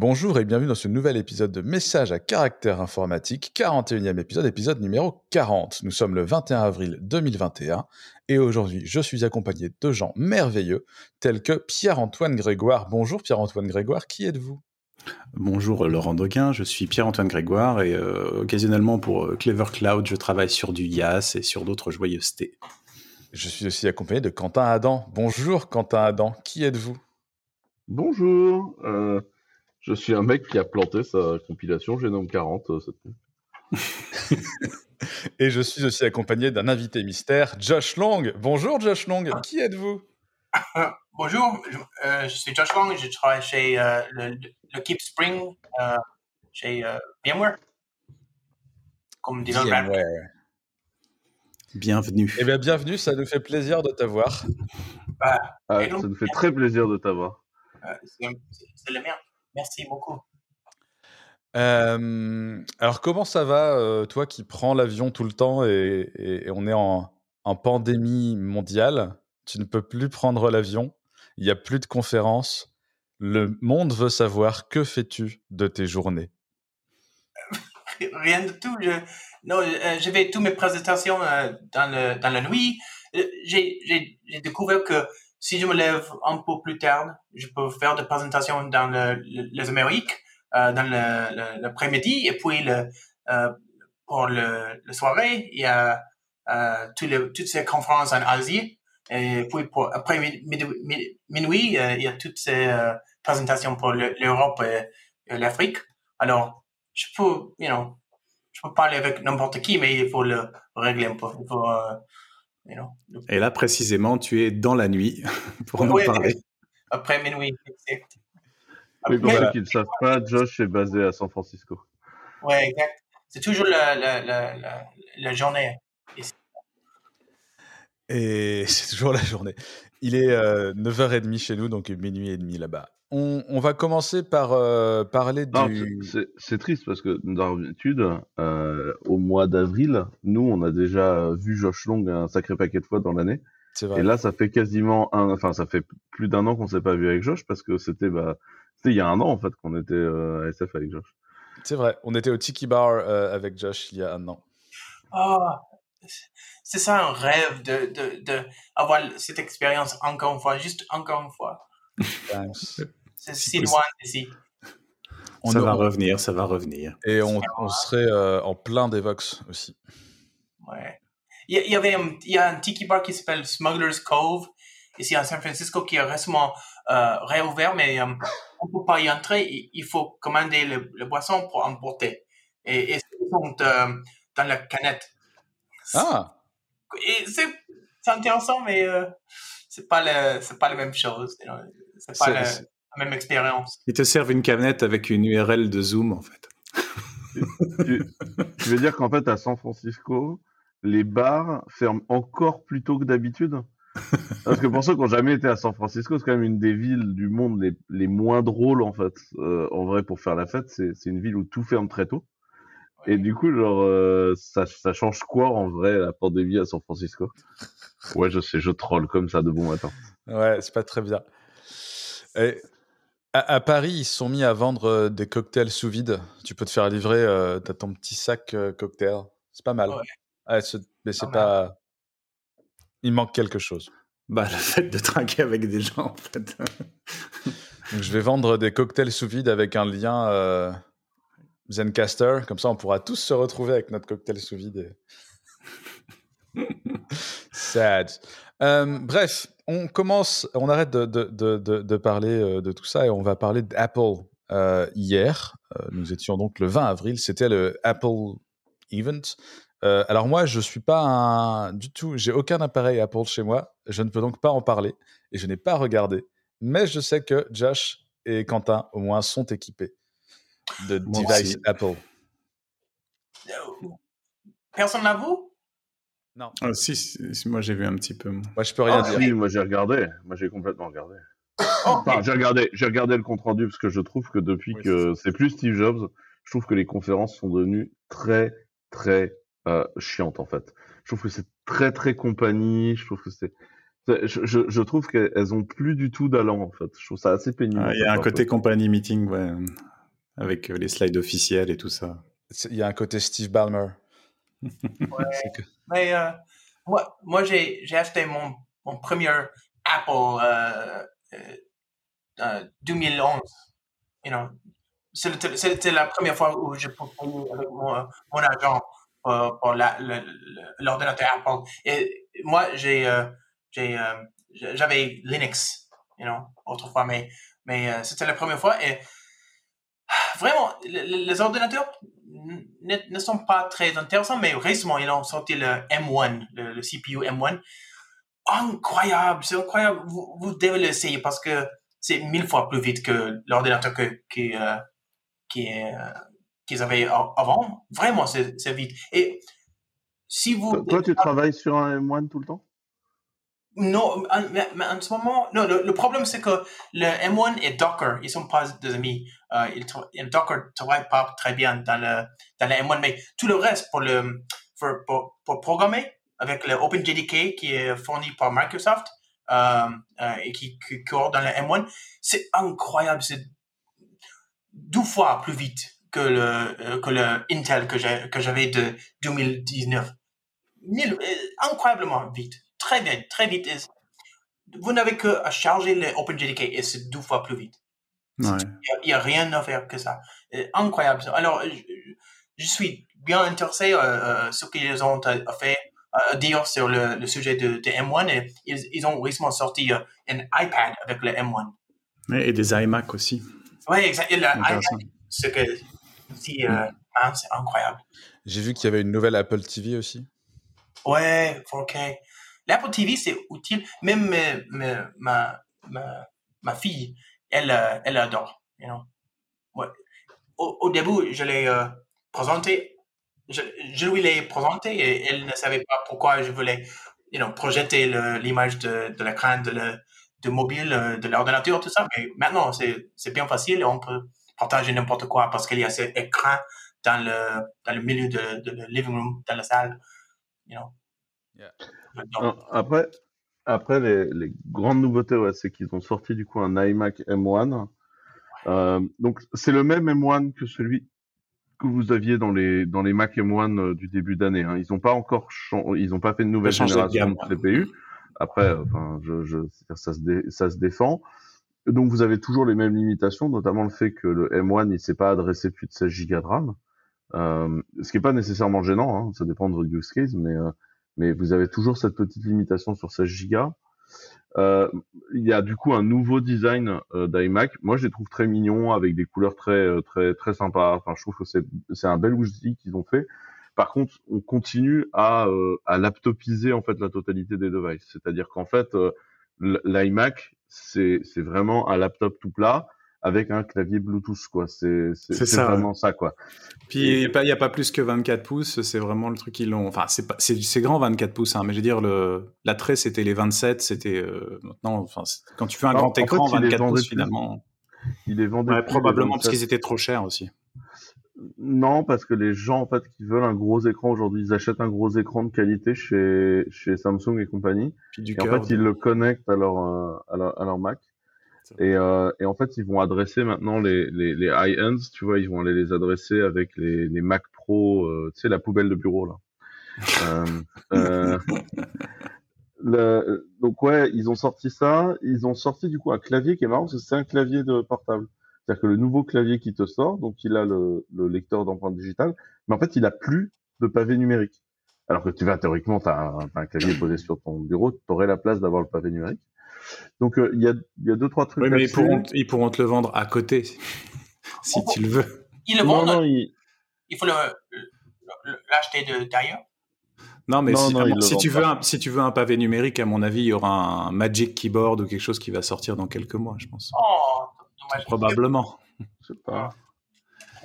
Bonjour et bienvenue dans ce nouvel épisode de Message à caractère informatique, 41e épisode, épisode numéro 40. Nous sommes le 21 avril 2021 et aujourd'hui je suis accompagné de gens merveilleux tels que Pierre-Antoine Grégoire. Bonjour Pierre-Antoine Grégoire, qui êtes-vous? Bonjour Laurent Doguin, je suis Pierre-Antoine Grégoire et euh, occasionnellement pour euh, Clever Cloud, je travaille sur du IaaS et sur d'autres joyeusetés. Je suis aussi accompagné de Quentin Adam. Bonjour Quentin Adam, qui êtes-vous? Bonjour, euh, je suis un mec qui a planté sa compilation Génome 40. euh, cette- Et je suis aussi accompagné d'un invité mystère, Josh Long. Bonjour Josh Long, qui êtes-vous? Euh, bonjour, je, euh, je suis Josh Long, je travaille chez euh, le- l'équipe Spring, euh, chez euh, VMware, comme développeur. VMware. Bienvenue. Eh bien, bienvenue, ça nous fait plaisir de t'avoir. Euh, Ah, ça nous fait très plaisir de t'avoir. euh, c'est c'est- c'est le mien. Merci beaucoup. Euh, alors, comment ça va, euh, toi qui prends l'avion tout le temps et, et- et on est en, en pandémie mondiale Tu ne peux plus prendre l'avion, il n'y a plus de conférences. Le monde veut savoir que fais-tu de tes journées? Rien du tout. Je, non, euh, je toutes mes présentations dans, le, dans la nuit. Euh, j'ai découvert que si je me lève un peu plus tard, je peux faire des présentations dans le- le- les Amériques, euh, dans l'après-midi, et puis euh, pour le, soirée, il y a euh, toutes ces conférences en Asie. Et puis pour après mi- mi- mi- minuit, euh, il y a toutes ces présentations pour le- l'Europe et, l'Afrique. Alors, je peux, you know, je peux parler avec n'importe qui, mais il faut le régler un peu. Et là, précisément, tu es dans la nuit pour nous parler. après minuit. c'est- Mais pour ceux qui ne savent pas, Josh est basé à San Francisco. Ouais, exact. C'est toujours la, la, la, la, la journée. Et c'est toujours la journée. Il est euh, 9h30 chez nous, donc minuit et demi là-bas. On, on va commencer par euh, parler du... c'est- triste parce que d'habitude, euh, au mois d'avril, nous, on a déjà vu Josh Long un sacré paquet de fois dans l'année. Et là, ça fait quasiment un, enfin, ça fait plus d'un an qu'on s'est pas vu avec Josh parce que c'était, bah, c'était il y a un an en fait qu'on était euh, à SF avec Josh. C'est vrai. On était au Tiki Bar euh, avec Josh il y a un an. Ah, c'est ça un rêve de, de, de avoir cette expérience encore une fois, juste encore une fois. C'est Si loin d'ici. On ça va revenir, ça va revenir. Et on, on serait euh, en plein Devox aussi. Ouais. Il y, avait un, il y a un tiki bar qui s'appelle Smuggler's Cove ici à San Francisco qui est récemment euh, réouvert, mais euh, on peut pas y entrer. Il, faut commander le, le boisson pour emporter. Et, et ils sont euh, dans la canette. Ah Et c'est intéressant, mais euh, c'est pas le c'est pas la même chose. C'est pas le- la même expérience. Ils te servent une canette avec une URL de Zoom, en fait. tu, tu veux dire qu'en fait, à San Francisco, les bars ferment encore plus tôt que d'habitude Parce que pour ceux qui n'ont jamais été à San Francisco, c'est quand même une des villes du monde les, les moins drôles, en fait. Euh, en vrai, pour faire la fête, c'est c'est une ville où tout ferme très tôt. Et du coup, genre, euh, ça, ça change quoi, en vrai, la pandémie à San Francisco? Ouais, je sais, je troll comme ça de bon matin. Ouais, c'est pas très bien. Et à, à Paris, ils se sont mis à vendre euh, des cocktails sous vide. Tu peux te faire livrer, euh, t'as ton petit sac euh, cocktail. C'est pas mal. Ouais. Ouais, c'est- mais c'est Pas pas. Il manque quelque chose. Bah, le fait de trinquer avec des gens, en fait. Donc, je vais vendre des cocktails sous vide avec un lien euh, Zencaster. Comme ça, on pourra tous se retrouver avec notre cocktail sous vide. et- Sad. Euh, bref, on commence, on arrête de, de- de- de- de parler euh, de tout ça et on va parler d'Apple euh, hier. Euh, nous étions donc le 20 avril, c'était le Apple Event. Euh, alors moi, je suis pas un, du tout, j'ai aucun appareil Apple chez moi, je ne peux donc pas en parler et je n'ai pas regardé. Mais je sais que Josh et Quentin, au moins, sont équipés de device. Apple. Personne n'a vu? Non, Ah, si, moi j'ai vu un petit peu. moi. je peux rien Ah, dire. Moi j'ai regardé. Moi j'ai complètement regardé. Oh, Enfin, j'ai regardé, j'ai regardé le compte rendu parce que je trouve que depuis Oui, que c'est plus Steve Jobs, je trouve que les conférences sont devenues très très euh, chiantes en fait. Je trouve que c'est très très compagnie. Je trouve que c'est, Je, je, je trouve qu'elles ont plus du tout d'allant en fait. Je trouve ça assez pénible. Ah, Il y a un côté company meeting, ouais, avec euh, les slides officiels et tout ça. Il y a un côté Steve Ballmer. Ouais. Mais euh, moi, moi j'ai, acheté mon, mon premier Apple euh, euh, euh, 2011. You know, c'était, la première fois où je payer avec mon, mon argent pour, pour l'ordinateur Apple. Et moi, euh, euh, j'avais Linux, you know, autrefois, mais, mais euh, c'était la première fois. Et vraiment, le- le- les ordinateurs ne, ne sont pas très intéressants, mais récemment, ils ont sorti le M1, le, le CPU M1. Incroyable, c'est incroyable. Vous, vous devez l'essayer parce que c'est mille fois plus vite que l'ordinateur que, qui, euh, qui, euh, qu'ils avaient avant. Vraiment, c'est, c'est vite. Et si vous... Toi, tu travailles sur un M1 tout le temps? Non, en, mais, en ce moment, non, le, problème c'est que le M1 et Docker, ils sont pas des amis. Euh, ils Docker travaille pas très bien dans le, dans le M1, mais tout le reste pour le, pour, pour, programmer avec le OpenJDK qui est fourni par Microsoft euh, euh, et qui, qui court dans le M1, c'est incroyable, c'est deux fois plus vite que le, euh, que le Intel que j'avais de 2019. Mille- euh, incroyablement vite. Très bien, très vite. Et Vous n'avez que à charger le OpenJDK et c'est deux fois plus vite. Ouais. Il n'y a, rien à faire que ça. Euh, incroyable. Alors, je, je suis bien intéressé euh, euh, ce qu'ils ont euh, fait à dire sur le, le sujet de, de M1 et ils, ils ont récemment sorti euh, un iPad avec le M1. Ouais, Et des iMac aussi. Oui, exact. Et le iPad, Intéressant. ce que si, euh, hein, c'est incroyable. J'ai vu qu'il y avait une nouvelle Apple TV aussi. Ouais, 4K. L'Apple TV, c'est utile. Même euh, ma, ma, ma fille, elle, euh, elle adore. You know? ouais. au, début, je l'ai euh, présenté. Je, lui l'ai présenté et elle ne savait pas pourquoi je voulais you know, projeter l'image de, de l'écran de, de mobile, de l'ordinateur, tout ça. Mais maintenant, c'est bien facile. On peut partager n'importe quoi parce qu'il y a cet écran dans le, dans le milieu de, de living room, dans la salle. You know? Yeah. Donc, Non, Après, après les, les grandes nouveautés, ouais, c'est qu'ils ont sorti du coup un iMac M1. Euh, donc c'est le même M1 que celui que vous aviez dans les dans les Mac M1 euh, du début d'année. Hein. Ils n'ont pas encore ils ont pas fait de nouvelle de génération de, CPU. Après, euh, enfin, je, je, c'est-à-dire, ça se dé- ça se défend. Donc vous avez toujours les mêmes limitations, notamment le fait que le M1 il s'est pas adressé plus de 16 Go de RAM, euh, ce qui est pas nécessairement gênant, hein, ça dépend de votre use case, mais euh, mais vous avez toujours cette petite limitation sur 16 Go. Euh, il y a du coup un nouveau design euh, d'iMac. Moi, je les trouve très mignons avec des couleurs très euh, très très sympas. Enfin, je trouve que c'est c'est un bel outil qu'ils ont fait. Par contre, on continue à euh, à laptopiser en fait la totalité des devices. C'est-à-dire qu'en fait, euh, l'iMac c'est c'est vraiment un laptop tout plat avec un clavier Bluetooth quoi. C'est ça, vraiment ça quoi. Puis il n'y a, pas- a plus que 24 pouces, c'est vraiment le truc qu'ils l'ont. Enfin, c'est grand 24 pouces, hein, mais je veux dire, le l'attrait c'était les 27, c'était euh, maintenant. Enfin, quand tu fais un Alors, grand écran, fait, ils les 24 vendaient pouces plus. finalement. Il est vendu Ouais, probablement parce qu'ils étaient trop chers aussi. Non, parce que les gens en fait qui veulent un gros écran aujourd'hui, ils achètent un gros écran de qualité chez chez Samsung et compagnie, Puis du et en fait ils le connectent à leur euh, à leur, à leur Mac. Et, euh, et en fait ils vont adresser maintenant les les, les high-ends, tu vois, ils vont aller les adresser avec les les Mac Pro, euh, tu sais la poubelle de bureau là. euh, euh, le- donc ouais, ils ont sorti ça, ils ont sorti du coup un clavier qui est marrant, parce que c'est un clavier de portable. C'est-à-dire que le nouveau clavier qui te sort, donc il a le, le lecteur d'empreinte digitale, mais en fait il a plus de pavé numérique. Alors que tu vas théoriquement, tu as, un clavier posé sur ton bureau, tu aurais la place d'avoir le pavé numérique. Donc euh, il y, a, il y a deux trois trucs. Oui, mais ils pourront, ils pourront te le vendre à côté si tu le veux. ils le Non, vendent, non, il- il faut le- le- l'acheter de d'ailleurs. Non, mais Non, si, non, le tu veux un, si tu veux un pavé numérique, à mon avis, il y aura un Magic Keyboard ou quelque chose qui va sortir dans quelques mois, je pense. Oh, dommage. Probablement. je sais pas.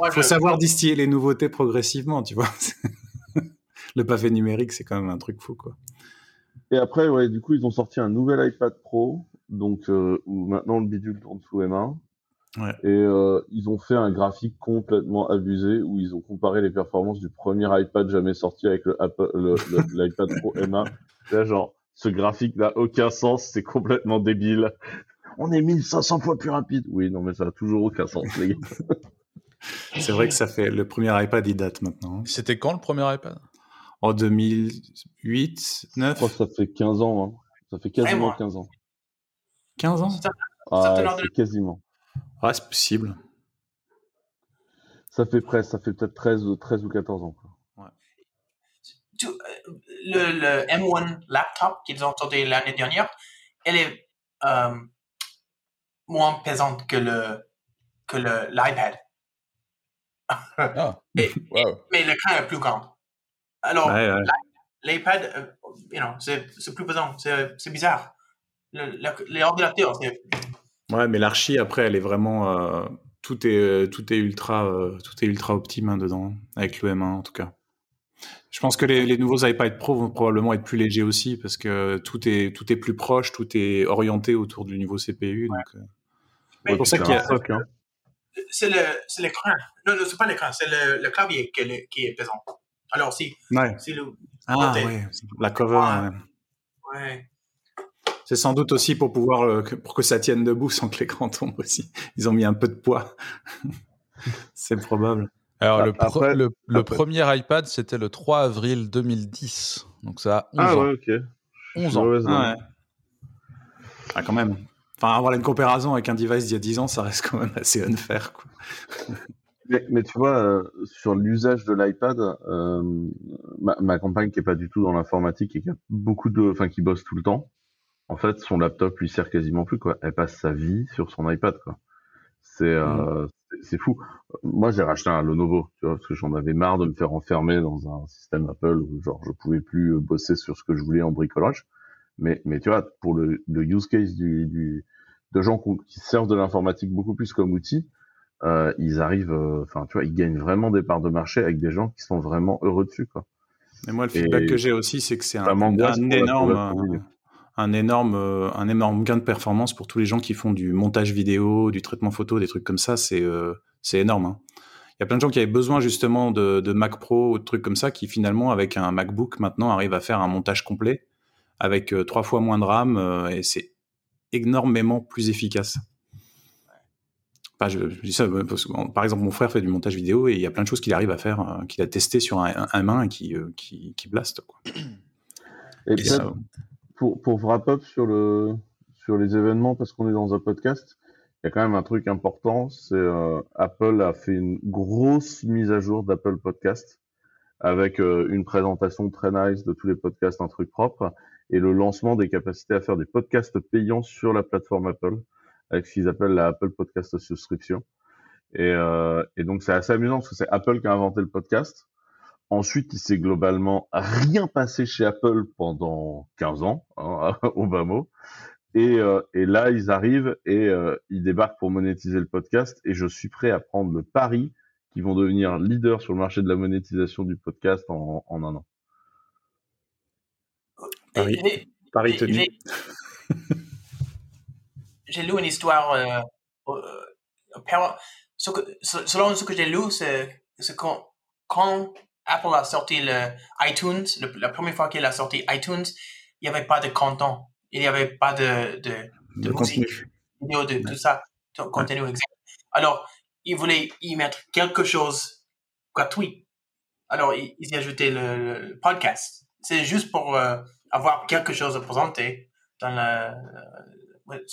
Il faut je- savoir distiller les nouveautés progressivement, tu vois. le pavé numérique, c'est quand même un truc fou, quoi. Et après, ouais, du coup, ils ont sorti un nouvel iPad Pro, donc euh, où maintenant le bidule tourne sous M1. Ouais. Et euh, ils ont fait un graphique complètement abusé où ils ont comparé les performances du premier iPad jamais sorti avec le Apple- le- le- l'iPad Pro M1. Là, genre, ce graphique n'a aucun sens, c'est complètement débile. On est 1500 fois plus rapide. Oui, non, mais ça a toujours aucun sens, les gars. C'est vrai que ça fait le premier iPad, il date maintenant. C'était quand le premier iPad? En 2008, Je 9, crois que ça fait 15 ans. Hein. Ça fait quasiment Vraiment? 15 ans. 15 ans? Ah, quasiment. Ouais, c'est possible. Ça fait presque, ça fait peut-être 13, ou- 13 ou 14 ans. quoi. tu- euh, le, le M1 laptop qu'ils ont sorti l'année dernière, elle est euh, moins pesante que le que le l'iPad, Ah, Et- wow. mais l'écran est plus grand. Alors Ouais, ouais. l'iPad, euh, you know, c'est c'est plus pesant, c'est c'est bizarre. Le, le- les ordinateurs, c'est Ouais, mais l'archi après, elle est vraiment euh, tout est tout est ultra euh, tout est ultra optime hein, dedans avec le M1 en tout cas. Je pense que les, les nouveaux iPad Pro vont probablement être plus légers aussi parce que tout est tout est plus proche, tout est orienté autour du niveau CPU. Donc, euh, c'est pour ça qu'il y a un choc, hein. c'est le c'est l'écran. Non, non, c'est pas l'écran, c'est le, le clavier qui est, qui est pesant. Alors si ouais. si le Ah ouais, la cover. Ouais. ouais. ouais. C'est sans doute aussi pour pouvoir euh, que- pour que ça tienne debout sans que l'écran tombe aussi. Ils ont mis un peu de poids. c'est probable. Alors, Ah, le, pro- après- le, le après. premier iPad, c'était le 3 avril 2010. Donc, ça a 11 Ah ans. ouais, ok. 11 ans. Ah. Ah, quand même. Enfin, avoir une comparaison avec un device d'il y a 10 ans, ça reste quand même assez unfair. Quoi. Mais, mais tu vois, euh, sur l'usage de l'iPad, euh, ma, ma compagne qui est pas du tout dans l'informatique et qui a beaucoup de, enfin qui bosse tout le temps, en fait, son laptop lui sert quasiment plus quoi. Elle passe sa vie sur son iPad quoi. C'est euh, c'est- c'est fou. Moi, j'ai racheté un Lenovo, tu vois, parce que j'en avais marre de me faire enfermer dans un système Apple où genre je pouvais plus euh, bosser sur ce que je voulais en bricolage. Mais mais tu vois, pour le, le use case du, du de gens qui servent de l'informatique beaucoup plus comme outil, euh, ils arrivent, euh, enfin, tu vois, ils gagnent vraiment des parts de marché avec des gens qui sont vraiment heureux dessus, quoi. Mais moi, le Et feedback que j'ai aussi, c'est que c'est un, m'angoisse un énorme, un, énorme, euh, un énorme gain de performance pour tous les gens qui font du montage vidéo, du traitement photo, des trucs comme ça. C'est euh, c'est énorme. hein. Il y a plein de gens qui avaient besoin justement de, de Mac Pro ou de trucs comme ça, qui finalement, avec un MacBook, maintenant, arrivent à faire un montage complet avec euh, trois fois moins de RAM euh, et c'est énormément plus efficace. Enfin, je, je dis ça parce que, par exemple, mon frère fait du montage vidéo et il y a plein de choses qu'il arrive à faire, euh, qu'il a testé sur un, un main et qui, euh, qui, qui blaste. Quoi. Et Et peut-être ça, pour, pour wrap up sur le, sur les événements, parce qu'on est dans un podcast, il y a quand même un truc important, c'est euh, Apple a fait une grosse mise à jour d'Apple Podcast avec euh, une présentation très nice de tous les podcasts, un truc propre, et le lancement des capacités à faire des podcasts payants sur la plateforme Apple, avec ce qu'ils appellent la Apple Podcast Subscription. Et, euh, et donc c'est assez amusant parce que c'est Apple qui a inventé le podcast. Ensuite, il s'est globalement rien passé chez Apple pendant 15 ans, hein, au bas mot. Et, euh, et là, ils arrivent et euh, ils débarquent pour monétiser le podcast. Et je suis prêt à prendre le pari qu'ils vont devenir leaders sur le marché de la monétisation du podcast en, en un an. Paris. Paris tenu. J'ai- lu une histoire. euh, euh, ce que- selon ce que j'ai lu, c'est quand, quand Apple a sorti le iTunes, le- la première fois qu'il a sorti iTunes, il n'y avait pas de content. Il n'y avait pas de, de, de musique. contenu. vidéo, de tout ça, ton contenu exact. Alors, ils voulaient y mettre quelque chose gratuit. Alors, ils, y ajoutaient le, le podcast. C'est juste pour euh, avoir quelque chose à présenter dans le... le-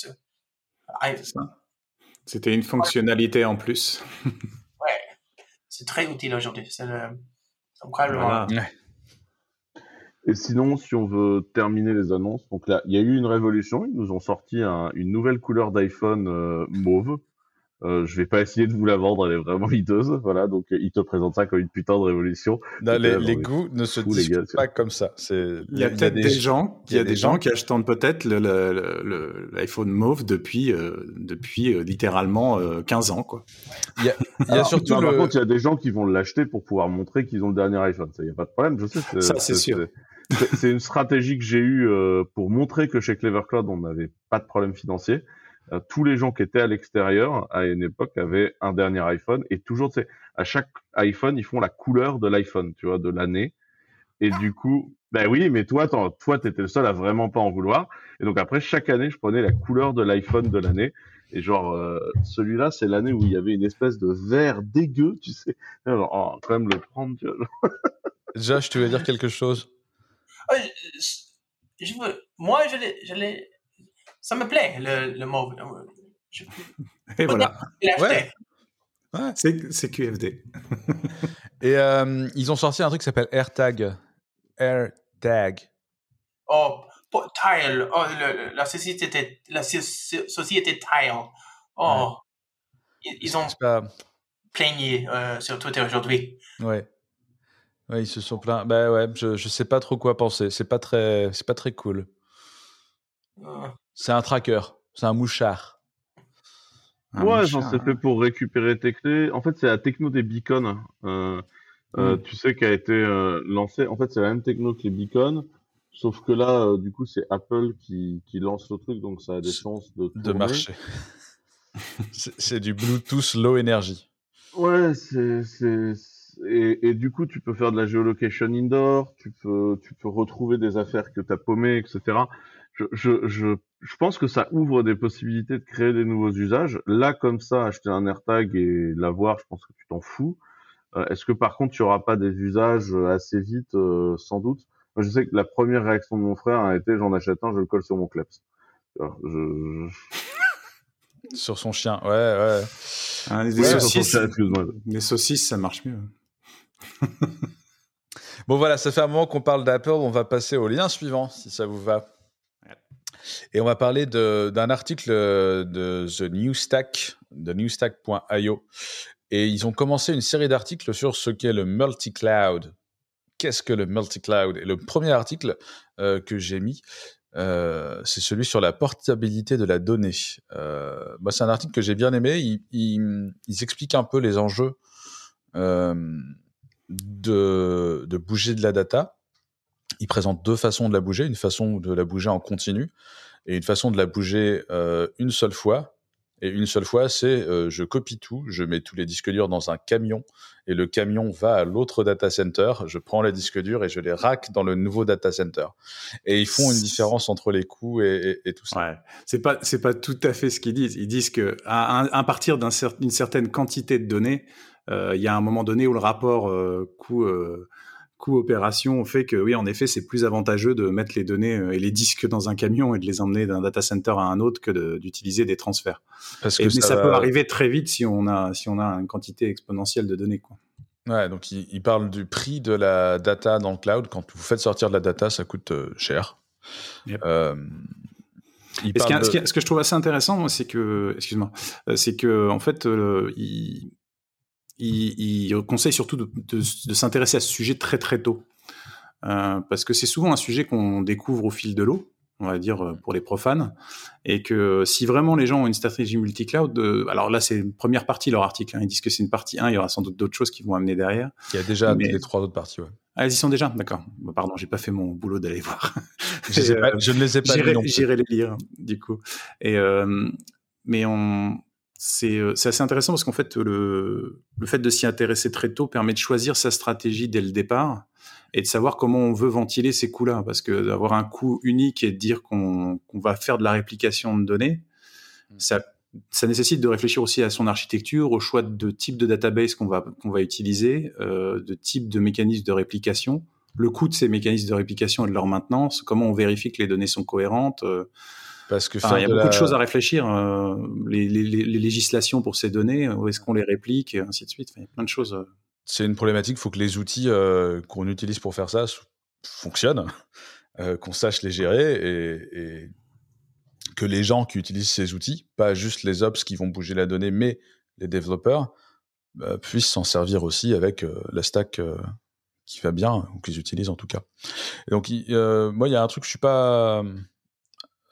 C'était une fonctionnalité en plus. ouais, c'est très utile aujourd'hui. C'est le-. Voilà. Et sinon, si on veut terminer les annonces, donc là, il y a eu une révolution. Ils nous ont sorti un- une nouvelle couleur d'iPhone euh, mauve. Euh, je vais pas essayer de vous la vendre, elle est vraiment hideuse. Voilà, donc euh, ils te présentent ça comme une putain de révolution. Les, mais goûts ne se fous, les gars, discutent pas comme ça. Il y a peut-être des, gens, il y a des gens qui achètent peut-être le- le- le- le- l'iPhone mauve depuis, euh, depuis euh, littéralement euh, 15 ans. Quoi. Il y a, il y a Alors, surtout non, Par contre, il y a des gens qui vont l'acheter pour pouvoir montrer qu'ils ont le dernier iPhone. Ça, y a pas de problème, je sais. Ça, c'est sûr. C'est c'est une stratégie que j'ai eue euh, pour montrer que chez Clever Cloud, on n'avait pas de problème financier. Euh, tous les gens qui étaient à l'extérieur à une époque avaient un dernier iPhone et toujours, tu sais, à chaque iPhone, ils font la couleur de l'iPhone, tu vois, de l'année. Et du coup, ben oui, mais toi, t'en- toi, t'étais le seul à vraiment pas en vouloir. Et donc après, chaque année, je prenais la couleur de l'iPhone de l'année. Et genre, euh, celui-là, c'est l'année où il y avait une espèce de vert dégueu, tu sais. Alors, oh, quand même le prendre, tu vois. Josh, tu veux dire quelque chose? Je, je veux, moi, je l'ai, ça me plaît, le, le mot. Je Et voilà, l'acheter. Ouais. c'est c'est QFD. Et euh, ils ont sorti un truc qui s'appelle AirTag. AirTag. Oh, pour Tile, oh, le- la société, était- la so- so- société Tile. Oh, ils, ils ont pas... plaigné euh, sur Twitter aujourd'hui. Ouais. Ouais, ils se sont plaints. Bah ouais, je, je sais pas trop quoi penser. C'est pas très, c'est pas très cool. Euh, C'est un tracker. C'est un mouchard. Un ouais, mouchard, j'en sais hein. fait pour récupérer tes clés. En fait, c'est la techno des beacons. Euh, euh, Mm. Tu sais, qui a été euh, lancée. En fait, c'est la même techno que les beacons. Sauf que là, euh, du coup, c'est Apple qui, qui lance le truc, donc ça a des C'est- chances de, tourner. marché. c'est c'est du Bluetooth low energy. Ouais, c'est, c'est, et, et du coup, tu peux faire de la géolocation indoor, tu peux, tu peux retrouver des affaires que t'as paumées, etc. Je, je, je, je pense que ça ouvre des possibilités de créer des nouveaux usages. Là, comme ça, acheter un AirTag et l'avoir, je pense que tu t'en fous. Euh, Est-ce que par contre, tu auras pas des usages euh, assez vite, euh, sans doute? Moi, je sais que la première réaction de mon frère a été j'en achète un, je le colle sur mon kleps. Alors, Je, je... Sur son chien. Ouais, ouais. Hein, les, Ouais, saucisses, les saucisses, ça marche mieux. Bon voilà, ça fait un moment qu'on parle d'Apple. On va passer au lien suivant, si ça vous va. Et on va parler d'un article de The New Stack, de newstack.io. Et ils ont commencé une série d'articles sur ce qu'est le multi-cloud. Qu'est-ce que le multi-cloud? Et le premier article euh, que j'ai mis, euh, c'est celui sur la portabilité de la donnée. Euh, c'est un article que j'ai bien aimé. Il, il- ils expliquent un peu les enjeux euh, de bouger de la data. Ils présentent deux façons de la bouger, une façon de la bouger en continu et une façon de la bouger euh, une seule fois. Et une seule fois, c'est euh, je copie tout, je mets tous les disques durs dans un camion et le camion va à l'autre data center, je prends les disques durs et je les rack dans le nouveau data center. Et ils font une différence entre les coûts et, et- et tout ça. Ouais, c'est pas c'est pas tout à fait ce qu'ils disent. Ils disent que à, partir cer- d'une certaine quantité de données, euh, il y a un moment donné où le rapport coût euh, coût opération fait que oui, en effet, c'est plus avantageux de mettre les données euh, et les disques dans un camion et de les emmener d'un data center à un autre que de- d'utiliser des transferts. Parce Et, que mais ça, va- peut arriver très vite si on a si on a une quantité exponentielle de données quoi. Ouais, donc il parlent du prix de la data dans le cloud. Quand vous faites sortir de la data, ça coûte euh, cher. Yep. Euh, Et ce, que je trouve assez intéressant, c'est que, excuse-moi, c'est que en fait, euh, il, il, il conseille surtout de, de- de s'intéresser à ce sujet très très tôt, Euh, parce que c'est souvent un sujet qu'on découvre au fil de l'eau, on va dire euh, pour les profanes, et que si vraiment les gens ont une stratégie multi-cloud, euh, alors là c'est une première partie leur article, hein, ils disent que c'est une partie 1, il y aura sans doute d'autres choses qui vont amener derrière. Il y a déjà Mais- les trois autres parties. Ouais. Ah, ils y sont déjà, d'accord. Bah, Pardon, j'ai pas fait mon boulot d'aller voir. Je, pas- ne les ai pas J'irai les lire, du coup. Et, mais on, c'est, euh, c'est assez intéressant parce qu'en fait, le, le fait de s'y intéresser très tôt permet de choisir sa stratégie dès le départ et de savoir comment on veut ventiler ces coûts-là. Parce que d'avoir un coût unique et de dire qu'on, qu'on va faire de la réplication de données, ça, ça nécessite de réfléchir aussi à son architecture, au choix de type de database qu'on va, qu'on va utiliser, euh, de type de mécanisme de réplication, le coût de ces mécanismes de réplication et de leur maintenance, comment on vérifie que les données sont cohérentes. euh, Parce que Enfin, faire il y a de beaucoup de choses à réfléchir. euh, les, les- les- les législations pour ces données, où est-ce qu'on les réplique, et ainsi de suite. Enfin, il y a plein de choses. euh. C'est une problématique. Il faut que les outils euh, qu'on utilise pour faire ça fonctionnent, euh, qu'on sache les gérer et, et que les gens qui utilisent ces outils, pas juste les ops qui vont bouger la donnée, mais les développeurs, bah, puissent s'en servir aussi avec la stack qui va bien, ou qu'ils utilisent en tout cas. Et donc, il- moi, il y a un truc, je suis pas.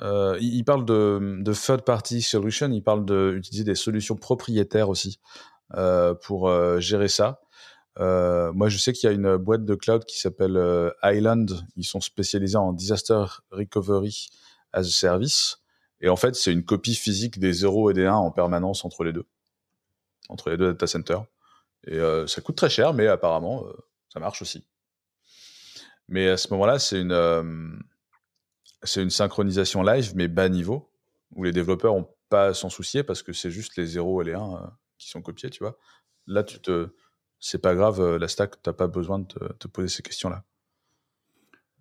Euh, il parle de, de third party solution, il parle d'utiliser des solutions propriétaires aussi euh, pour euh, gérer ça. Euh, moi, je sais qu'il y a une boîte de cloud qui s'appelle euh, Island. Ils sont spécialisés en disaster recovery as a service. Et en fait, c'est une copie physique des 0 et des 1 en permanence entre les deux, entre les deux data centers. Et euh, ça coûte très cher, mais apparemment, ça marche aussi. Mais à ce moment-là, c'est une, c'est une synchronisation live, mais bas niveau, où les développeurs n'ont pas à s'en soucier parce que c'est juste les 0 et les 1 euh, qui sont copiés, tu vois. Là, tu te, c'est pas grave, euh, la stack, tu n'as pas besoin de te, poser ces questions-là.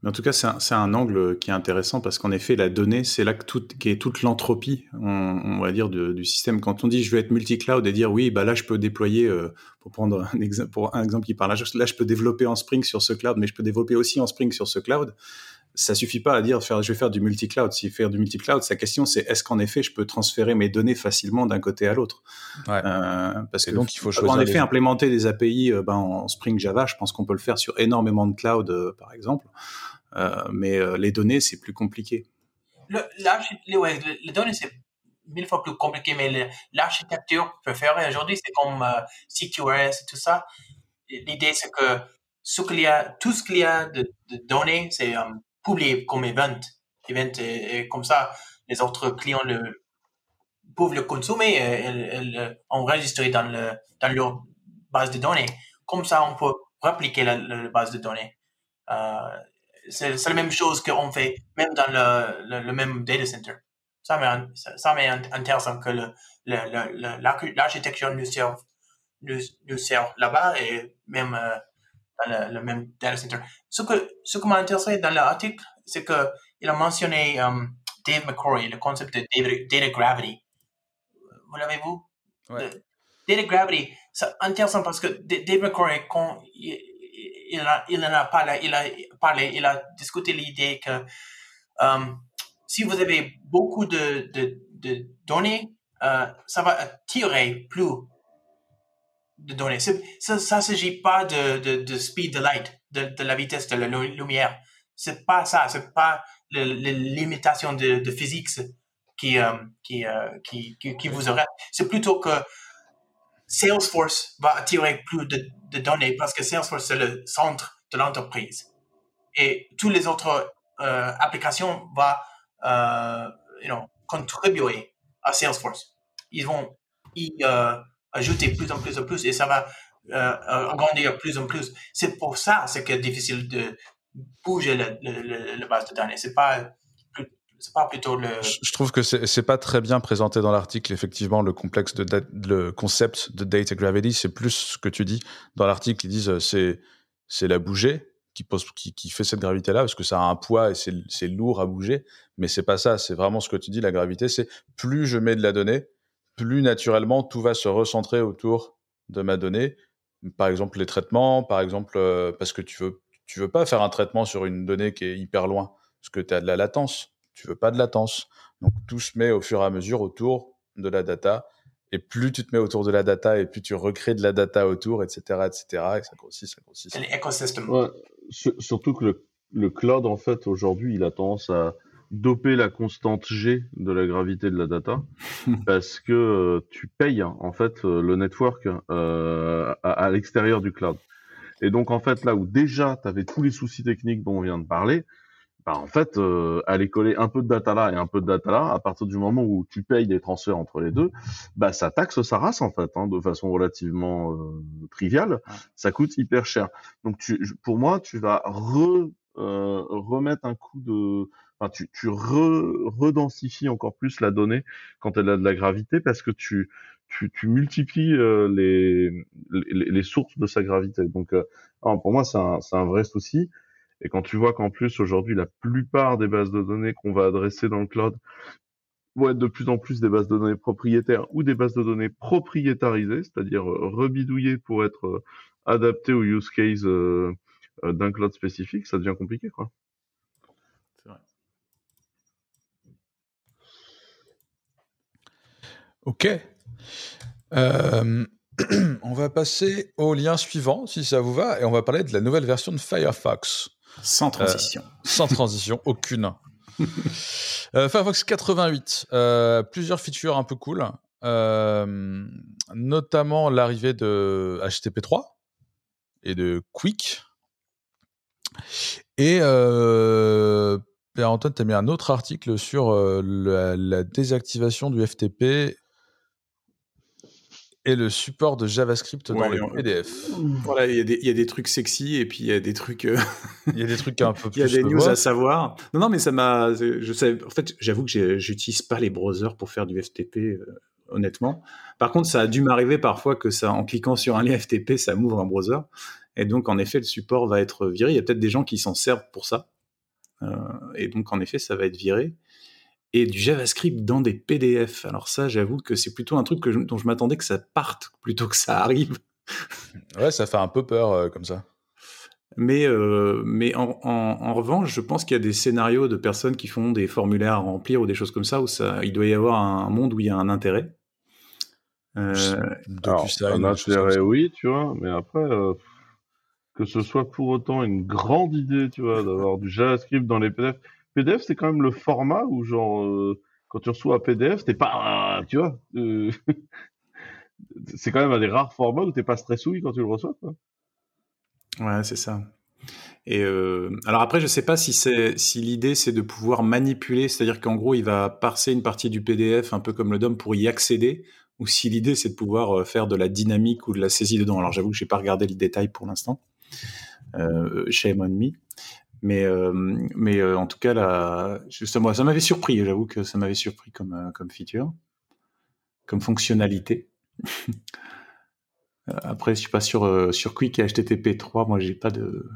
Mais en tout cas, c'est un, angle qui est intéressant parce qu'en effet, la donnée, c'est là que toute l'entropie, on, va dire, du système. Quand on dit je veux être multi-cloud et dire oui, bah là, je peux déployer, euh, pour prendre un, exa- pour un exemple qui parle, là, là, je peux développer en Spring sur ce cloud, mais je peux développer aussi en Spring sur ce cloud. Ça suffit pas à dire faire, je vais faire du multi-cloud. Si faire du multi-cloud, sa question, c'est est-ce qu'en effet, je peux transférer mes données facilement d'un côté à l'autre Ouais. Euh, Parce Et que donc, il faut en choisir effet, les- implémenter des API euh, ben, en Spring Java, je pense qu'on peut le faire sur énormément de clouds, euh, par exemple. Euh, mais euh, les données, c'est plus compliqué. Le, ouais, les données, c'est mille fois plus compliqué, mais l'architecture préférée aujourd'hui, c'est comme euh, CQRS et tout ça. L'idée, c'est que ce qu'il y a, tout ce qu'il y a de, de données, c'est euh, publié comme event. Event et, et comme ça, les autres clients le, peuvent le consommer et, et- et le enregistrer dans, le, dans leur base de données. Comme ça, on peut répliquer la, base de données. Euh, c'est la même chose qu'on fait même dans le, le, même data center. Ça m'est intéressant que l'architecture nous sert, nous, nous là-bas et même euh, dans le, le même data center. Ce que ce qui m'a intéressé dans l'article, c'est que il a mentionné euh, Dave McCrory, le concept de data, gravity. Vous l'avez vu? Ouais. Le- Data gravity, c'est intéressant parce que Dave McCrory, quand il, il, a, il en a parlé, il a parlé, il a discuté l'idée que euh, si vous avez beaucoup de, de, de données, euh, ça va attirer plus de données. Ça ne s'agit pas de, de, de speed de light, de, de la vitesse de la lu- lumière. C'est pas ça, c'est pas le- le- limitation de, de physique qui, euh, qui, euh, qui, qui, qui vous arrête. C'est plutôt que Salesforce va attirer plus de, de données parce que Salesforce, c'est le centre de l'entreprise. Et toutes les autres euh, applications vont you know, contribuer à Salesforce. Ils vont y ajouter plus en plus en plus et ça va euh, euh, agrandir plus en plus. C'est pour ça c'est que difficile de bouger le, le, le- base de données. C'est pas pas plutôt le Je trouve que c'est pas très bien présenté dans l'article. Effectivement, le complexe de le concept de data gravity, c'est plus ce que tu dis dans l'article. Ils disent euh, c'est c'est la bouger qui pose qui, qui fait cette gravité là parce que ça a un poids et c'est c'est lourd à bouger. Mais c'est pas ça. C'est vraiment ce que tu dis. La gravité, c'est plus je mets de la donnée, plus naturellement tout va se recentrer autour de ma donnée. Par exemple les traitements, par exemple euh, parce que tu veux tu veux pas faire un traitement sur une donnée qui est hyper loin parce que tu as de la latence. Tu veux pas de latence. Donc tout se met au fur et à mesure autour de la data. Et plus tu te mets autour de la data et plus tu recrées de la data autour, etc., etc., et ça grossit, ça grossit. c'est l'écosystème. Ouais, su- surtout que le, le cloud, en fait, aujourd'hui, il a tendance à doper la constante G de la gravité de la data parce que euh, tu payes, en fait, euh, le network euh, à, à l'extérieur du cloud. Et donc, en fait, là où déjà, tu avais tous les soucis techniques dont on vient de parler, bah, en fait, euh, aller coller un peu de data là et un peu de data là, à partir du moment où tu payes des transferts entre les deux, bah, ça taxe sa race, en fait, hein, de façon relativement euh, triviale. Ça coûte hyper cher. Donc, tu, pour moi, tu vas re, euh, remettre un coup de... Enfin, tu, tu re, redensifies encore plus la donnée quand elle a de la gravité parce que tu, tu, tu multiplies euh, les, les, les sources de sa gravité. Donc, euh, pour moi, c'est un, un vrai souci. Et quand tu vois qu'en plus, aujourd'hui, la plupart des bases de données qu'on va adresser dans le cloud vont être de plus en plus des bases de données propriétaires ou des bases de données propriétarisées, c'est-à-dire euh, rebidouillées pour être euh, adaptées au use case euh, d'un cloud spécifique, ça devient compliqué, quoi. C'est vrai. Ok. Euh, on va passer au lien suivant, si ça vous va, et on va parler de la nouvelle version de Firefox. Sans transition. Sans transition, aucune. Euh, Firefox 88, euh, plusieurs features un peu cool, euh, notamment l'arrivée de HTTP3 et de Quick. Et euh, Antoine, tu as mis un autre article sur euh, la, la désactivation du FTP Et le support de JavaScript dans Ouais, le on- PDF. Voilà, il y, a des- il y a des trucs sexy et puis il y a des trucs. euh, Il y a des trucs un peu Il y a plus des news moi. à savoir. Non, non, mais ça m'a. Je sais. En fait, j'avoue que j'utilise pas les browsers pour faire du FTP, euh, honnêtement. Par contre, ça a dû m'arriver parfois que ça, en cliquant sur un lien FTP, ça m'ouvre un browser. Et donc, en effet, le support va être viré. Il y a peut-être des gens qui s'en servent pour ça. Euh, et donc, en effet, ça va être viré. Et du JavaScript dans des PDF. Alors ça, j'avoue que c'est plutôt un truc que je- dont je m'attendais que ça parte plutôt que ça arrive. Ouais, ça fait un peu peur euh, comme ça. Mais, euh, mais en, en, en revanche, je pense qu'il y a des scénarios de personnes qui font des formulaires à remplir ou des choses comme ça où ça, il doit y avoir un monde où il y a un intérêt. Euh, Alors, DocuSign, un intérêt, ça. oui, tu vois, mais après, euh, que ce soit pour autant une grande idée, tu vois, d'avoir du JavaScript dans les PDF. PDF, c'est quand même le format où, genre, euh, quand tu reçois un PDF, t'es pas, ah, tu vois, euh, c'est quand même un des rares formats où t'es pas stressouille quand tu le reçois. Ouais, c'est ça. Et euh, alors après, je sais pas si si l'idée c'est de pouvoir manipuler, c'est-à-dire qu'en gros, il va parser une partie du PDF un peu comme le DOM pour y accéder, ou si l'idée c'est de pouvoir euh, faire de la dynamique ou de la saisie dedans. Alors j'avoue que j'ai pas regardé le détail pour l'instant. Euh, shame on me. Mais euh, mais euh, en tout cas là, justement, ça m'avait surpris. J'avoue que ça m'avait surpris comme euh, comme feature, comme fonctionnalité. Après, je suis pas sur euh, sur Quick et HTTP 3. Moi, j'ai pas de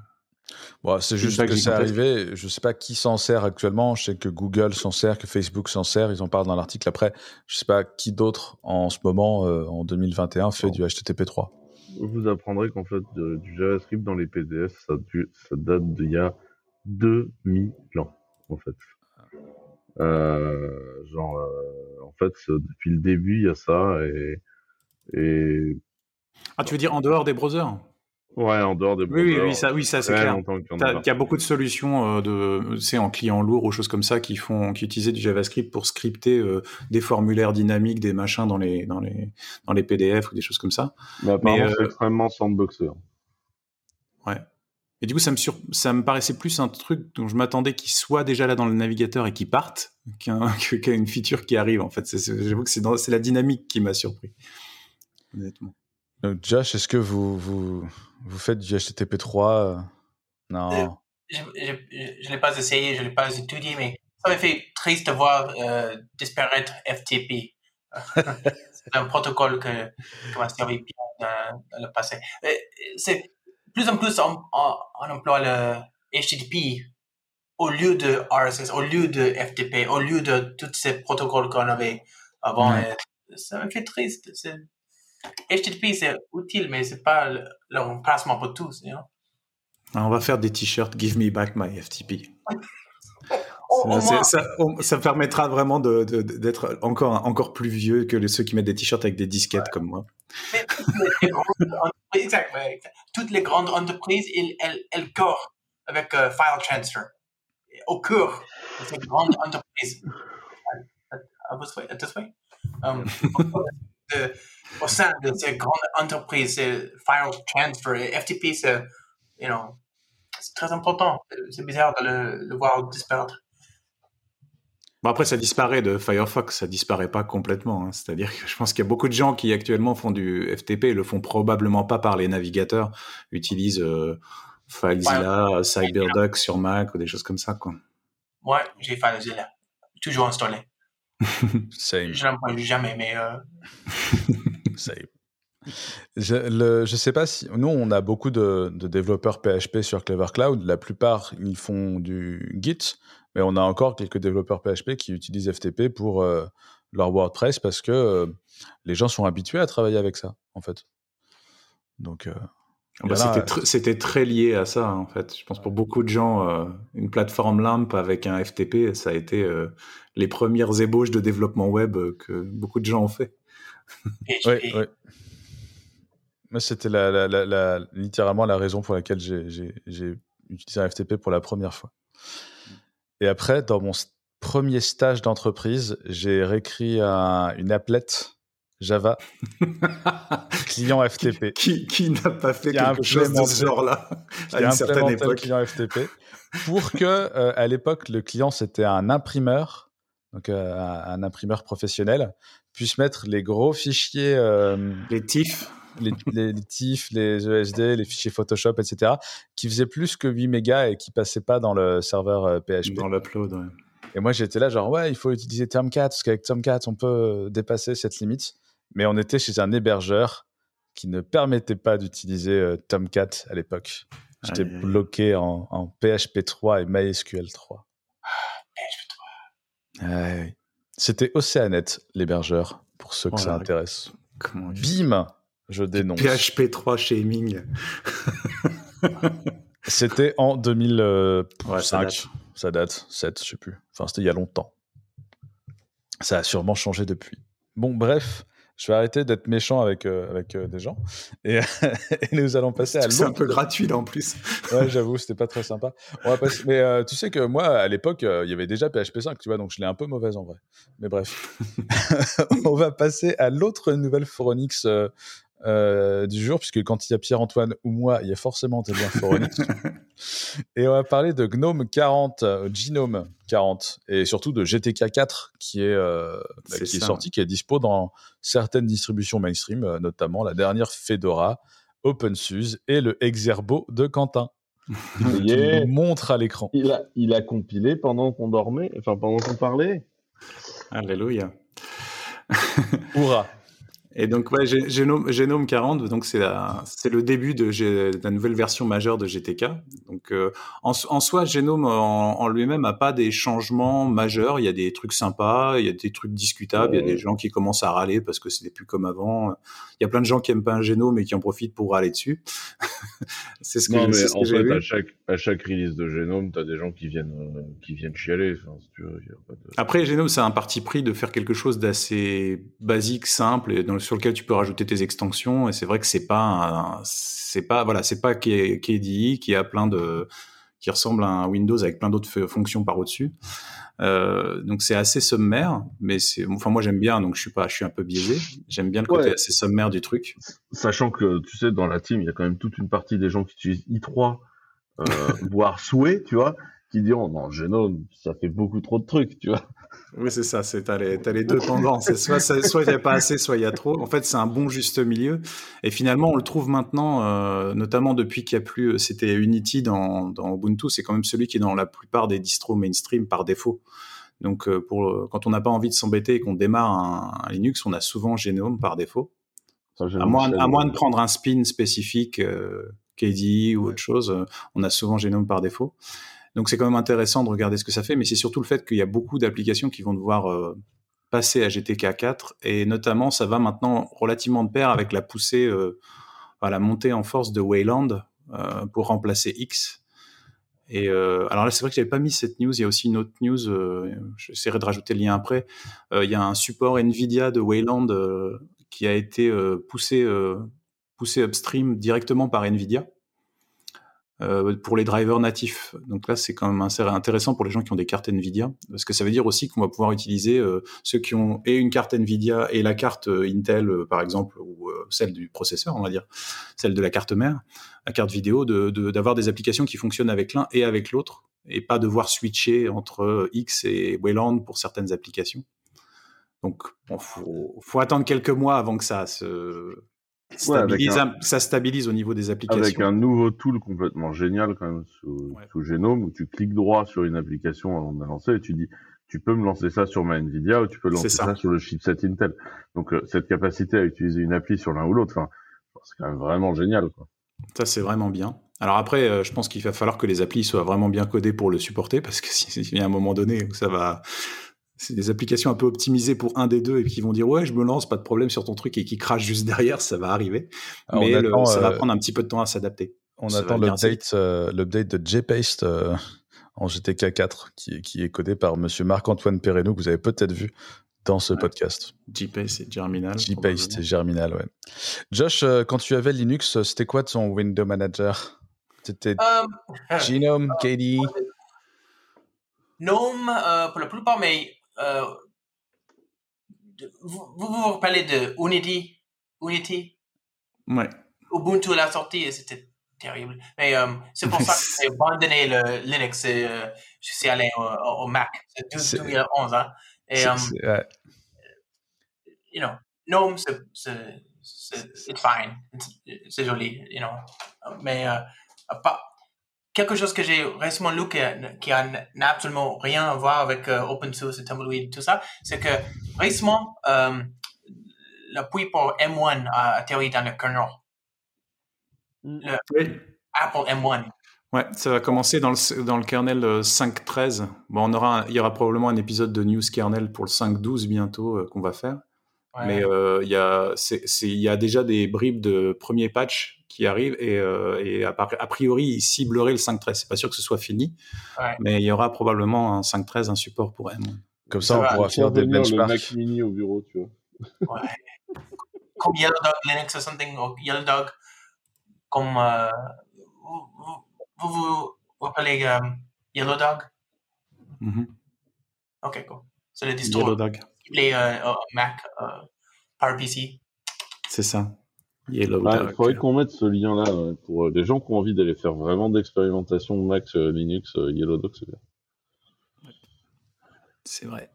Bon, c'est juste que c'est arrivé. Je sais pas qui s'en sert actuellement. Je sais que Google s'en sert, que Facebook s'en sert. Ils en parlent dans l'article. Après, je sais pas qui d'autre en ce moment, euh, en 2021, fait Bon. du HTTP 3. Vous apprendrez qu'en fait, de- du JavaScript dans les PDF, ça, du- ça date d'il y a 2000 ans, en fait. Euh, genre, euh, en fait, depuis le début, il y a ça, et, et Ah, tu veux dire en dehors des browsers ouais, en dehors des Oui, oui, browsers, oui, ça, oui, ça c'est clair. Il y a beaucoup de solutions euh, de, c'est en client lourd ou choses comme ça qui font, qui utilisaient du JavaScript pour scripter euh, des formulaires dynamiques, des machins dans les, dans les, dans les PDF ou des choses comme ça. Mais apparemment, c'est extrêmement sandboxé. hein. Ouais. Et du coup, ça me, sur... ça me paraissait plus un truc dont je m'attendais qu'il soit déjà là dans le navigateur et qu'il parte qu'un, qu'une feature qui arrive. En fait, C'est- j'avoue que c'est, dans... c'est la dynamique qui m'a surpris. Honnêtement. Donc, Josh, est-ce que vous, vous, vous faites du HTTP 3 Non. Je ne l'ai pas essayé, je ne l'ai pas étudié, mais ça m'a fait triste de voir euh, disparaître FTP. c'est un protocole que, qui m'a servi bien dans, dans le passé. Euh, C'est plus en plus on, on, on emploie le HTTP au lieu de RSS, au lieu de FTP, au lieu de tous ces protocoles qu'on avait avant. Ouais. Ça me fait triste. C'est- HTTP, c'est utile, mais c'est pas le, le remplacement pour tous. you know? Alors, on va faire des t-shirts Give me back my FTP. Au- au C'est- moins- ça, on- ça permettra vraiment d'être encore, encore plus vieux que les- ceux qui mettent des t-shirts avec des disquettes comme moi. Mais toutes les grandes entreprises- elles, elles, elles courent avec euh, file transfer. Au cœur de ces grandes entreprises. Um, de- au sein de ces grandes entreprises, file transfer, et FTP, c'est, you know, très important. C'est bizarre de le, le voir disparaître. Bon, après, ça disparaît de Firefox, ça disparaît pas complètement. hein. C'est-à-dire que je pense qu'il y a beaucoup de gens qui actuellement font du FTP et le font probablement pas par les navigateurs, utilisent euh, FileZilla, CyberDuck sur Mac ou des choses comme ça. Quoi. Moi, j'ai FileZilla, toujours installé. Same. Je n'emploie jamais, mais euh, Same. Je, le, je sais pas si. Nous, on a beaucoup de, de développeurs PHP sur Clever Cloud. La plupart, ils font du Git, mais on a encore quelques développeurs PHP qui utilisent FTP pour euh, leur WordPress parce que euh, les gens sont habitués à travailler avec ça, en fait. Donc, euh, Ah bah, c'était, tr- c'était très lié à ça, en fait. Je pense pour beaucoup de gens, euh, une plateforme LAMP avec un FTP, ça a été euh, les premières ébauches de développement web que beaucoup de gens ont fait. Ouais. Moi, c'était la, la- la- la- littéralement la raison pour laquelle j'ai utilisé un FTP pour la première fois. Et après, dans mon premier stage d'entreprise, j'ai réécrit un- une applet Java client FTP. qui, qui n'a pas fait quelque chose de ce genre-là à une a certaine époque client FTP pour que, euh, à l'époque, le client c'était un imprimeur donc euh, un, un imprimeur professionnel, puisse mettre les gros fichiers, euh, Les TIFF. Les, les, les TIFF, les ESD, les fichiers Photoshop, etc., qui faisaient plus que 8 mégas et qui passaient pas dans le serveur euh, PHP. Dans l'upload, ouais. Et moi, j'étais là, genre, ouais, il faut utiliser Tomcat, parce qu'avec Tomcat, on peut euh, dépasser cette limite. Mais on était chez un hébergeur qui ne permettait pas d'utiliser euh, Tomcat à l'époque. J'étais bloqué en, en PHP 3 et MySQL 3. Ouais, ouais. C'était Oceanet, l'hébergeur, pour ceux que ça Voilà. intéresse. Comment Bim Je dénonce. PHP 3 shaming. C'était en 2005. Ouais, ça date. ça date, 7, je sais plus. Enfin, c'était il y a longtemps. Ça a sûrement changé depuis. Bon, bref, je vais arrêter d'être méchant avec, euh, avec euh, des gens. Et, et nous allons passer à C'est un l'autre. peu gratuit là en plus. Ouais, j'avoue, c'était pas très sympa. On va passer... Mais euh, tu sais que moi, à l'époque, euh, il y avait déjà PHP 5, tu vois, donc je l'ai un peu mauvaise en vrai. Mais bref. On va passer à l'autre nouvelle Foronix euh, du jour, puisque quand il y a Pierre-Antoine ou moi, il y a forcément des liens Foronix. Et on va parler de Gnome 40, euh, Genome 40, et surtout de GTK 4, qui est, euh, bah, qui est sorti, qui est dispo dans certaines distributions mainstream, euh, notamment la dernière Fedora, OpenSUSE et le Exerbo de Quentin qui Yeah. nous montre à l'écran. Il a, il a compilé pendant qu'on dormait, enfin pendant qu'on parlait. Alléluia. Hurrah Et donc, ouais, Génome, Génome 40, donc c'est le début de, de la nouvelle version majeure de GTK. Donc, euh, en, en soi, Génome en, en lui-même a pas des changements majeurs. Il y a des trucs sympas, il y a des trucs discutables, il y a des gens qui commencent à râler parce que c'était plus comme avant. Il y a plein de gens qui aiment pas un Génome et qui en profitent pour râler dessus. c'est ce que, Non, mais ce en fait, vu. à chaque, à chaque release de Genome, t'as des gens qui viennent, euh, qui viennent chialer. Enfin, si tu veux, y a pas de... Après, Genome, c'est un parti pris de faire quelque chose d'assez basique, simple, et dans, sur lequel tu peux rajouter tes extensions. Et c'est vrai que c'est pas, c'est pas, voilà, c'est pas K- KDE qui a plein de, qui ressemble à un Windows avec plein d'autres fonctions par au-dessus. Euh, donc c'est assez sommaire, mais c'est, enfin moi j'aime bien, donc je suis pas, je suis un peu biaisé. J'aime bien le côté Ouais. assez sommaire du truc. Sachant que, tu sais, dans la team, il y a quand même toute une partie des gens qui utilisent i3, euh, voire souhait, tu vois, qui diront, non, Genome, ça fait beaucoup trop de trucs, tu vois. Oui, c'est ça, c'est t'as les, deux tendances. Soit il n'y a pas assez, soit il y a trop. En fait, c'est un bon juste milieu. Et finalement, on le trouve maintenant, euh, notamment depuis qu'il n'y a plus, c'était Unity dans, dans Ubuntu, c'est quand même celui qui est dans la plupart des distros mainstream par défaut. Donc, euh, pour, quand on n'a pas envie de s'embêter et qu'on démarre un, un Linux, on a souvent Genome par défaut. Ça, À moins, Michel, à moins de euh, prendre un spin spécifique, euh, KDE ou autre chose, euh, on a souvent Genome par défaut. Donc c'est quand même intéressant de regarder ce que ça fait, mais c'est surtout le fait qu'il y a beaucoup d'applications qui vont devoir euh, passer à GTK 4, et notamment ça va maintenant relativement de pair avec la poussée, euh, la montée en force de Wayland euh, pour remplacer X. Et alors là, c'est vrai que j'avais pas mis cette news. Il y a aussi une autre news. J'essaierai de rajouter le lien après. Il y a un support Nvidia de Wayland qui a été poussé, poussé upstream directement par Nvidia euh, pour les drivers natifs. Donc là, c'est quand même intéressant pour les gens qui ont des cartes Nvidia, parce que ça veut dire aussi qu'on va pouvoir utiliser euh, ceux qui ont et une carte Nvidia et la carte euh, Intel, par exemple, ou celle du processeur, on va dire, celle de la carte mère, la carte vidéo, de- de- d'avoir des applications qui fonctionnent avec l'un et avec l'autre, et pas devoir switcher entre X et Wayland pour certaines applications. Donc, faut, faut attendre quelques mois avant que ça se Ouais, stabilise, un- ça stabilise au niveau des applications. Avec un nouveau tool complètement génial quand même sous, Ouais. sous Genome où tu cliques droit sur une application avant de la lancer et tu dis tu peux me lancer ça sur ma Nvidia ou tu peux lancer ça. ça. sur le chipset Intel. Donc euh, cette capacité à utiliser une appli sur l'un ou l'autre, enfin c'est quand même vraiment génial quoi. Ça, c'est vraiment bien. Alors après, euh, je pense qu'il va falloir que les applis soient vraiment bien codées pour le supporter, parce que s'il y a un moment donné où ça va... C'est des applications un peu optimisées pour un des deux et qui vont dire ouais je me lance pas de problème sur ton truc et qui crachent juste derrière ça va arriver Ah, on mais le- attend, ça va euh, prendre un petit peu de temps à s'adapter On Ça attend l'update euh, l'update de JPaste euh, en GTK 4 qui, est- qui est codé par monsieur Marc-Antoine Perrenou que vous avez peut-être vu dans ce Ouais. podcast. JPace et Germinal JPaste et. Germinal, ouais. Josh, euh, quand tu avais Linux, c'était quoi ton window manager? C'était Euh, Genome, KDE Gnome, euh, pour la plupart, mais euh, de- vous, vous vous rappelez de Unity, Unity, ouais Ubuntu à la sortie, et c'était terrible. Mais euh, c'est pour ça que j'ai abandonné le Linux. et, euh, je suis allé au, Mac. C'est C'est- 2011. Hein. Et, um, ouais. you know, Gnome, c'est, c'est, c'est, it's fine. It's- c'est joli, you know. Mais, euh, part- quelque chose que j'ai récemment lu qui, n'a absolument rien à voir avec euh, open source et Tumbleweed, tout ça, c'est que récemment, euh, l'appui pour M1 a atterri dans le kernel. Oui. Apple M1. Ouais, ça va commencer dans le, dans le kernel euh, 5.13. Bon, on aura un- il y aura probablement un épisode de news kernel pour le 5.12 bientôt euh, qu'on va faire. Ouais. Mais euh, il y, a, il y a déjà des bribes de premiers patchs qui arrivent et, euh, et a, a priori, ils cibleraient le 5.13. C'est pas sûr que ce soit fini, Ouais. mais il y aura probablement un 5.13, un support pour M. Comme ça, Ça on va, pourra Faire des le benchmarks. Mac Mini au bureau, tu vois. Ouais. comme Yellow Dog Linux or something, ou Yellow Dog, comme euh, vous, vous, vous vous vous appelez euh, Yellow Dog? Mhm. Ok, cool. C'est le distro Yellow Dog, les euh, Mac euh, PowerPC. c'est ça. Yellow Il faudrait qu'on mette ce lien-là ouais, pour euh, les gens qui ont envie d'aller faire vraiment d'expérimentation Mac euh, Linux, euh, Yellow Dog, c'est bien. C'est vrai.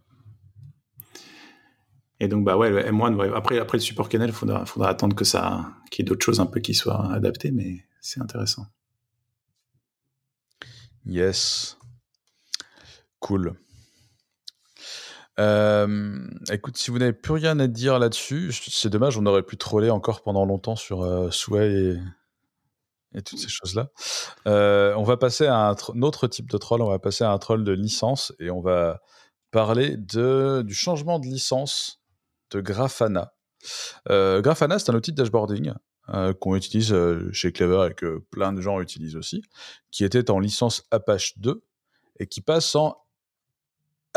Et donc, bah ouais, le M1, ouais, après, après le support kernel, il faudra, faudra attendre que ça, qu'il y ait d'autres choses un peu qui soient adaptées, mais c'est intéressant. Yes. Cool. Euh, écoute, si vous n'avez plus rien à dire là-dessus, c'est dommage, on aurait pu troller encore pendant longtemps sur euh, et, toutes ces choses-là. Euh, on va passer à un, autre type de troll, on va passer à un troll de licence et on va parler de, du changement de licence de Grafana. Euh, Grafana, c'est un outil de dashboarding qu'on utilise chez Clever et que plein de gens utilisent aussi, qui était en licence Apache 2 et qui passe en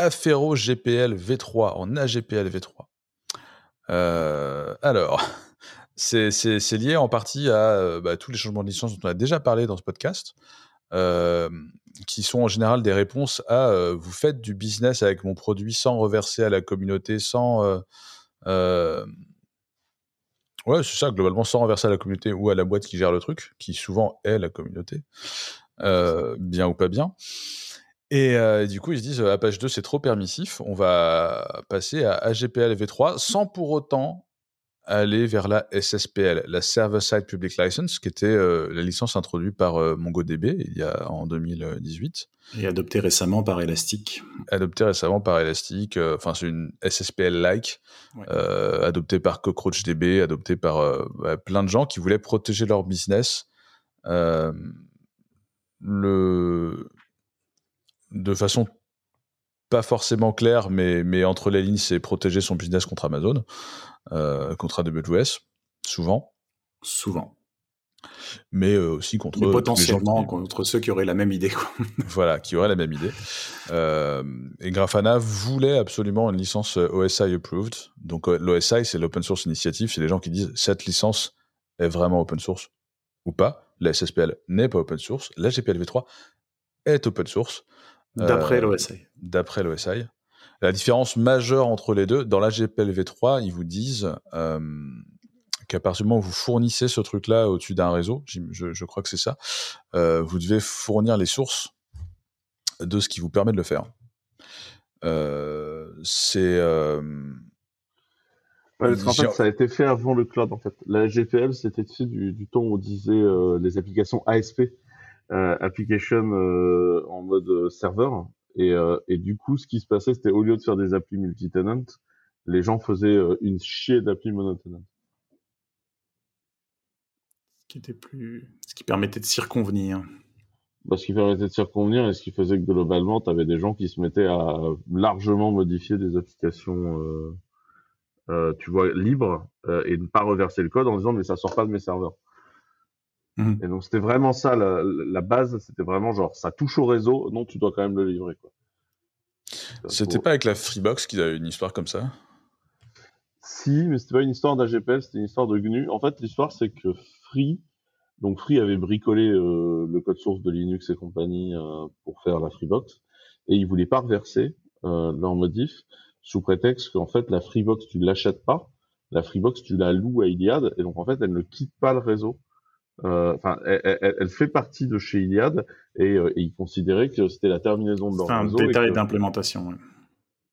Affero GPL V3, en AGPL V3. Euh, alors, c'est lié en partie à euh, bah, tous les changements de licence dont on a déjà parlé dans ce podcast, euh, qui sont en général des réponses à vous faites du business avec mon produit sans reverser à la communauté, sans. ouais, c'est ça, globalement, sans reverser à la communauté ou à la boîte qui gère le truc, qui souvent est la communauté, bien ou pas bien. Et euh, du coup, ils se disent, euh, Apache 2, c'est trop permissif, on va passer à AGPL V3 sans pour autant aller vers la SSPL, la Server-Side Public License, qui était euh, la licence introduite par euh, MongoDB il y a, en 2018, Et adopté récemment par Elastic. adoptée récemment par Elastic, euh, enfin c'est une SSPL-like, Ouais. adoptée par CockroachDB, adoptée par bah, plein de gens qui voulaient protéger leur business. Le... De façon pas forcément claire, mais, mais entre les lignes, c'est protéger son business contre Amazon, euh, contre AWS, souvent, Souvent. mais euh, aussi contre Mais potentiellement qui- contre ceux qui auraient la même idée. Quoi. voilà, qui aurait la même idée. Euh, et Grafana voulait absolument une licence OSI approved. Donc l'OSI, c'est l'Open Source Initiative, c'est les gens qui disent cette licence est vraiment open source ou pas. La SSPL n'est pas open source. La GPL v3 est open source. D'après Euh, l'OSI. D'après l'OSI. La différence majeure entre les deux, dans la GPL v3, ils vous disent euh, qu'à partir du moment où vous fournissez ce truc-là au-dessus d'un réseau, je, je crois que c'est ça, euh, vous devez fournir les sources de ce qui vous permet de le faire. Euh, c'est euh, Ouais, parce qu'en J'ai- fait, ça a été fait avant le cloud, en fait. La GPL, c'était tu sais, du, du temps où on disait euh, les applications ASP, euh, application euh, en mode euh, serveur. Et, euh, et du coup, ce qui se passait, c'était au lieu de faire des applis multi-tenant, les gens faisaient euh, une chier d'applis monotenant. Ce qui, était plus... ce qui permettait de circonvenir. Bah, ce qui permettait de circonvenir et ce qui faisait que globalement, tu avais des gens qui se mettaient à largement modifier des applications, euh, euh, tu vois, libres euh, et ne pas reverser le code en disant mais ça sort pas de mes serveurs. Mhm. Et donc c'était vraiment ça la, la base, c'était vraiment genre ça touche au réseau, non tu dois quand même le livrer quoi. c'était Pour- pas avec la Freebox qu'il y a eu une histoire comme ça? Si, mais c'était pas une histoire d'AGPL, c'était une histoire de GNU. En fait, l'histoire c'est que Free, donc Free avait bricolé euh, le code source de Linux et compagnie euh, pour faire la Freebox, et ils voulaient pas reverser euh, leur modif sous prétexte qu'en fait la Freebox tu l'achètes pas, la Freebox tu la loues à Iliad, et donc en fait elle ne quitte pas le réseau. Euh, Enfin, elle, elle- elle fait partie de chez Iliad, et, euh, et ils considéraient que c'était la terminaison de leur un réseau. et détail d'implémentation. ouais.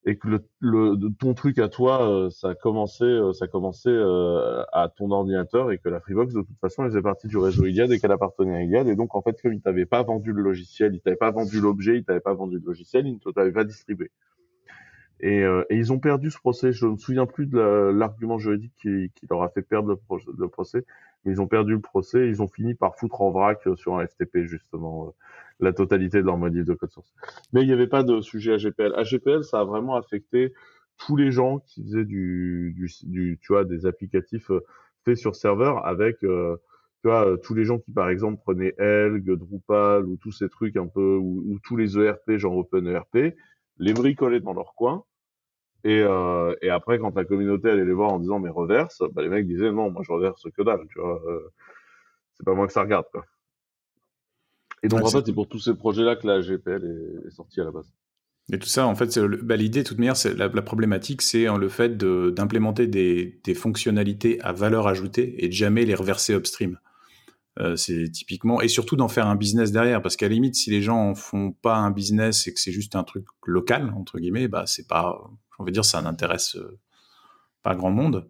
et que le, le, ton truc à toi, euh, ça a commencé, euh, ça euh, à ton ordinateur et que la Freebox, de toute façon, elle faisait partie du réseau Iliad et qu'elle appartenait à Iliad. Et donc, en fait, comme il t'avait pas vendu le logiciel, il t'avait pas vendu l'objet, il t'avait pas vendu le logiciel, il ne te l'avait pas distribué. Et, et, ils ont perdu ce procès. Je ne me souviens plus de l'argument juridique qui, qui, leur a fait perdre le, procès, mais ils ont perdu le procès. Ils ont fini par foutre en vrac sur un FTP justement la totalité de leur modif de code source. Mais il n'y avait pas de sujet AGPL. AGPL, ça a vraiment affecté tous les gens qui faisaient du, du, du tu vois, des applicatifs euh, faits sur serveur avec, euh, tu vois, euh, tous les gens qui, par exemple, prenaient Elg, Drupal ou tous ces trucs un peu, ou, ou tous les ERP, genre OpenERP, les bricolaient dans leur coin. Et, euh, et après, quand la communauté allait les voir en disant mais reverse, bah, les mecs disaient non, moi je reverse que dalle, tu vois. c'est pas moi que ça regarde, quoi. Et donc, en fait, c'est pour tous ces projets-là que la GPL est, est, sortie à la base. Et tout ça, en fait, bah, l'idée, de toute manière, la, la, problématique, c'est hein, le fait d'implémenter des, des, fonctionnalités à valeur ajoutée et de jamais les reverser upstream. Euh, c'est typiquement, et surtout d'en faire un business derrière, parce qu'à la limite, si les gens en font pas un business et que c'est juste un truc local, entre guillemets, bah, c'est pas, on va dire, ça n'intéresse euh, pas grand monde.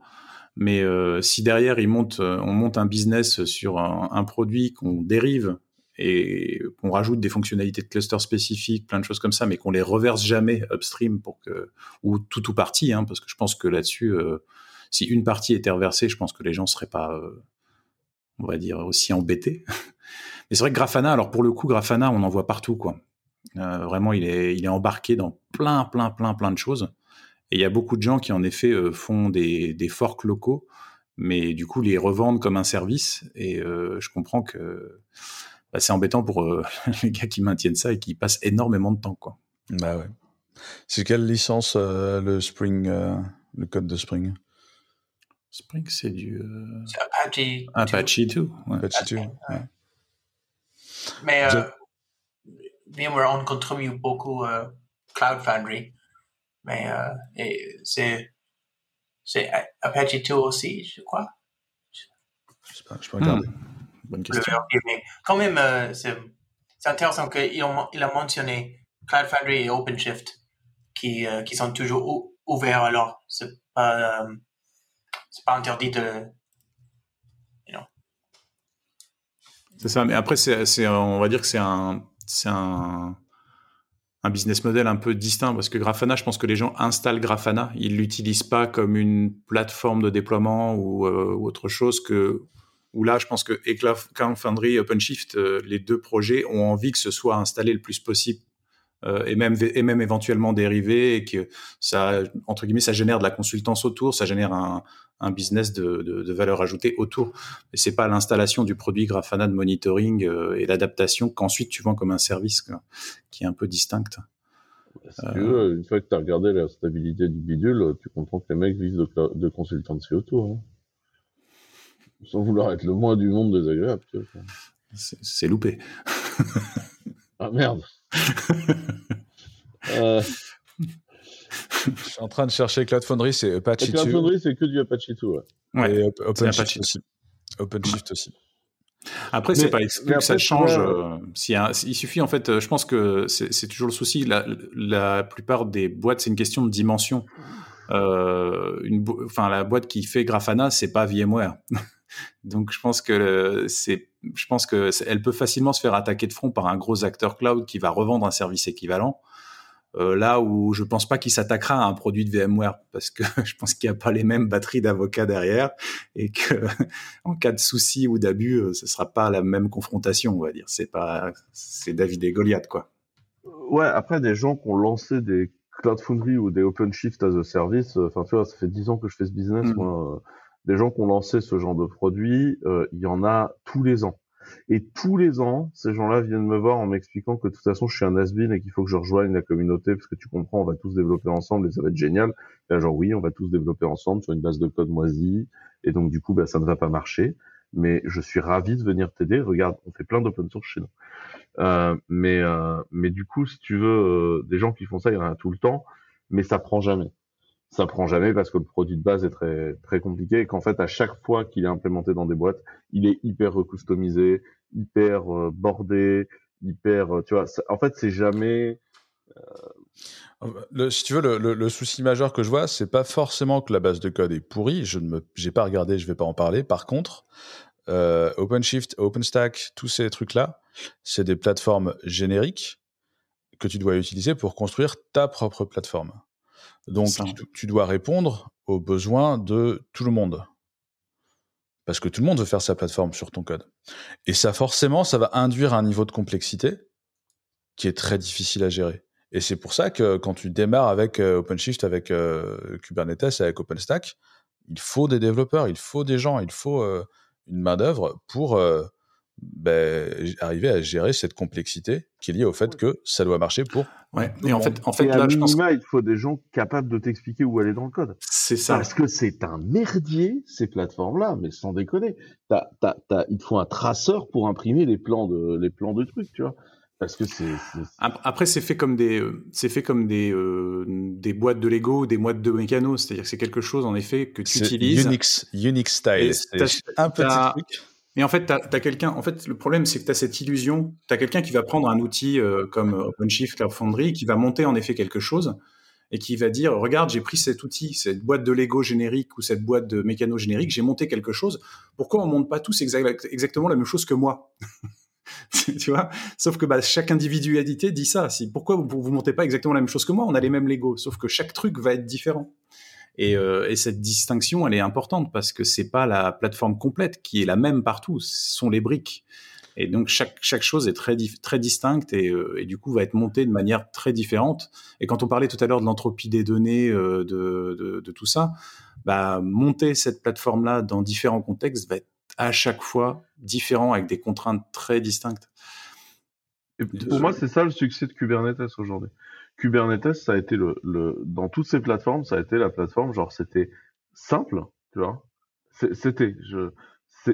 Mais euh, si derrière, ils montent, euh, on monte un business sur un, produit qu'on dérive et qu'on rajoute des fonctionnalités de cluster spécifiques, plein de choses comme ça, mais qu'on les reverse jamais upstream pour que ou tout ou partie, hein, parce que je pense que là-dessus, si une partie était reversée, je pense que les gens seraient pas, on va dire, aussi embêtés. mais c'est vrai que Grafana, alors pour le coup, Grafana, on en voit partout, quoi. Vraiment, il est, il est embarqué dans plein, plein, plein, plein de choses. Et il y a beaucoup de gens qui, en effet, euh, font des, des forks locaux, mais du coup, les revendent comme un service. Et euh, je comprends que bah, c'est embêtant pour euh, les gars qui maintiennent ça et qui passent énormément de temps. Quoi. Bah ouais. C'est quelle licence euh, le Spring, euh, le code de Spring? Spring, c'est du. Euh, Apache. Apache 2. Ouais. Apache 2. Ouais. Mais euh, VMware, on contribue beaucoup à Cloud Foundry. Mais c'est Apache 2 aussi, je crois. Je sais pas, je peux regarder. Hmm. Bonne question. Mais quand même, euh, c'est intéressant qu'il il a mentionné Cloud Foundry et OpenShift qui, euh, qui sont toujours ouverts. Alors, c'est pas, euh, c'est pas interdit de. You know. C'est ça, mais après, c'est, on va dire que c'est un, c'est un, un business model un peu distinct parce que Grafana, je pense que les gens installent Grafana, ils l'utilisent pas comme une plateforme de déploiement ou, euh, autre chose que où là, je pense que Cloud Foundry, OpenShift, euh, les deux projets ont envie que ce soit installé le plus possible euh, et même et même éventuellement dérivé et que ça entre guillemets ça génère de la consultance autour, ça génère un, un business de, de, de, valeur ajoutée autour. Et c'est pas l'installation du produit Grafana de monitoring euh, et l'adaptation qu'ensuite tu vends comme un service quoi, qui est un peu distincte. Si tu veux, une fois que tu as regardé la stabilité du bidule, tu comprends que les mecs vivent de, de consultancy autour. Hein sans vouloir être le moins du monde désagréable. C'est loupé. ah merde. Euh... Je suis en train de chercher Cloud Foundry, c'est Apache 2. Cloud Foundry, c'est que du Apache 2. Ouais. ouais Et OpenShift aussi. OpenShift aussi. Après, c'est pas exclu que ça change. Euh, si il suffit, en fait, je pense que c'est toujours le souci. La, la plupart des boîtes, c'est une question de dimension. Euh, une, enfin, la boîte qui fait Grafana, c'est pas VMware. Donc je pense que c'est, je pense que elle peut facilement se faire attaquer de front par un gros acteur cloud qui va revendre un service équivalent. Euh, là où je pense pas qu'il s'attaquera à un produit de VMware parce que je pense qu'il n'y a pas les mêmes batteries d'avocats derrière et que en cas de souci ou d'abus, euh, ce sera pas la même confrontation, on va dire. C'est pas, c'est David et Goliath quoi. Ouais, après des gens qui ont lancé des Cloud Foundry ou des OpenShift as a service, euh, enfin tu vois, ça fait dix ans que je fais ce business, mmh. moi des gens qui ont lancé ce genre de produit, euh, il y en a tous les ans. Et tous les ans, ces gens-là viennent me voir en m'expliquant que de toute façon, je suis un has et qu'il faut que je rejoigne la communauté parce que tu comprends, on va tous développer ensemble et ça va être génial. Et genre, oui, on va tous développer ensemble sur une base de code moisie. Et donc, du coup, bah, ça ne va pas marcher. Mais je suis ravi de venir t'aider. Regarde, on fait plein d'open source chez nous. Euh, mais, euh, mais du coup, si tu veux, euh, des gens qui font ça, il y en a tout le temps, mais ça prend jamais ça prend jamais parce que le produit de base est très très compliqué et qu'en fait à chaque fois qu'il est implémenté dans des boîtes, il est hyper recustomisé, hyper euh, bordé, hyper euh, tu vois, en fait c'est jamais Le, si tu veux, le, souci majeur que je vois, c'est pas forcément que la base de code est pourrie. Je ne me, j'ai pas regardé, je vais pas en parler. Par contre, euh, OpenShift, OpenStack, tous ces trucs-là, c'est des plateformes génériques que tu dois utiliser pour construire ta propre plateforme. Donc, tu, tu dois répondre aux besoins de tout le monde. Parce que tout le monde veut faire sa plateforme sur ton code. Et ça, forcément, ça va induire un niveau de complexité qui est très difficile à gérer. Et c'est pour ça que quand tu démarres avec euh, OpenShift, avec euh, Kubernetes, avec OpenStack, il faut des développeurs, il faut des gens, il faut euh, une main-d'œuvre pour ben, arriver à gérer cette complexité qui est liée au fait que ça doit marcher pour. Ouais. Et en fait, en fait Et à là, je pense que il faut des gens capables de t'expliquer où aller dans le code. c'est ça. Parce que c'est un merdier, ces plateformes-là, mais sans déconner. T'as, t'as, t'as, il te faut un traceur pour imprimer les plans de, les plans de trucs, tu vois. Parce que c'est, c'est- Ap- Après, c'est fait comme des, euh, c'est fait comme des, euh, des boîtes de Lego, ou des boîtes de mécano. C'est-à-dire que c'est quelque chose, en effet, que tu utilises. Unix, Unix style. Et C'est t'as- un petit truc. Et en fait, quelqu'un. En fait, le problème, c'est que tu as cette illusion. Tu as quelqu'un qui va prendre un outil euh, comme euh, OpenShift, Cloud Foundry, qui va monter en effet quelque chose et qui va dire Regarde, j'ai pris cet outil, cette boîte de Lego générique ou cette boîte de mécano générique, j'ai monté quelque chose. Pourquoi on monte pas tous exact- exactement la même chose que moi? Tu vois? Sauf que bah, chaque individualité dit ça. Pourquoi vous ne montez pas exactement la même chose que moi? On a les mêmes Lego, sauf que chaque truc va être différent. Et, euh, et cette distinction, elle est importante parce que c'est pas la plateforme complète qui est la même partout, ce sont les briques. Et donc chaque, chaque chose est très, très distincte et, euh, et du coup va être montée de manière très différente. Et quand on parlait tout à l'heure de l'entropie des données, euh, de, de, de tout ça, bah, monter cette plateforme-là dans différents contextes va être à chaque fois différent avec des contraintes très distinctes. Et pour moi, c'est ça le succès de Kubernetes aujourd'hui. Kubernetes, ça a été le, le, dans toutes ces plateformes, ça a été la plateforme, genre, c'était simple, tu vois. C'était, je,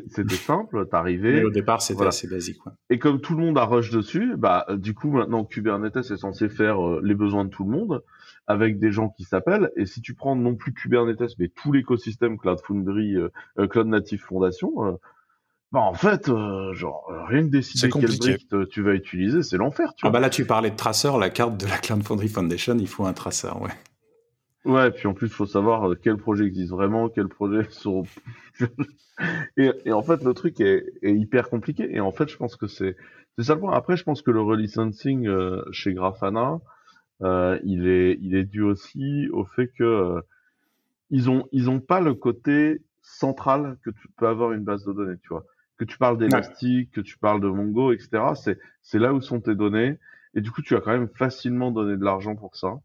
c'était simple, Mais t'arrivais, au départ, c'était voilà. assez basique. ouais. et comme tout le monde a rush dessus, bah, du coup, maintenant, Kubernetes est censé faire euh, les besoins de tout le monde, avec des gens qui s'appellent, et si tu prends non plus Kubernetes, mais tout l'écosystème Cloud Foundry, euh, euh, Cloud Native Foundation, euh, bah, en fait, euh, genre, euh, rien que décider quelle compliqué. brique te- tu vas utiliser, c'est l'enfer, tu Ah vois. bah là, tu parlais de traceur, la carte de la Cloud Foundry Foundation, il faut un traceur, ouais. Ouais, puis en plus, il faut savoir euh, quels projets existent vraiment, quels projets sont. et, et en fait, le truc est, est hyper compliqué. Et en fait, je pense que c'est c'est ça le point. Après, je pense que le relicensing euh, chez Grafana, euh, il est il est dû aussi au fait que euh, ils ont ils ont pas le côté central que tu peux avoir une base de données, tu vois. Que tu parles d'Elastic, que tu parles de Mongo, etc. C'est c'est là où sont tes données. Et du coup, tu as quand même facilement donné de l'argent pour ça.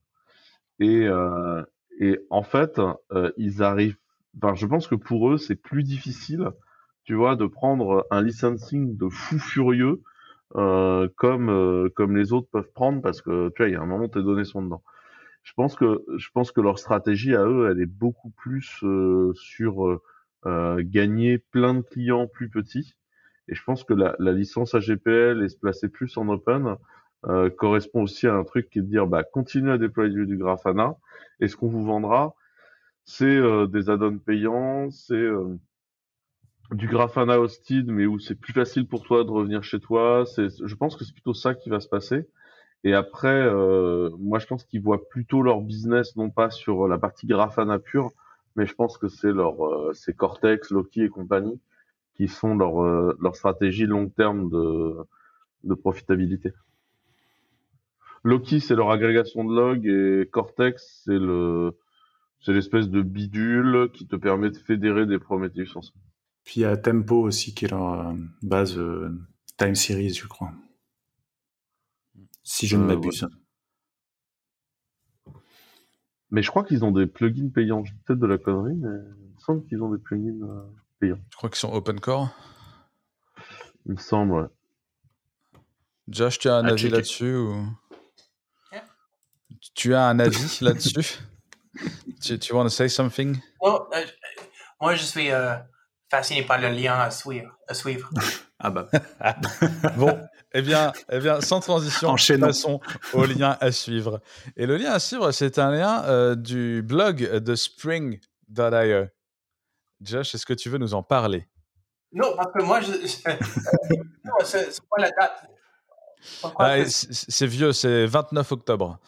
Et, euh, et en fait, euh, ils arrivent. Enfin, je pense que pour eux, c'est plus difficile, tu vois, de prendre un licensing de fou furieux euh, comme euh, comme les autres peuvent prendre parce que tu vois, il y a un moment tes données sont dedans. Je pense que je pense que leur stratégie à eux, elle est beaucoup plus euh, sur euh, gagner plein de clients plus petits. Et je pense que la, la licence AGPL et se placer plus en open euh, correspond aussi à un truc qui est de dire bah continuez à déployer du, du Grafana. Et ce qu'on vous vendra c'est euh, des add-ons payants c'est euh, du Grafana hosted mais où c'est plus facile pour toi de revenir chez toi. C'est je pense que c'est plutôt ça qui va se passer. Et après euh, moi je pense qu'ils voient plutôt leur business non pas sur la partie Grafana pure mais je pense que c'est leur euh, c'est Cortex Loki et compagnie qui sont leur euh, leur stratégie long terme de de profitabilité Loki, c'est leur agrégation de logs et Cortex, c'est le, c'est l'espèce de bidule qui te permet de fédérer des Prometheus ensemble. Puis il y a Tempo aussi qui est leur euh, base euh, Time Series, je crois. Si je ne Euh, m'abuse. Mais je crois qu'ils ont des plugins payants. J'ai peut-être de la connerie, mais il me semble qu'ils ont des plugins euh, payants. Je crois qu'ils sont open core? Il me semble, ouais. Josh, tu as un avis là-dessus ou... Yeah. Tu as un avis là-dessus? Tu, tu want to say something? Bon, euh, moi, je suis euh, fasciné par le lien à suivre. À suivre. Ah bah, Bon, eh bien, eh bien, sans transition, Enchaînons. passons au lien à suivre. Et le lien à suivre, c'est un lien euh, du blog de Spring.io. Josh, est-ce que tu veux nous en parler? Non, parce que moi, je. euh, c'est pas la date. Ah, c'est vieux, c'est 29 octobre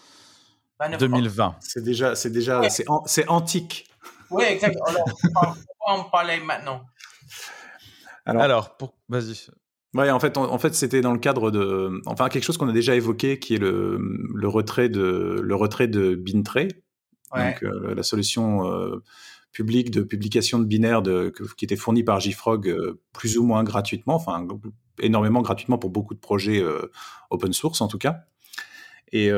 29 2020. C'est déjà, c'est déjà, Ouais. c'est an- c'est antique. Oui, exact. Alors, pourquoi en parler maintenant Alors, Alors, pour... vas-y. Ouais, en fait, en, en fait, c'était dans le cadre de, enfin, quelque chose qu'on a déjà évoqué, qui est le, le retrait de, le retrait de Bintray, Ouais. donc euh, la solution euh, publique de publication de binaires de, que- qui était fournie par JFrog euh, plus ou moins gratuitement, enfin énormément gratuitement pour beaucoup de projets open source en tout cas. Et,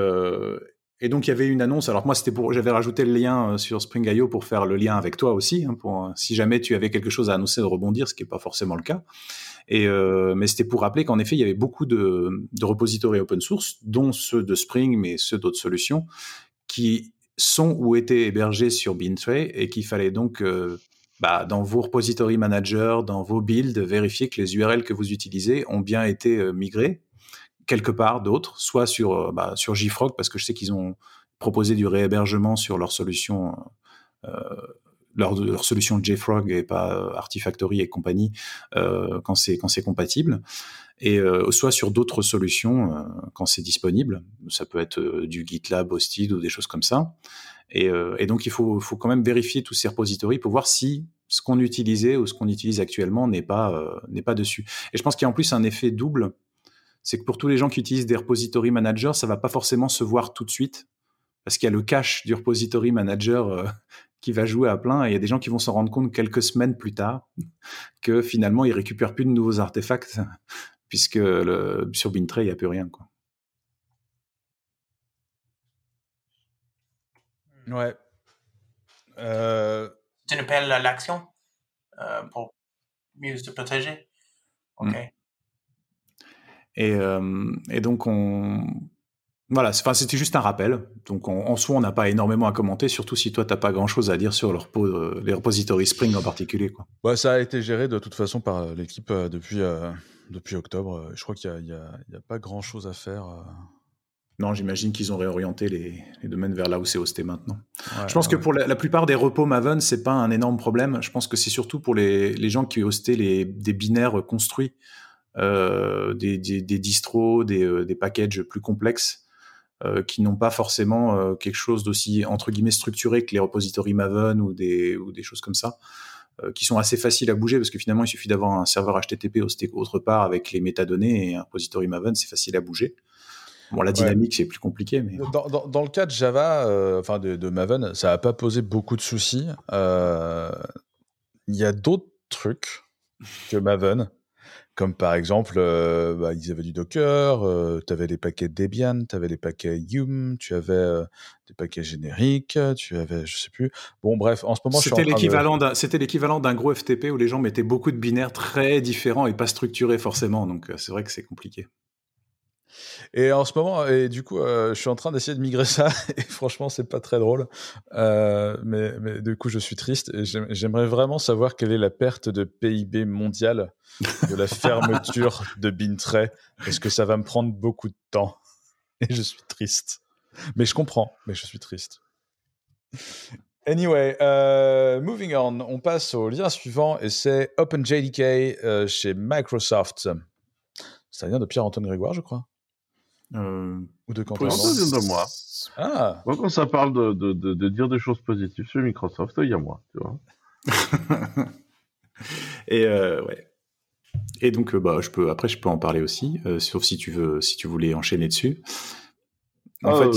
et donc il y avait une annonce. Alors moi c'était pour, j'avais rajouté le lien sur Spring.io pour faire le lien avec toi aussi, hein, pour si jamais tu avais quelque chose à annoncer de rebondir, ce qui n'est pas forcément le cas. Euh, mais c'était pour rappeler qu'en effet il y avait beaucoup de, repositories open source, dont ceux de Spring, mais ceux d'autres solutions, qui sont ou étaient hébergés sur Bintray et qu'il fallait donc euh, bah, dans vos repository managers, dans vos builds, vérifier que les URL que vous utilisez ont bien été euh, migrés quelque part d'autres, soit sur, euh, bah, sur JFrog, parce que je sais qu'ils ont proposé du réhébergement sur leur solution, euh, leur, leur solution JFrog et pas euh, Artifactory et compagnie, euh, quand c'est quand c'est compatible, et euh, soit sur d'autres solutions quand c'est disponible. Ça peut être du GitLab hosted ou des choses comme ça. Et, donc il faut, faut quand même vérifier tous ces repositories pour voir si ce qu'on utilisait ou ce qu'on utilise actuellement n'est pas n'est pas dessus. Et je pense qu'il y a en plus un effet double c'est que pour tous les gens qui utilisent des repository managers, ça va pas forcément se voir tout de suite, parce qu'il y a le cache du repository manager qui va jouer à plein, et il y a des gens qui vont s'en rendre compte quelques semaines plus tard que finalement ils récupèrent plus de nouveaux artefacts, puisque le, sur Bintray il n'y a plus rien. Quoi. Ouais. Euh, Tu appelles à l'action euh, pour mieux se protéger? Ok. Mm. Et, euh, et donc on voilà, c'était juste un rappel. Donc en, en soi, on n'a pas énormément à commenter, surtout si toi t'as pas grand chose à dire sur euh, les repositories Spring en particulier. Quoi. ouais, ça a été géré de toute façon par euh, l'équipe euh, depuis, euh, depuis octobre. Je crois qu'il n'y a, pas grand-chose à faire. Non, j'imagine qu'ils ont réorienté les, les domaines vers là où c'est hosté maintenant. Ouais, Je pense que pour la, la plupart des repos Maven, c'est pas un énorme problème. Je pense que c'est surtout pour les, les gens qui hostaient les, des binaires construits, des, des, des distros, des, des packages plus complexes, qui n'ont pas forcément euh, quelque chose d'aussi entre guillemets structuré que les repositories Maven ou des, ou des choses comme ça, euh, qui sont assez faciles à bouger parce que finalement il suffit d'avoir un serveur HTTP autre part avec les métadonnées et un repository Maven, c'est facile à bouger. Bon, la dynamique c'est plus compliqué, mais Dans, dans- dans le cas de Java, euh, enfin de, de Maven, ça n'a pas posé beaucoup de soucis. Euh, Il y a d'autres trucs que Maven, comme par exemple, euh, bah, ils avaient du Docker, tu avais les paquets Debian, tu avais les paquets Yum, tu avais euh, des paquets génériques, tu avais, je sais plus. Bon, bref, en ce moment, C'était de- l'équivalent d'un, c'était l'équivalent d'un gros FTP où les gens mettaient beaucoup de binaires très différents et pas structurés forcément. Donc euh, c'est vrai que c'est compliqué. Et en ce moment, et du coup, euh, je suis en train d'essayer de migrer ça, et franchement, c'est pas très drôle. Euh, mais, mais du coup, je suis triste. Et j'aim- j'aimerais vraiment savoir quelle est la perte de PIB mondiale de la fermeture de Bintray, parce que ça va me prendre beaucoup de temps? Et je suis triste. Mais je comprends, mais je suis triste. Anyway, euh, moving on, on passe au lien suivant, et c'est OpenJDK euh, chez Microsoft. Ça vient de Pierre-Antoine Grégoire, je crois. Euh, Ou de Quentin vient de moi. Ah, Moi, quand ça parle de, de, de, de dire des choses positives sur Microsoft, il y a moi, tu vois. et euh, ouais. Et donc euh, bah je peux après je peux en parler aussi, euh, sauf si tu veux si tu voulais enchaîner dessus. En fait,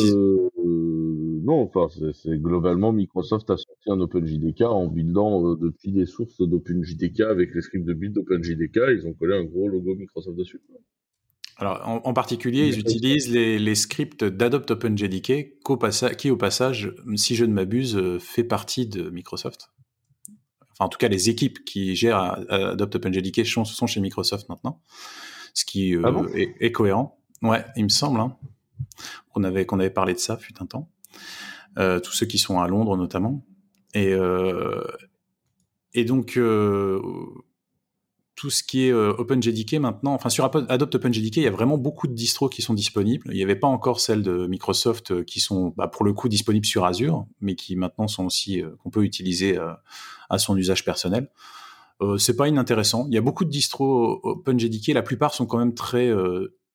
non, enfin, c'est- globalement Microsoft a sorti un OpenJDK en buildant euh, depuis des sources d'OpenJDK avec les scripts de build d'OpenJDK. Ils ont collé un gros logo Microsoft dessus. Alors en, en particulier, ils utilisent les, les scripts d'Adopt OpenJDK qu'au passa- qui au passage, si je ne m'abuse, euh, fait partie de Microsoft. Enfin, en tout cas, les équipes qui gèrent euh, Adopt OpenJDK sont, sont chez Microsoft maintenant, ce qui euh, Ah bon? est, est cohérent. Ouais, il me semble hein, qu'on avait qu'on avait parlé de ça fut un temps. Euh, tous ceux qui sont à Londres notamment. Et euh, et donc euh, tout ce qui est euh, OpenJDK maintenant, enfin sur Adopt OpenJDK, il y a vraiment beaucoup de distros qui sont disponibles. Il n'y avait pas encore celles de Microsoft euh, qui sont bah, pour le coup disponibles sur Azure, mais qui maintenant sont aussi euh, qu'on peut utiliser à son usage personnel. C'est pas inintéressant. Il y a beaucoup de distros OpenJDK. La plupart sont quand même très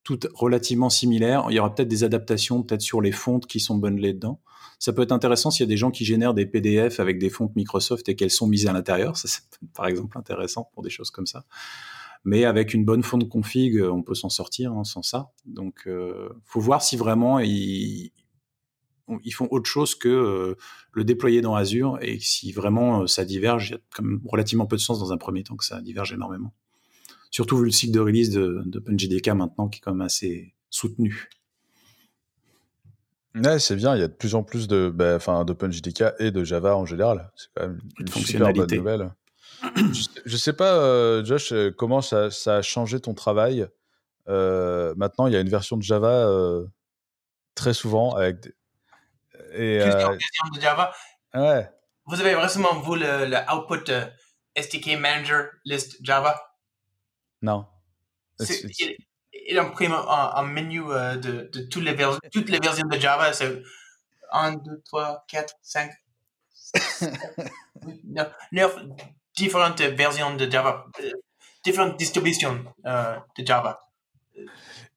toutes relativement similaires. Il y aura peut-être des adaptations, peut-être sur les fontes qui sont bundlées dedans. Ça peut être intéressant s'il y a des gens qui génèrent des PDF avec des fontes Microsoft et qu'elles sont mises à l'intérieur. Ça, c'est par exemple intéressant pour des choses comme ça. Mais avec une bonne fonte config, on peut s'en sortir hein, sans ça. Donc, euh, faut voir si vraiment ils, ils font autre chose que euh, le déployer dans Azure et si vraiment euh, ça diverge, il y a quand même relativement peu de sens dans un premier temps que ça diverge énormément. Surtout vu le cycle de release de, de maintenant qui est quand même assez soutenu. Ouais, c'est bien, il y a de plus en plus de, bah, d'OpenJDK et de Java en général. C'est quand même une, super bonne nouvelle. je, ne sais pas, euh, Josh, comment ça, a changé ton travail. maintenant, il y a une version de Java très souvent avec des, et, euh, de Java. Ouais. Vous avez récemment vu le, output euh, SDK Manager List Java? Non. Il, imprime un, menu euh, de, de toutes, les toutes les versions de Java. C'est 1, 2, 3, 4, 5, 9 différentes versions de Java, différentes distributions de Java.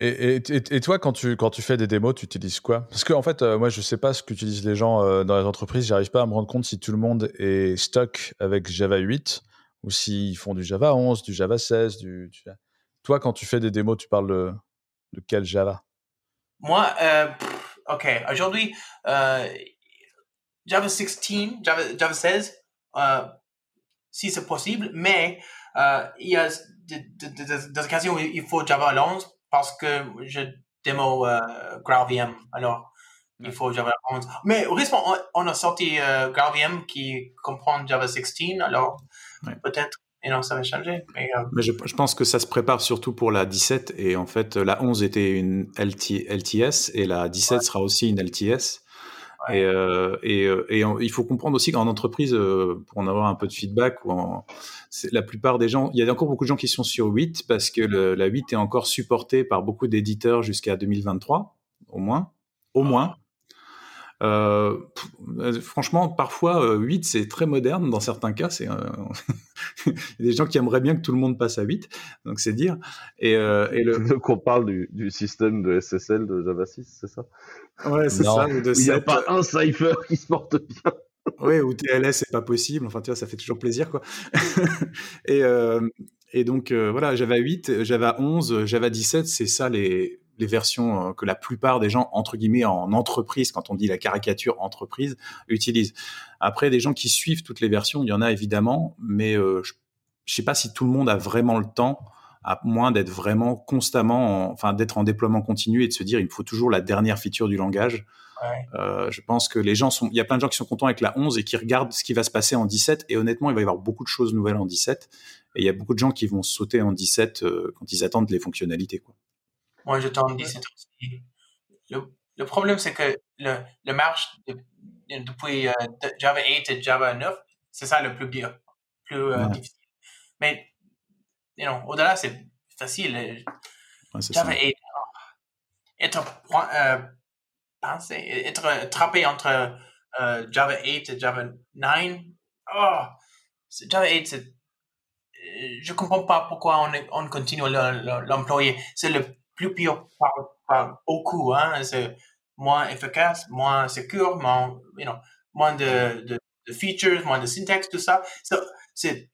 Et, et, toi, quand tu, quand tu fais des démos, tu utilises quoi? Parce que en fait, euh, moi, je sais pas ce qu'utilisent les gens euh, dans les entreprises. J'arrive pas à me rendre compte si tout le monde est stock avec Java 8 ou s'ils font du Java 11, du Java 16. Du, Toi, quand tu fais des démos, tu parles de, de quel Java Moi, euh, ok, aujourd'hui, Java 16, Java, Java 16, si c'est possible, mais il y a des, des, des, occasions où il faut Java 11 parce que je démo euh, GraalVM. Alors, il faut Java 11. Mais récemment, on, a sorti euh, GraalVM qui comprend Java 16. Alors, peut-être et non, ça va changer. Mais, euh, mais je, pense que ça se prépare surtout pour la 17. Et en fait, la 11 était une LTS et la 17 sera aussi une LTS. Et, euh, et, euh, il faut comprendre aussi qu'en entreprise, pour en avoir un peu de feedback, ou en, la plupart des gens, il y a encore beaucoup de gens qui sont sur 8 parce que le, la 8 est encore supportée par beaucoup d'éditeurs jusqu'à 2023, au moins. Au moins. Euh, franchement, parfois, 8, c'est très moderne. Dans certains cas, c'est il y a des gens qui aimeraient bien que tout le monde passe à 8, donc c'est dire. Et, euh, et le... Qu'on parle du, du, système de SSL de Java 6, c'est ça? Ouais, c'est ça. il n'y a pas un cipher qui se porte bien. oui, ou TLS, c'est pas possible. Enfin, tu vois, ça fait toujours plaisir, quoi. et, euh, et donc, euh, voilà, Java 8, Java 11, Java 17, c'est ça les, les versions euh, que la plupart des gens, entre guillemets, en entreprise, quand on dit la caricature entreprise, utilisent. Après, des gens qui suivent toutes les versions, il y en a évidemment, mais euh, je ne sais pas si tout le monde a vraiment le temps, à moins d'être vraiment constamment, enfin d'être en déploiement continu et de se dire il faut toujours la dernière feature du langage. Euh, je pense que les gens sont, il y a plein de gens qui sont contents avec la 11 et qui regardent ce qui va se passer en 17. Et honnêtement, il va y avoir beaucoup de choses nouvelles en 17. Et il y a beaucoup de gens qui vont sauter en 17 quand ils attendent les fonctionnalités. Quoi. Moi, je t'en dis, c'est aussi. Le, le problème, c'est que le, le marche depuis euh, Java 8 et Java 9, c'est ça le plus, plus euh, difficile. Mais, you know, au-delà, c'est facile. Ouais, Java 8, être, euh, pensé, être attrapé entre euh, Java 8 et Java 9, oh, Java 8, c'est je comprends pas pourquoi on, on continue l'employer. C'est le plus pire par, beaucoup. Hein? C'est moins efficace, moins secure, moins, you know, moins de, de, de features, moins de syntax, tout ça. So, c'est,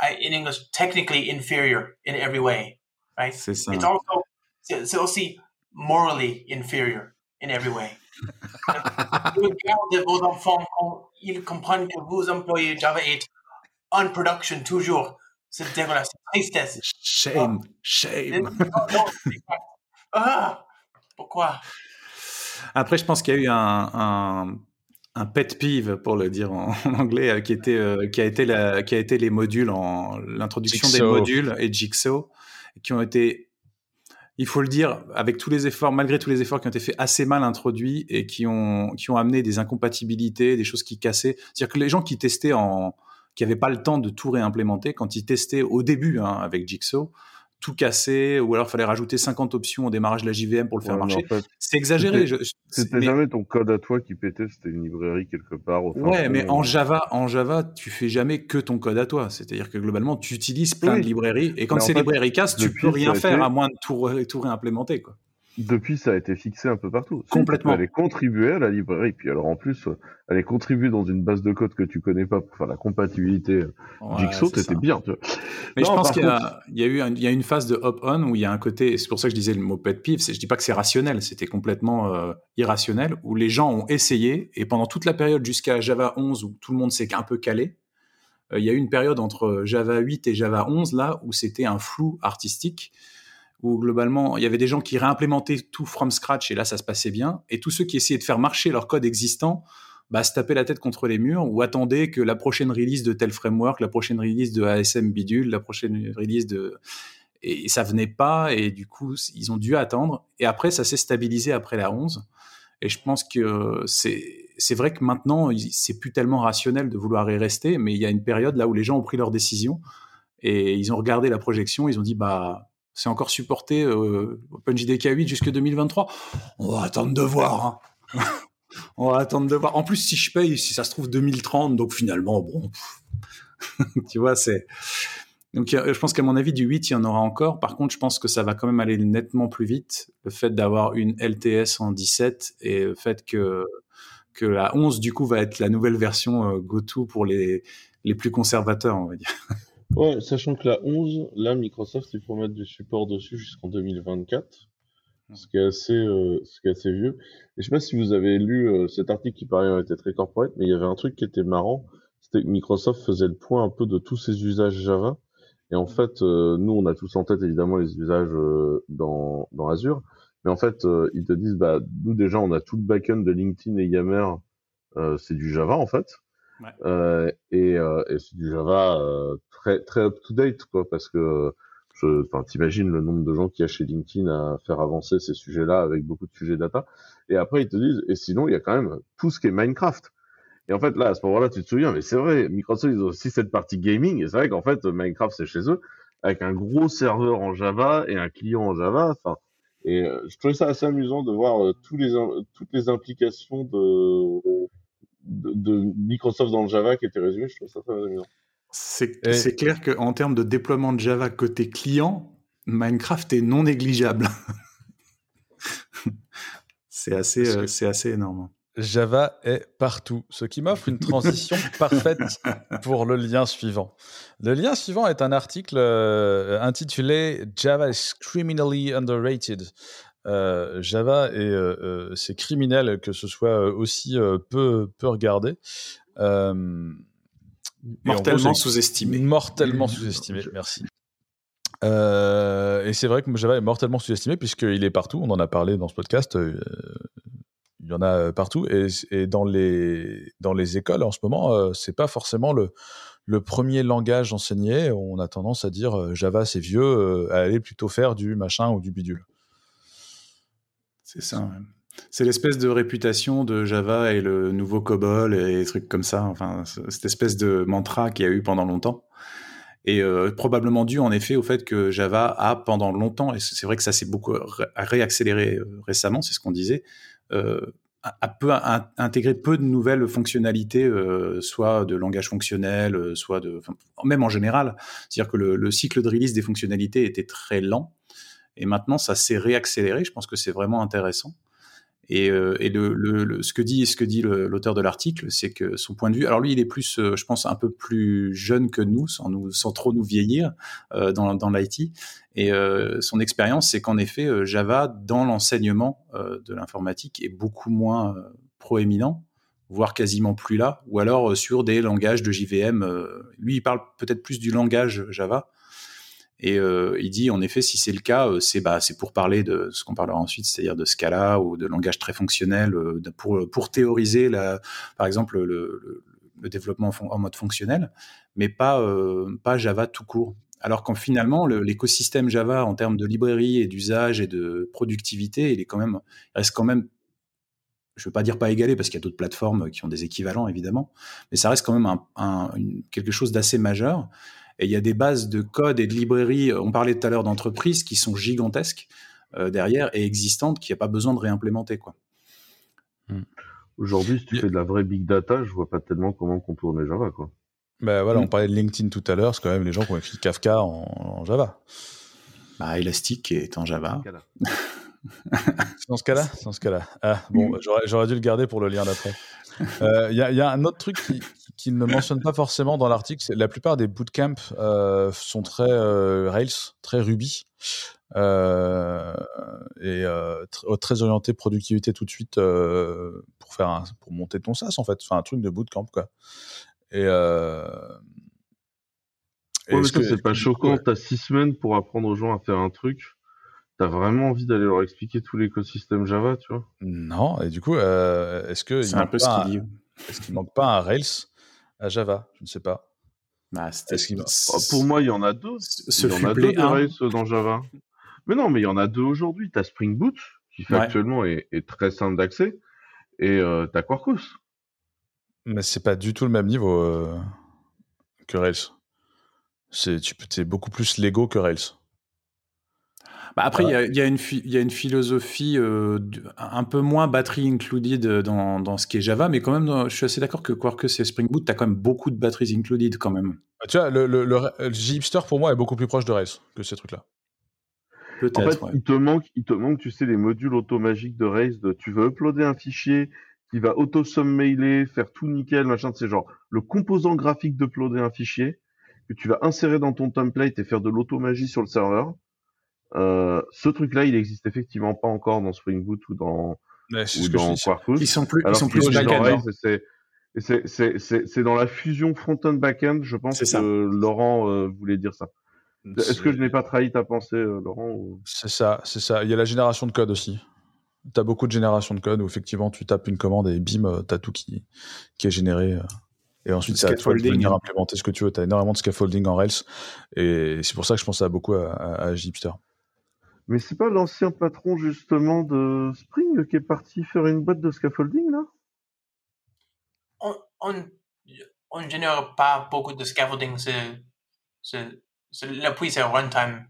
in English, technically inferior in every way. Right? C'est ça. It's also, c'est, aussi morally inferior in every way. de vos enfants, ils comprennent que vous employez Java 8 en production toujours. C'est dégueulasse, tristesse. Shame, shame. ah, pourquoi? Après, je pense qu'il y a eu un, un, pet peeve, pour le dire en, anglais, euh, qui, était, euh, qui, a été la, qui a été les modules, en l'introduction des modules et Jigsaw, qui ont été il faut le dire, avec tous les efforts, malgré tous les efforts qui ont été faits assez mal introduits et qui ont, qui ont amené des incompatibilités, des choses qui cassaient. C'est-à-dire que les gens qui testaient en, qui n'avaient pas le temps de tout réimplémenter, quand ils testaient au début hein, avec Jigsaw, tout casser, ou alors il fallait rajouter 50 options au démarrage de la JVM pour le faire Ouais, marcher. en fait, C'est exagéré. C'était mais- jamais ton code à toi qui pétait, c'était une librairie quelque part. au Ouais, mais en euh, Java, en Java, tu fais jamais que ton code à toi. C'est-à-dire que globalement, tu utilises plein Oui. de librairies, et quand Mais ces fait, librairies cassent, tu peux rien faire été- à moins de tout, ré- tout réimplémenter, quoi. Depuis, ça a été fixé un peu partout. Si, Complètement. Tu peux aller contribuer à la librairie. Puis alors, en plus, euh, aller contribuer dans une base de code que tu connais pas pour faire la compatibilité euh, Ouais, Jigsaw, ça. bien. Tu vois. Mais Non, je pense qu'il y, a- il y a eu un- il y a une phase de hop-on où il y a un côté, c'est pour ça que je disais le mot pet peeve, c'est- je dis pas que c'est rationnel, c'était complètement euh, irrationnel, où les gens ont essayé, et pendant toute la période jusqu'à Java 11, où tout le monde s'est un peu calé, euh, il y a eu une période entre Java 8 et Java 11, là, où c'était un flou artistique, où globalement, il y avait des gens qui réimplémentaient tout from scratch, et là, ça se passait bien, et tous ceux qui essayaient de faire marcher leur code existant, bah, se tapaient la tête contre les murs ou attendaient que la prochaine release de tel framework, la prochaine release de ASM bidule, la prochaine release de et ça venait pas et du coup ils ont dû attendre. Et après ça s'est stabilisé après la 11 et je pense que c'est vrai que maintenant c'est plus tellement rationnel de vouloir y rester mais il y a une période là où les gens ont pris leur décision et ils ont regardé la projection ils ont dit bah c'est encore supporté euh, OpenJDK 8 jusque 2023 on va attendre de voir hein. on va attendre de voir en plus si je paye si ça se trouve 2030 donc finalement bon tu vois c'est donc, a- je pense qu'à mon avis, du 8, il y en aura encore. Par contre, je pense que ça va quand même aller nettement plus vite. Le fait d'avoir une LTS en 17 et le fait que, que la 11, du coup, va être la nouvelle version euh, GoTo pour les, les plus conservateurs, on va dire. Ouais, sachant que la 11, là, Microsoft, il faut mettre du support dessus jusqu'en 2024. Ce qui est assez, euh, ce qui est assez vieux. Et je sais pas si vous avez lu euh, cet article qui paraît était très corporate, mais il y avait un truc qui était marrant. C'était que Microsoft faisait le point un peu de tous ses usages Java. Et en fait, euh, nous, on a tous en tête évidemment les usages euh, dans, dans Azure. Mais en fait, euh, ils te disent, bah, nous déjà, on a tout le backend de LinkedIn et Yammer. Euh, c'est du Java en fait. Euh, et euh, et c'est du Java euh, très très up to date quoi, parce que je, t'imagines le nombre de gens qu'il y a chez LinkedIn à faire avancer ces sujets-là avec beaucoup de sujets data. Et après, ils te disent, et sinon, il y a quand même tout ce qui est Minecraft. Et en fait, là, à ce moment-là, tu te souviens, mais c'est vrai, Microsoft, ils ont aussi cette partie gaming, et c'est vrai qu'en fait, Minecraft, c'est chez eux, avec un gros serveur en Java et un client en Java. Enfin, et je trouvais ça assez amusant de voir tous les, toutes les implications de, de, Microsoft dans le Java qui étaient résumées. Je trouve ça très amusant. C'est Et- clair qu'en termes de déploiement de Java côté client, Minecraft est non négligeable. c'est assez, euh, c'est assez énorme. Java est partout, ce qui m'offre une transition parfaite pour le lien suivant. Le lien suivant est un article euh, intitulé Java is criminally underrated. Euh, Java est euh, euh, c'est criminel que ce soit aussi peu peu regardé. Et Mortellement sous-estimé. Mortellement sous-estimé, merci. Et c'est vrai que Java est mortellement sous-estimé puisqu'il est partout. On en a parlé dans ce podcast. il y en a partout. Et, et dans, les, dans les écoles, en ce moment, euh, c'est pas forcément le, le premier langage enseigné. On a tendance à dire euh, Java, c'est vieux, euh, à aller plutôt faire du machin ou du bidule. C'est ça. C'est l'espèce de réputation de Java et le nouveau COBOL et des trucs comme ça. Enfin, cette espèce de mantra qu'il y a eu pendant longtemps. Et euh, probablement dû en effet au fait que Java a pendant longtemps, et c'est vrai que ça s'est beaucoup ré- réaccéléré euh, récemment, c'est ce qu'on disait, euh, a peu intégré peu de nouvelles fonctionnalités, soit de langage fonctionnel, soit de, même en général. C'est-à-dire que le, le cycle de release des fonctionnalités était très lent. Et maintenant, ça s'est réaccéléré. Je pense que c'est vraiment intéressant. Et, euh, ce que dit, l'auteur de l'article, c'est que son point de vue. Alors lui, il est plus, euh, je pense, un peu plus jeune que nous, sans trop nous vieillir euh, dans, l'IT. Et son expérience, c'est qu'en effet, Java dans l'enseignement de l'informatique est beaucoup moins proéminent, voire quasiment plus là. Ou alors sur des langages de JVM. lui, il parle peut-être plus du langage Java. Et euh, il dit, en effet, si c'est le cas, euh, c'est bah, c'est pour parler de ce qu'on parlera ensuite, c'est-à-dire de Scala ou de langage très fonctionnel, euh, pour, théoriser, par exemple, le, développement en, mode fonctionnel, mais pas, Java tout court. Alors qu'en finalement, le- l'écosystème Java, en termes de librairie et d'usage et de productivité, il, est quand même, reste quand même, je ne veux pas dire pas égalé, parce qu'il y a d'autres plateformes qui ont des équivalents, évidemment, mais ça reste quand même quelque chose d'assez majeur. Et il y a des bases de code et de librairies, on parlait tout à l'heure d'entreprises qui sont gigantesques euh, derrière et existantes, qui a pas besoin de réimplémenter. Quoi. Aujourd'hui, si tu fais de la vraie big data, je vois pas tellement comment contourner Java, quoi. Ben voilà, Mm. on parlait de LinkedIn tout à l'heure, c'est quand même les gens qui ont écrit Kafka en, en Java. Bah, Elastic est en Java. C'est dans ce cas-là? C'est dans ce cas-là. Ah, bon, j'aurais, dû le garder pour le lien d'après. Euh, Il y, a- il y a un autre truc qui, qui ne mentionne pas forcément dans l'article, c'est la plupart des bootcamps euh, sont très euh, Rails, très Ruby, euh, et tr- très orientés productivité tout de suite pour faire un- pour monter ton SaaS en fait, enfin un truc de bootcamp quoi. Et, Ouais, mais est-ce ça, que- c'est pas ouais. choquant. T'as six semaines pour apprendre aux gens à faire un truc. T'as vraiment envie d'aller leur expliquer tout l'écosystème Java, tu vois? Non, et du coup, euh, est-ce que il C'est un manque peu ce pas qu'il un- dit. Est-ce qu'il manque pas un Rails à Java? Je ne sais pas. Bah, c'était- Est-ce qu'il- Oh, pour moi, il y en a deux. ce il y en a deux de 1. Rails dans Java. Mais non, mais il y en a deux aujourd'hui. T'as Spring Boot, qui Ouais. factuellement est, est très simple d'accès, et euh, t'as Quarkus. Mais c'est pas du tout le même niveau euh, que Rails. C'est tu t'es beaucoup plus Lego que Rails. Bah, après, il y a- il y, a une phi- il y a une philosophie euh, un peu moins battery included dans, dans ce qui est Java, mais quand même, dans- je suis assez d'accord que Quarkus et Spring Boot, tu as quand même beaucoup de batteries included quand même. Ah, Tu vois, le, le, le, pour moi est beaucoup plus proche de Rails que ces trucs-là. Peut-être. En fait, ouais. il te manque, il te manque, tu sais, les modules automagiques de Rails. De, tu veux uploader un fichier qui va auto-summailer, faire tout nickel, machin. C'est genre le composant graphique d'uploader un fichier que tu vas insérer dans ton template et faire de l'automagie sur le serveur. Euh, ce truc-là, il existe effectivement pas encore dans Spring Boot ou dans, Ouais, ou dans. Quarkus. Ils sont plus, ils sont plus back-end. Rails, hein. c'est- et c'est- c'est c'est- c'est dans la fusion front-end back-end, je pense C'est que ça. Laurent euh, voulait dire ça. Est-ce que je n'ai pas trahi ta pensée, euh, Laurent ou- C'est ça, c'est ça. Il y a la génération de code aussi. Tu as beaucoup de génération de code où effectivement tu tapes une commande et bim, tu as tout qui, qui est généré. Et ensuite, c'est à toi de scaffolding. venir implémenter ce que tu veux. Tu as énormément de scaffolding en Rails. Et c'est pour ça que je pense à beaucoup à, à. Mais c'est pas l'ancien patron justement de Spring qui est parti faire une boîte de scaffolding là? On, on, on génère pas beaucoup de scaffolding. C'est, c'est, c'est, l'appui, c'est runtime.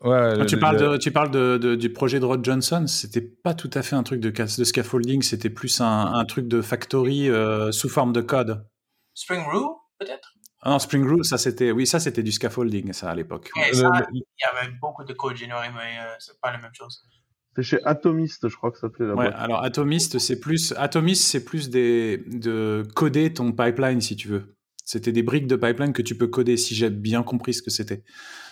Ouais, Quand tu le- parles, le- de, tu parles de, de- du projet de Rod Johnson, c'était pas tout à fait un truc de, scaffolding, c'était plus un, un truc de factory euh, sous forme de code. Spring Roo, peut-être? Ah non, Spring Rule, ça c'était, oui, ça c'était du scaffolding, ça à l'époque. Il y avait beaucoup de code généré, mais euh, c'est pas la même chose. C'est chez Atomist, je crois que ça s'appelait la Ouais, boîte. alors Atomist, c'est plus Atomist, c'est plus des de coder ton pipeline si tu veux. C'était des briques de pipeline que tu peux coder si j'ai bien compris ce que c'était.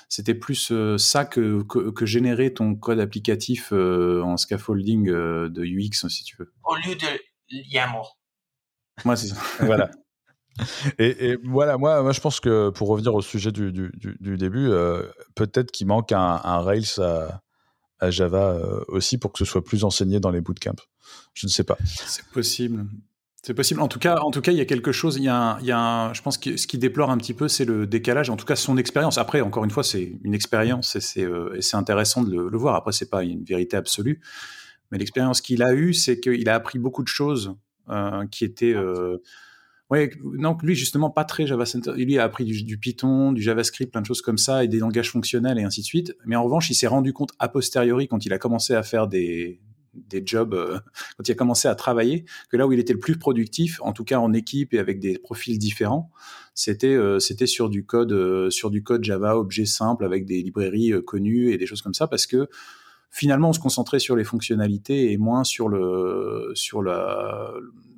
C'était plus euh, ça que, que que générer ton code applicatif euh, en scaffolding euh, de UX si tu veux. Au lieu de YAML. Moi c'est ça. voilà. Et, voilà, moi, moi, je pense que pour revenir au sujet du, du, début, euh, peut-être qu'il manque un, Rails à, Java euh, aussi pour que ce soit plus enseigné dans les bootcamps. Je ne sais pas. C'est possible. C'est possible. En tout cas, en tout cas, il y a quelque chose. Il y a, un, il y a un- je pense que ce qui déplore un petit peu, c'est le décalage. En tout cas, son expérience. Après, encore une fois, c'est une expérience et c'est euh, intéressant de le, le voir. Après, c'est pas une vérité absolue, mais l'expérience qu'il a eue, c'est qu'il a appris beaucoup de choses euh, qui étaient. Ouais, non, lui justement pas très Java Center. Lui a appris du, Python, du JavaScript, plein de choses comme ça et des langages fonctionnels et ainsi de suite. Mais en revanche, il s'est rendu compte a posteriori quand il a commencé à faire des des jobs, euh, quand il a commencé à travailler, que là où il était le plus productif, en tout cas en équipe et avec des profils différents, c'était euh, c'était sur du code euh, sur du code Java objet simple avec des librairies connues et des choses comme ça parce que finalement on se concentrait sur les fonctionnalités et moins sur le sur la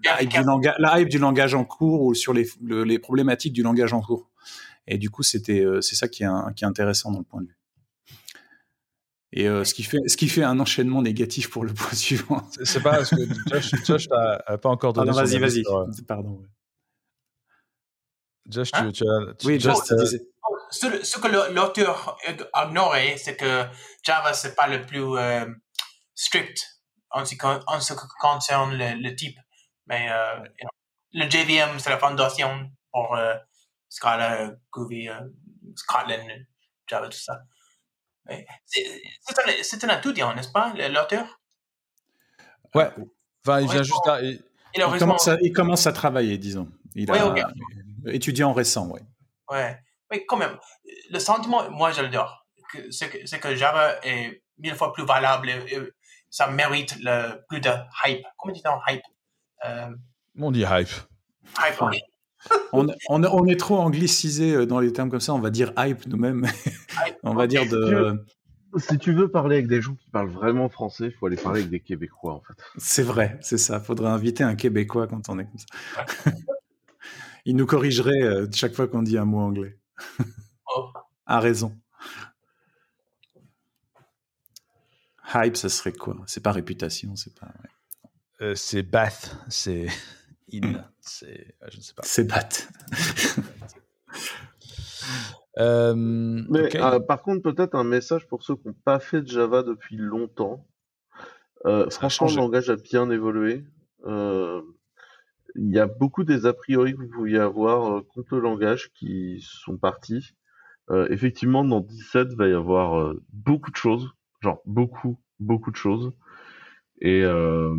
la hype, du langage, la hype du langage en cours ou sur les, le- les problématiques du langage en cours. Et du coup, c'était euh, c'est ça qui est, un- qui est intéressant dans le point de vue. Et euh, ce, qui fait, ce qui fait un enchaînement négatif pour le point suivant. C'est- C'est pas parce que Josh, Josh t'a a pas encore donné. Son vas-y, vas-y. sur, euh, Pardon. ouais. Josh, Hein tu, tu as. tu- Oui, Josh, Just, euh, disais- Ce, ce que l'auteur a ignoré, c'est que Java, c'est pas le plus euh, strict en ce, qui con- en ce qui concerne le, le type. Mais euh, you know, le JVM, c'est la fondation pour euh, Scala, Groovy, euh, Kotlin, Java, tout ça. C'est c'est un, étudiant, n'est-ce pas, l'auteur? Ouais. Enfin, il vient juste. il- Il il, commence à, il commence à travailler, disons. Il Ouais, a ok. étudiant récent, ouais. Ouais. mais quand même, le sentiment, moi, je l'adore. C'est que, Java est mille fois plus valable et, et ça mérite le, plus de hype. Comment dit-on hype? Euh, On dit hype. On, on- on est trop anglicisé euh, dans les termes comme ça, on va dire hype nous-mêmes. Hype. on va dire de. Si tu veux parler avec des gens qui parlent vraiment français, il faut aller parler avec des Québécois, en fait. C'est vrai, c'est ça. Faudrait inviter un Québécois quand on est comme ça. Il nous corrigerait euh, chaque fois qu'on dit un mot anglais. Oh. A raison. Hype, ça serait quoi? C'est pas réputation, c'est pas. ouais. Euh, c'est Bath, c'est in, c'est euh, je ne sais pas. C'est bat. Euh, Mais euh, par contre, peut-être un message pour ceux qui n'ont pas fait de Java depuis longtemps. Euh, franchement, le langage a bien évolué. Euh, Il y a beaucoup des a priori que vous pouviez avoir euh, contre le langage qui sont partis. Euh, effectivement, dans 17, va y avoir euh, beaucoup de choses. Genre, beaucoup, beaucoup de choses. Et euh,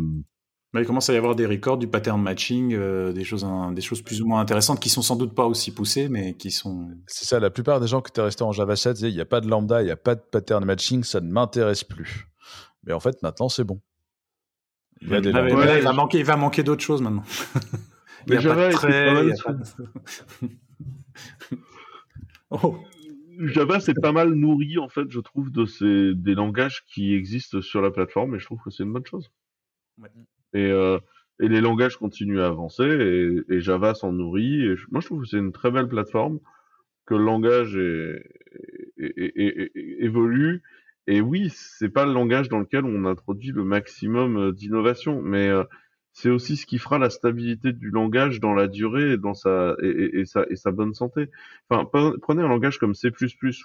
Mais il commence à y avoir des records, du pattern matching, euh, des, choses, hein, des choses plus ou moins intéressantes qui sont sans doute pas aussi poussées, mais qui sont. C'est ça, la plupart des gens qui étaient restés en Java 7 disaient il n'y a pas de lambda, il n'y a pas de pattern matching, ça ne m'intéresse plus. Mais en fait, maintenant, c'est bon. Il y a des Ah, mais lambdas. là, Ouais, il va manquer, il va manquer d'autres choses maintenant. il Mais n'y a pas Java de trait, pas de- oh. C'est pas mal nourri, en fait, je trouve, de ces, des langages qui existent sur la plateforme, et je trouve que c'est une bonne chose. Ouais. Et, euh, et les langages continuent à avancer, et, Java s'en nourrit, moi, je trouve que c'est une très belle plateforme, que le langage évolue, et oui, c'est pas le langage dans lequel on introduit le maximum euh, d'innovation, mais euh, c'est aussi ce qui fera la stabilité du langage dans la durée et dans sa bonne santé. Enfin, pre- prenez un langage comme C++,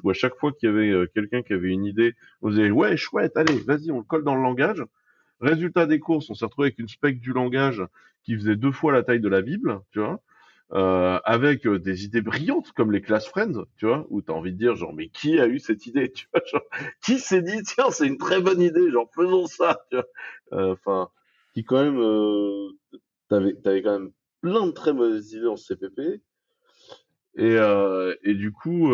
où à chaque fois qu'il y avait quelqu'un qui avait une idée, on disait ouais chouette, allez, vas-y, on le colle dans le langage. Résultat des courses, on s'est retrouvé avec une spec du langage qui faisait deux fois la taille de la Bible, tu vois, euh, avec euh, des idées brillantes comme les class friends, tu vois, où t'as envie de dire genre mais qui a eu cette idée, tu vois, genre, qui s'est dit tiens c'est une très bonne idée, genre faisons ça, tu vois, Euh, enfin, qui quand même, euh, t'avais t'avais quand même plein de très mauvaises idées en CPP. Et, euh, et du coup,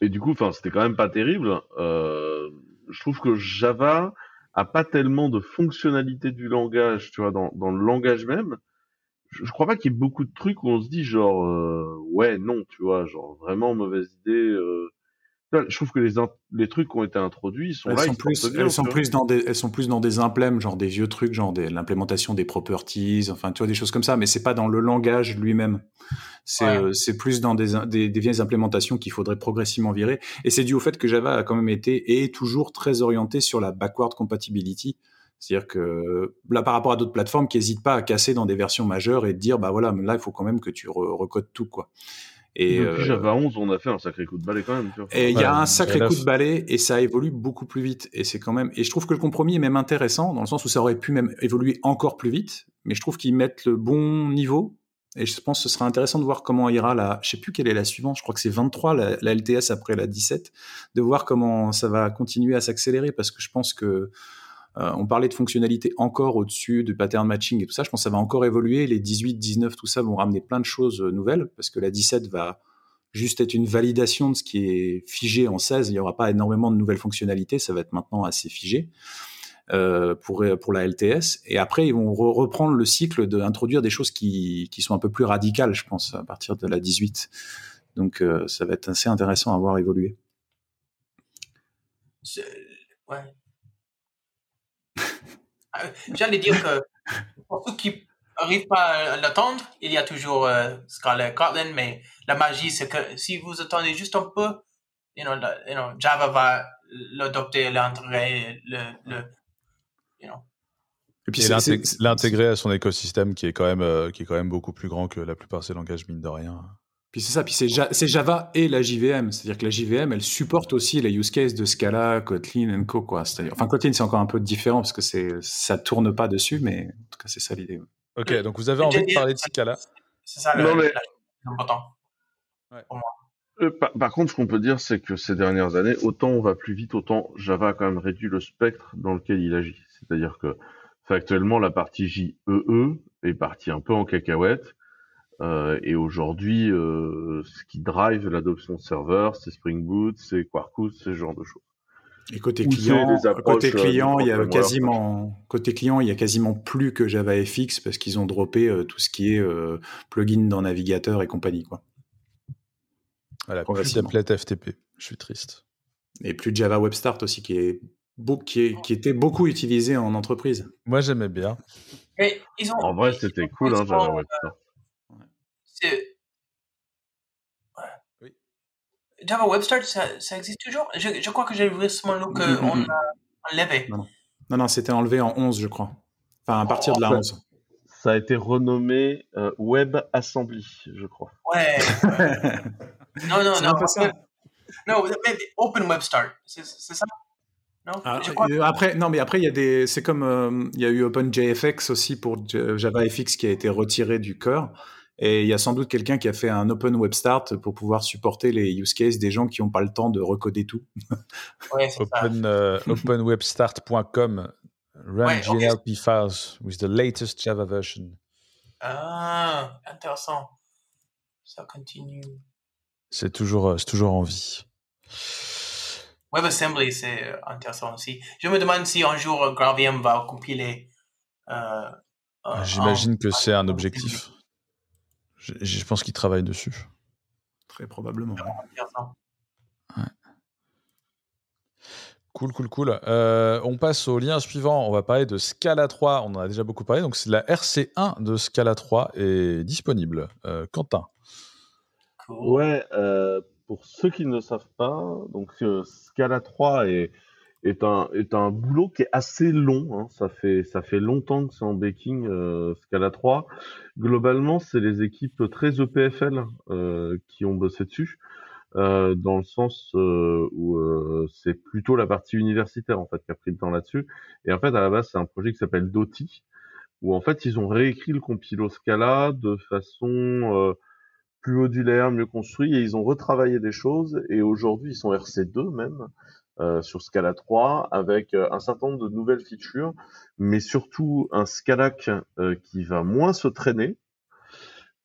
et du coup, enfin, c'était quand même pas terrible. Euh, je trouve que Java a pas tellement de fonctionnalités du langage, tu vois, dans, dans le langage même. Je, je crois pas qu'il y ait beaucoup de trucs où on se dit genre, euh, ouais, non, tu vois, genre vraiment mauvaise idée. Euh... Je trouve que les, trucs qui ont été introduits, ils sont Elles là, sont, plus, bien, elles, sont plus dans des, elles sont plus dans des implèmes, genre des vieux trucs, genre des- l'implémentation des properties, enfin, tu vois, des choses comme ça, mais c'est pas dans le langage lui-même. C'est Ouais. euh, c'est plus dans des, des, des vieilles implémentations qu'il faudrait progressivement virer. Et c'est dû au fait que Java a quand même été et est toujours très orienté sur la backward compatibility. C'est-à-dire que là, par rapport à d'autres plateformes qui n'hésitent pas à casser dans des versions majeures et de dire, bah voilà, mais là, il faut quand même que tu re- recodes tout, quoi. Et, Depuis euh, Java 11, on a fait un sacré coup de balai quand même. Tu vois. et il y a un sacré coup de balai et ça évolue beaucoup plus vite. Et c'est quand même. Et je trouve que le compromis est même intéressant dans le sens où ça aurait pu même évoluer encore plus vite. Mais je trouve qu'ils mettent le bon niveau. Et je pense que ce sera intéressant de voir comment ira la. Je sais plus quelle est la suivante. Je crois que c'est 23 la, la LTS après la 17. De voir comment ça va continuer à s'accélérer parce que je pense que. Euh, on parlait de fonctionnalités encore au-dessus du pattern matching et tout ça. Je pense que ça va encore évoluer. Les 18, 19, tout ça vont ramener plein de choses euh, nouvelles parce que la 17 va juste être une validation de ce qui est figé en 16. Il n'y aura pas énormément de nouvelles fonctionnalités, ça va être maintenant assez figé euh, pour, la LTS. Et après, ils vont re- reprendre le cycle d'introduire des choses qui, sont un peu plus radicales, je pense, à partir de la 18. Donc ça va être assez intéressant à voir évoluer. Ouais. Euh, J'allais dire que pour ceux qui n'arrivent pas à l'attendre, il y a toujours euh, Scala et Kotlin, mais la magie, c'est que si vous attendez juste un peu, you know, la- you know, Java va l'adopter, l'intégrer, le, le, you know. Et puis l'intégrer à son écosystème qui est, quand même, euh, qui est quand même beaucoup plus grand que la plupart de ces langages, mine de rien. Puis c'est ça, puis c'est Ja- c'est Java et la JVM, c'est-à-dire que la JVM, elle supporte aussi les use cases de Scala, Kotlin et Co. Quoi. C'est-à-dire- Enfin, Kotlin, c'est encore un peu différent parce que c'est ça tourne pas dessus, mais en tout cas, c'est ça l'idée. Ok, donc vous avez envie de parler de Scala C'est ça le, Non, mais- l'important. Euh, par, par contre, ce qu'on peut dire, c'est que ces dernières années, autant on va plus vite, autant Java a quand même réduit le spectre dans lequel il agit. C'est-à-dire que factuellement, la partie JEE est partie un peu en cacahuète. Euh, et aujourd'hui, euh, ce qui drive l'adoption de serveurs, c'est Spring Boot, c'est Quarkus, ce genre de choses. Et côté Ou client, côté euh, client, il y a quasiment côté client, il y a quasiment plus que JavaFX parce qu'ils ont droppé euh, tout ce qui est euh, plugin dans navigateur et compagnie quoi. Voilà, plus d'applet FTP. Je suis triste. Et plus de Java Web Start aussi qui est qui, est, qui était beaucoup utilisé en entreprise. Moi, j'aimais bien. Mais ils ont. En vrai, c'était cool, hein, Java Web Start. C'est- Ouais. Oui. Java Web Start, ça, ça existe toujours? Je, je crois que j'ai récemment lu Mm, qu'on mm, mm. l'a enlevé. Non. Non, non, c'était enlevé en 11, je crois. Enfin, à partir de la Ouais. 11. Ça a été renommé euh, Web Assembly, je crois. Ouais. non, non, non. Non, mais Open Web Start, c'est ça? Non? Ah, euh, après, non, mais après, il y a des. C'est comme. euh, Il y a eu OpenJFX aussi pour JavaFX qui a été retiré du cœur. Et il y a sans doute quelqu'un qui a fait un Open Web Start pour pouvoir supporter les use cases des gens qui n'ont pas le temps de recoder tout. Ouais. Open, euh, openwebstart.com run Ouais. GLP files with the latest Java version. Ah, intéressant. Ça continue. C'est toujours, euh, c'est toujours en vie. WebAssembly, c'est euh, intéressant aussi. Je me demande si un jour euh, Gravium va compiler. euh, J'imagine que c'est un objectif. Je, je pense qu'ils travaillent dessus. Très probablement. ouais. Cool, cool, cool. Euh, on passe au lien suivant. On va parler de Scala 3. On en a déjà beaucoup parlé. Donc, c'est la RC1 de Scala 3 est disponible. Euh, Quentin. Ouais, euh, pour ceux qui ne le savent pas, donc euh, Scala 3 est, est, un, est un boulot qui est assez long. hein. Ça, fait, ça fait longtemps que c'est en baking, euh, Scala 3. Globalement, c'est les équipes très EPFL euh, qui ont bossé dessus, euh, dans le sens euh, où euh, c'est plutôt la partie universitaire en fait qui a pris le temps là-dessus. Et en fait, à la base, c'est un projet qui s'appelle Doti, où en fait, ils ont réécrit le compilo Scala de façon... euh, plus modulaire, mieux construit, et ils ont retravaillé des choses, et aujourd'hui ils sont RC2 même, sur Scala 3, avec euh, un certain nombre de nouvelles features, mais surtout un Scalac euh, qui va moins se traîner,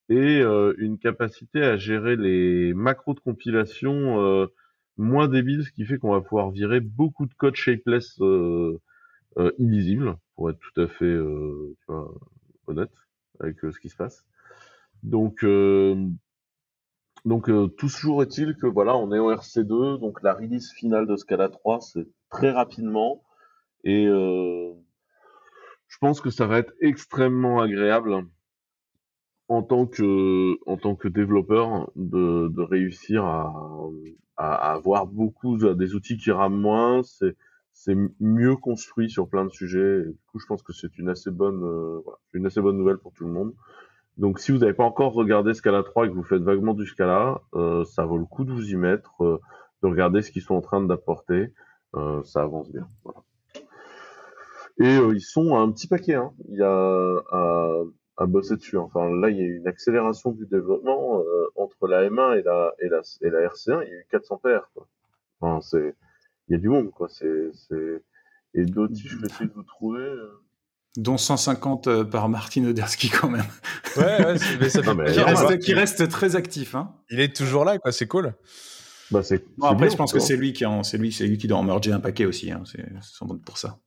et euh, une capacité à gérer les macros de compilation euh, moins débiles, ce qui fait qu'on va pouvoir virer beaucoup de code shapeless euh, euh, pour être tout à fait euh, honnête avec euh, ce qui se passe. Donc, euh, donc euh, toujours est-il que voilà, on est en RC2, donc la release finale de Scala 3, c'est très rapidement, et euh, je pense que ça va être extrêmement agréable en tant que en tant que développeur de, de réussir à, à, avoir beaucoup de- des outils qui rament moins, c'est c'est mieux construit sur plein de sujets. Et du coup, je pense que c'est une assez bonne euh, une assez bonne nouvelle pour tout le monde. Donc, si vous n'avez pas encore regardé Scala 3 et que vous faites vaguement du Scala, euh, ça vaut le coup de vous y mettre, euh, de regarder ce qu'ils sont en train d'apporter. Euh, ça avance bien. Voilà. Et euh, ils sont un petit paquet. Hein. Il y a à, à bosser dessus. Enfin, là, il y a eu une accélération du développement euh, entre la M1 et la, et la, et la RC1. Il y a eu 400 PR. Quoi. Enfin, c'est, il y a du monde. Quoi. C'est, c'est... Et d'autres, si je peux essayer de vous trouver. Dont 150 euh, par Martin Odersky quand même. Ouais, ouais, c'est- mais ça fait Non, mais plaisir Qui reste, qui reste très actif. Hein. Il est toujours là, quoi. C'est cool. Bah, c'est, Bon, après, bien, je pense que c'est lui qui en, c'est lui, c'est lui qui doit en merger un paquet aussi. Hein. C'est sans doute pour ça.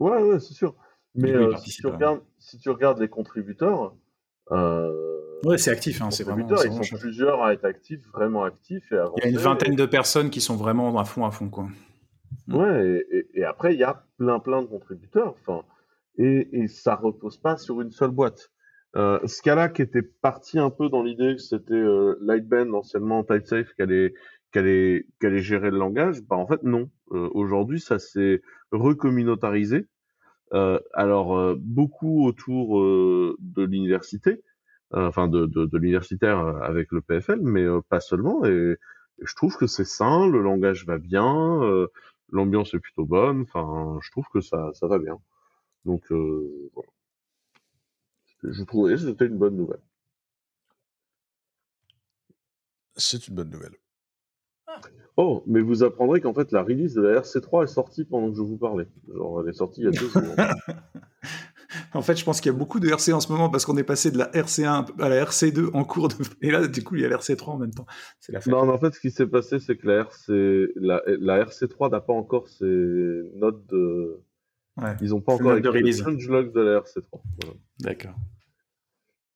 Ouais, ouais, c'est sûr. Mais coup, euh, si, tu regardes, si tu regardes les contributeurs, euh, Ouais, c'est actif. Hein. C'est vraiment. ils sont plusieurs à être actifs, vraiment actifs et Il y a une vingtaine de personnes qui sont vraiment à fond, à fond, quoi. Ouais, et, et- après, il y a plein, plein de contributeurs. Enfin, et, et ça repose pas sur une seule boîte. Euh, Scala, qui était parti un peu dans l'idée que c'était euh, Lightbend, anciennement TypeSafe, qui allait, qui allait, qui allait gérer le langage, bah en fait non. Euh, Aujourd'hui, ça s'est recommunautarisé. Euh, alors euh, beaucoup autour euh, de l'université, enfin de, de, de l'universitaire avec le PFL, mais pas seulement. Et, et je trouve que c'est sain, le langage va bien, l'ambiance est plutôt bonne. Enfin, je trouve que ça, ça va bien. Donc euh, voilà. Je trouvais que c'était une bonne nouvelle. C'est une bonne nouvelle. Oh, mais vous apprendrez qu'en fait la release de la RC3 est sortie pendant que je vous parlais. Genre, elle est sortie il y a deux jours. En fait, je pense qu'il y a beaucoup de RC en ce moment parce qu'on est passé de la RC1 à la RC2 en cours de... Et là, du coup, il y a la RC3 en même temps. C'est la fête. Non, mais en fait, ce qui s'est passé, c'est que la, RC... la, la RC3 n'a pas encore ses notes de. Ouais. Ils n'ont pas encore le release. changelog de la RC3. Voilà. D'accord.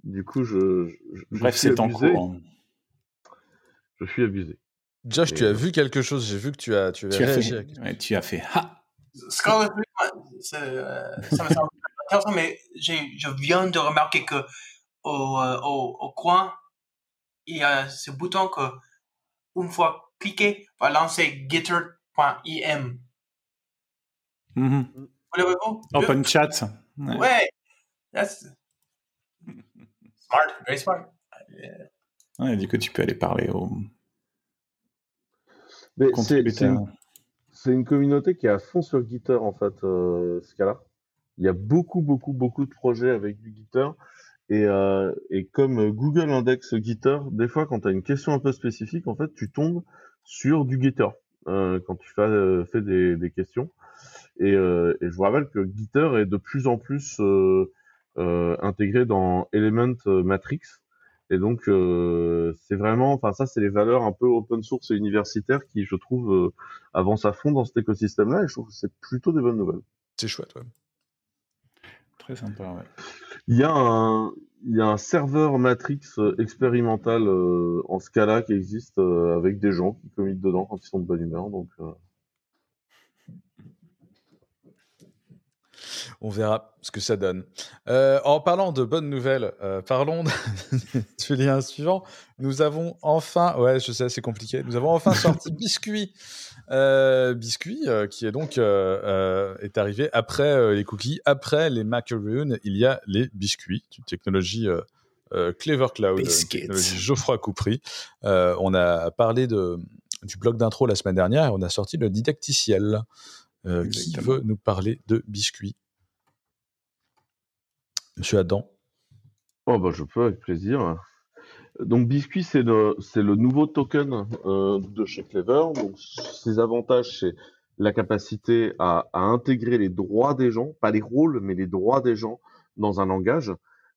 Du coup, je. je- je Bref, c'est en cours. hein. Je suis abusé. Josh, Et, tu as vu quelque chose? J'ai vu que tu as, tu avais Tu as fait, ouais, tu as fait ha. Scarlet Witch, euh, ça me semble intéressant, mais je viens de remarquer que au, euh, au, au coin, il y a ce bouton que, une fois cliqué, va lancer. Mhm. Vous l'avez-vous? Open chat. Ouais. Ouais. That's smart, very smart. Euh, Ouais, du coup, tu peux aller parler Mais c'est- une, communauté qui est à fond sur Gitter, en fait, euh, ce cas-là. Il y a beaucoup, beaucoup, beaucoup de projets avec du Gitter. Et, euh, comme euh, Google indexe Gitter, des fois, quand tu as une question un peu spécifique, en fait, tu tombes sur du Gitter euh, quand tu fais, des, questions. Et, je vous rappelle que Gitter est de plus en plus intégré dans Element Matrix. Et donc, c'est vraiment, enfin, ça, c'est les valeurs un peu open source et universitaires qui, je trouve, avancent à fond dans cet écosystème-là. Et je trouve que c'est plutôt des bonnes nouvelles. C'est chouette, ouais. Très sympa. Il y a un, serveur Matrix euh, expérimental euh, en Scala qui existe euh, avec des gens qui commitent dedans quand ils sont de bonne humeur. On verra ce que ça donne. Euh, en parlant de bonnes nouvelles, euh, parlons du lien suivant. Nous avons enfin, ouais, je sais, c'est compliqué. Nous avons enfin sorti Biscuit. Euh, Biscuit, qui est donc est arrivé après les cookies, après les macaroons, il y a les biscuits, une technologie Clever Cloud, une Biscuits. technologie Geoffroy Coupry. On a parlé de, du blog d'intro la semaine dernière et on a sorti le didacticiel. euh, qui veut nous parler de biscuits Monsieur Adam. oh, bah, je peux avec plaisir. Donc, Biscuit, c'est le, nouveau token euh, de chez Clever. Donc, ses avantages, c'est la capacité à, intégrer les droits des gens, pas les rôles, mais les droits des gens dans un langage.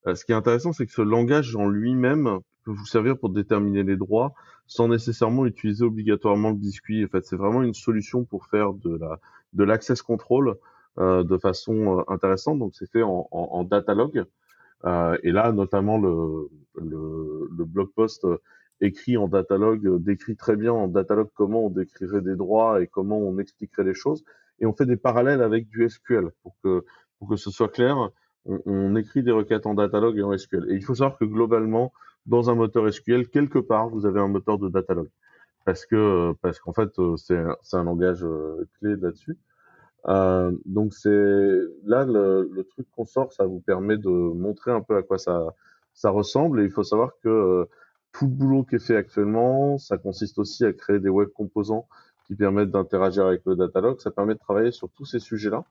Euh, ce qui est intéressant, c'est que ce langage en lui-même peut vous servir pour déterminer les droits sans nécessairement utiliser obligatoirement le biscuit. En fait, c'est vraiment une solution pour faire de la de l'access control de façon euh, intéressante. Donc, c'est fait en, en, en datalog. Euh, et là, notamment le, le, le blog post euh, écrit en datalog euh, décrit très bien en datalog comment on décrirait des droits et comment on expliquerait les choses. Et on fait des parallèles avec du SQL pour que pour que ce soit clair. On, on écrit des requêtes en datalog et en SQL. Et il faut savoir que globalement, dans un moteur SQL, quelque part, vous avez un moteur de datalog parce que parce qu'en fait, euh, c'est un, langage euh, clé là-dessus. Euh, donc c'est là le, le truc qu'on sort, ça vous permet de montrer un peu à quoi ça ça ressemble. Et il faut savoir que euh, tout le boulot qui est fait actuellement, ça consiste aussi à créer des web composants qui permettent d'interagir avec le datalog. Ça permet de travailler sur tous ces sujets-là.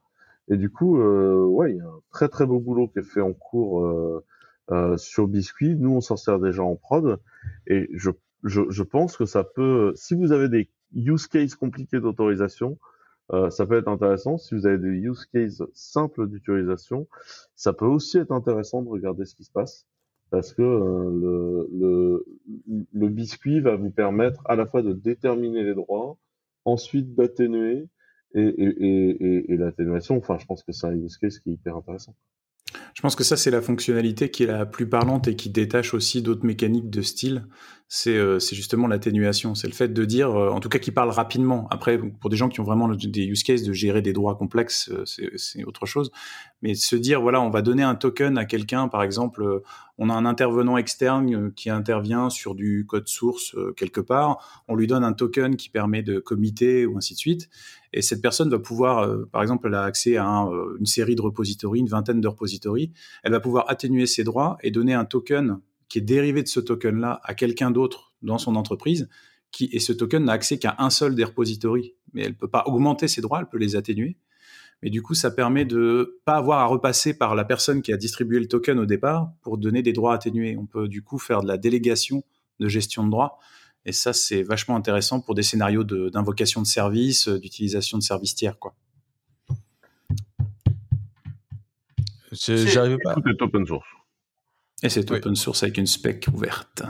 Et du coup, euh, ouais, il y a un très très beau boulot qui est fait en cours euh, sur Biscuit. Nous, on s'en sert déjà en prod. Et je, je, je pense que ça peut, si vous avez des use cases compliqués d'autorisation, euh, ça peut être intéressant. Si vous avez des use cases simples d'utilisation, ça peut aussi être intéressant de regarder ce qui se passe. Parce que euh, le, le, le biscuit va vous permettre à la fois de déterminer les droits, ensuite d'atténuer, et, et, et, et, l'atténuation, enfin, je pense que c'est un use case qui est hyper intéressant. Je pense que ça, c'est la fonctionnalité qui est la plus parlante et qui détache aussi d'autres mécaniques de style. C'est euh, c'est justement l'atténuation. C'est le fait de dire, euh, en tout cas, qui parle rapidement. Après, pour des gens qui ont vraiment des use cases de gérer des droits complexes, euh, c'est autre chose. Mais se dire, voilà, on va donner un token à quelqu'un, par exemple, on a un intervenant externe qui intervient sur du code source quelque part, on lui donne un token qui permet de committer ou ainsi de suite. Et cette personne va pouvoir, par exemple, elle a accès à un, une série de repositories, une vingtaine de repositories. Elle va pouvoir atténuer ses droits et donner un token qui est dérivé de ce token-là à quelqu'un d'autre dans son entreprise. Qui, et ce token n'a accès qu'à un seul des repositories. Mais elle peut pas augmenter ses droits, elle peut les atténuer. Mais du coup, ça permet de pas avoir à repasser par la personne qui a distribué le token au départ pour donner des droits atténués. On peut du coup faire de la délégation de gestion de droits. Et ça, c'est vachement intéressant pour des scénarios de- d'invocation de, services, euh, d'utilisation de services tiers. Quoi. Arrivais pas. Tout est open source. Et c'est Oui. open source avec une spec ouverte.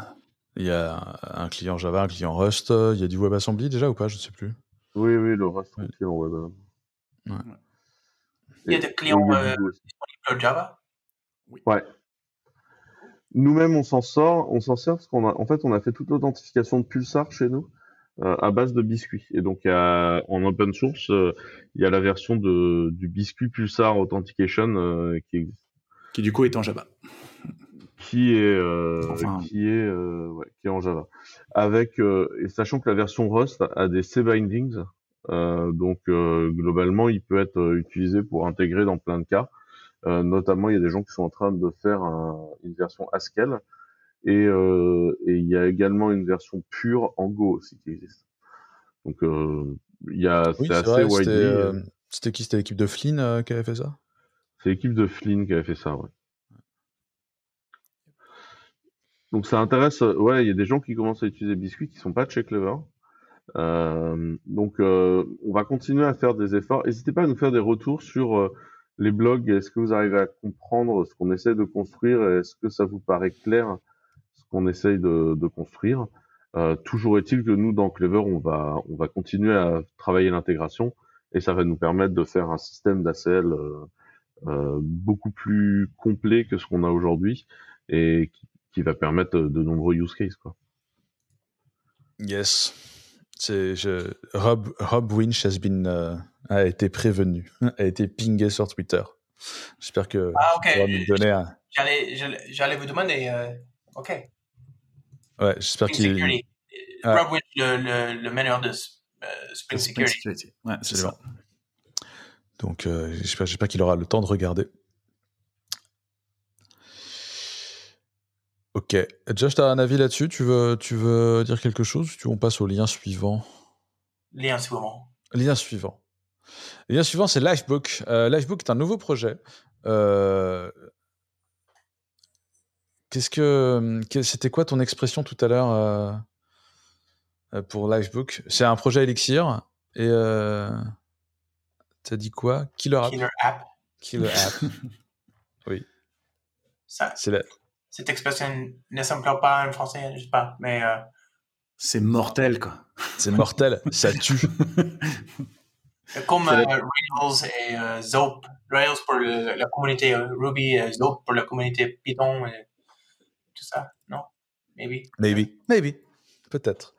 Il y a un client Java, un client Rust. Il y a du WebAssembly déjà ou pas? Je ne sais plus. Oui, oui, le reste Ouais. en web. Ouais. Il y a des clients et il y a euh, Java. Nous-mêmes, on s'en sort, on s'en sert parce qu'on a, en fait, on a fait toute l'authentification de Pulsar chez nous euh, à base de biscuits. Et donc, il y a, en open source, euh, il y a la version de, du biscuit Pulsar Authentication euh, qui existe. Qui du coup est en Java. Qui est euh, Enfin. qui est euh, ouais, qui est en Java avec euh, et sachant que la version Rust a des C bindings donc globalement il peut être utilisé pour intégrer dans plein de cas notamment il y a des gens qui sont en train de faire un- une version Haskell et euh, et il y a également une version pure en Go aussi qui existe donc euh, il y a Oui, c'est assez vrai. C'était euh, qui? C'était l'équipe de Flynn qui avait fait ça? C'est l'équipe de Flynn qui avait fait ça, ouais. Donc ça intéresse, euh, ouais, il y a des gens qui commencent à utiliser Biscuit qui sont pas chez Clever. Euh, donc euh, on va continuer à faire des efforts. N'hésitez pas à nous faire des retours sur les blogs. Est-ce que vous arrivez à comprendre ce qu'on essaie de construire Est-ce que ça vous paraît clair ce qu'on essaye de, construire? Toujours est-il que nous dans Clever, on va on va continuer à travailler l'intégration et ça va nous permettre de faire un système d'ACL beaucoup plus complet que ce qu'on a aujourd'hui et qui, qui va permettre de nombreux use cases quoi. Yes. C'est je... Rob Rob Winch has been, euh, a été prévenu, a été pingé sur Twitter. J'espère que Ah, ok. tu pourras nous donner un. J'allais, vous demander. euh, ok. Ouais, j'espère qu'il. Rob Winch, le, le, le meneur de euh, Spring Security. Ouais, c'est. Absolument. Donc, euh, j'espère qu'il aura le temps de regarder. Ok. Josh, tu as un avis là-dessus? Tu veux, tu veux dire quelque chose Tu On passe au lien suivant? Lien suivant. Lien suivant. Le lien suivant, c'est Lifebook. Euh, Lifebook est un nouveau projet. Euh, Qu'est-ce que, c'était quoi ton expression tout à l'heure euh, pour Lifebook? C'est un projet Elixir et t'as dit quoi? Killer App. Killer App. Killer App. Ça, C'est la... cette expression ne s'emploie pas en français, je sais pas. Mais euh, C'est mortel, quoi. c'est mortel, ça tue. comme C'est euh, Rails et euh, Zope. Rails pour le- la communauté euh, Ruby, euh, Zope pour la communauté Python, et tout ça. Non? Maybe. Maybe. Maybe. Peut-être.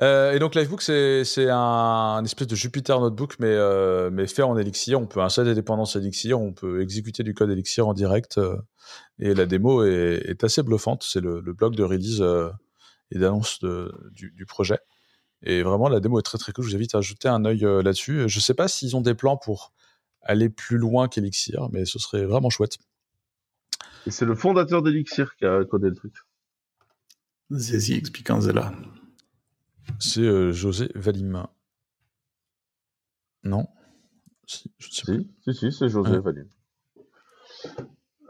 Euh, et donc Livebook, c'est un, un espèce de Jupyter Notebook, mais, euh, mais fait en Elixir. On peut installer des dépendances Elixir, on peut exécuter du code Elixir en direct. euh, et la démo est, est assez bluffante. C'est le, le blog de release euh, et d'annonce du, du projet. Et vraiment, la démo est très très cool. Je vous invite à jeter un œil euh, là-dessus. Je sais pas s'ils ont des plans pour aller plus loin qu'Elixir, mais ce serait vraiment chouette. Et c'est le fondateur d'Elixir qui a codé le truc. Zazie expliquant Zella. C'est euh, José Valim. Non? Si, je sais. Si, si, si, c'est José Ouais. Valim.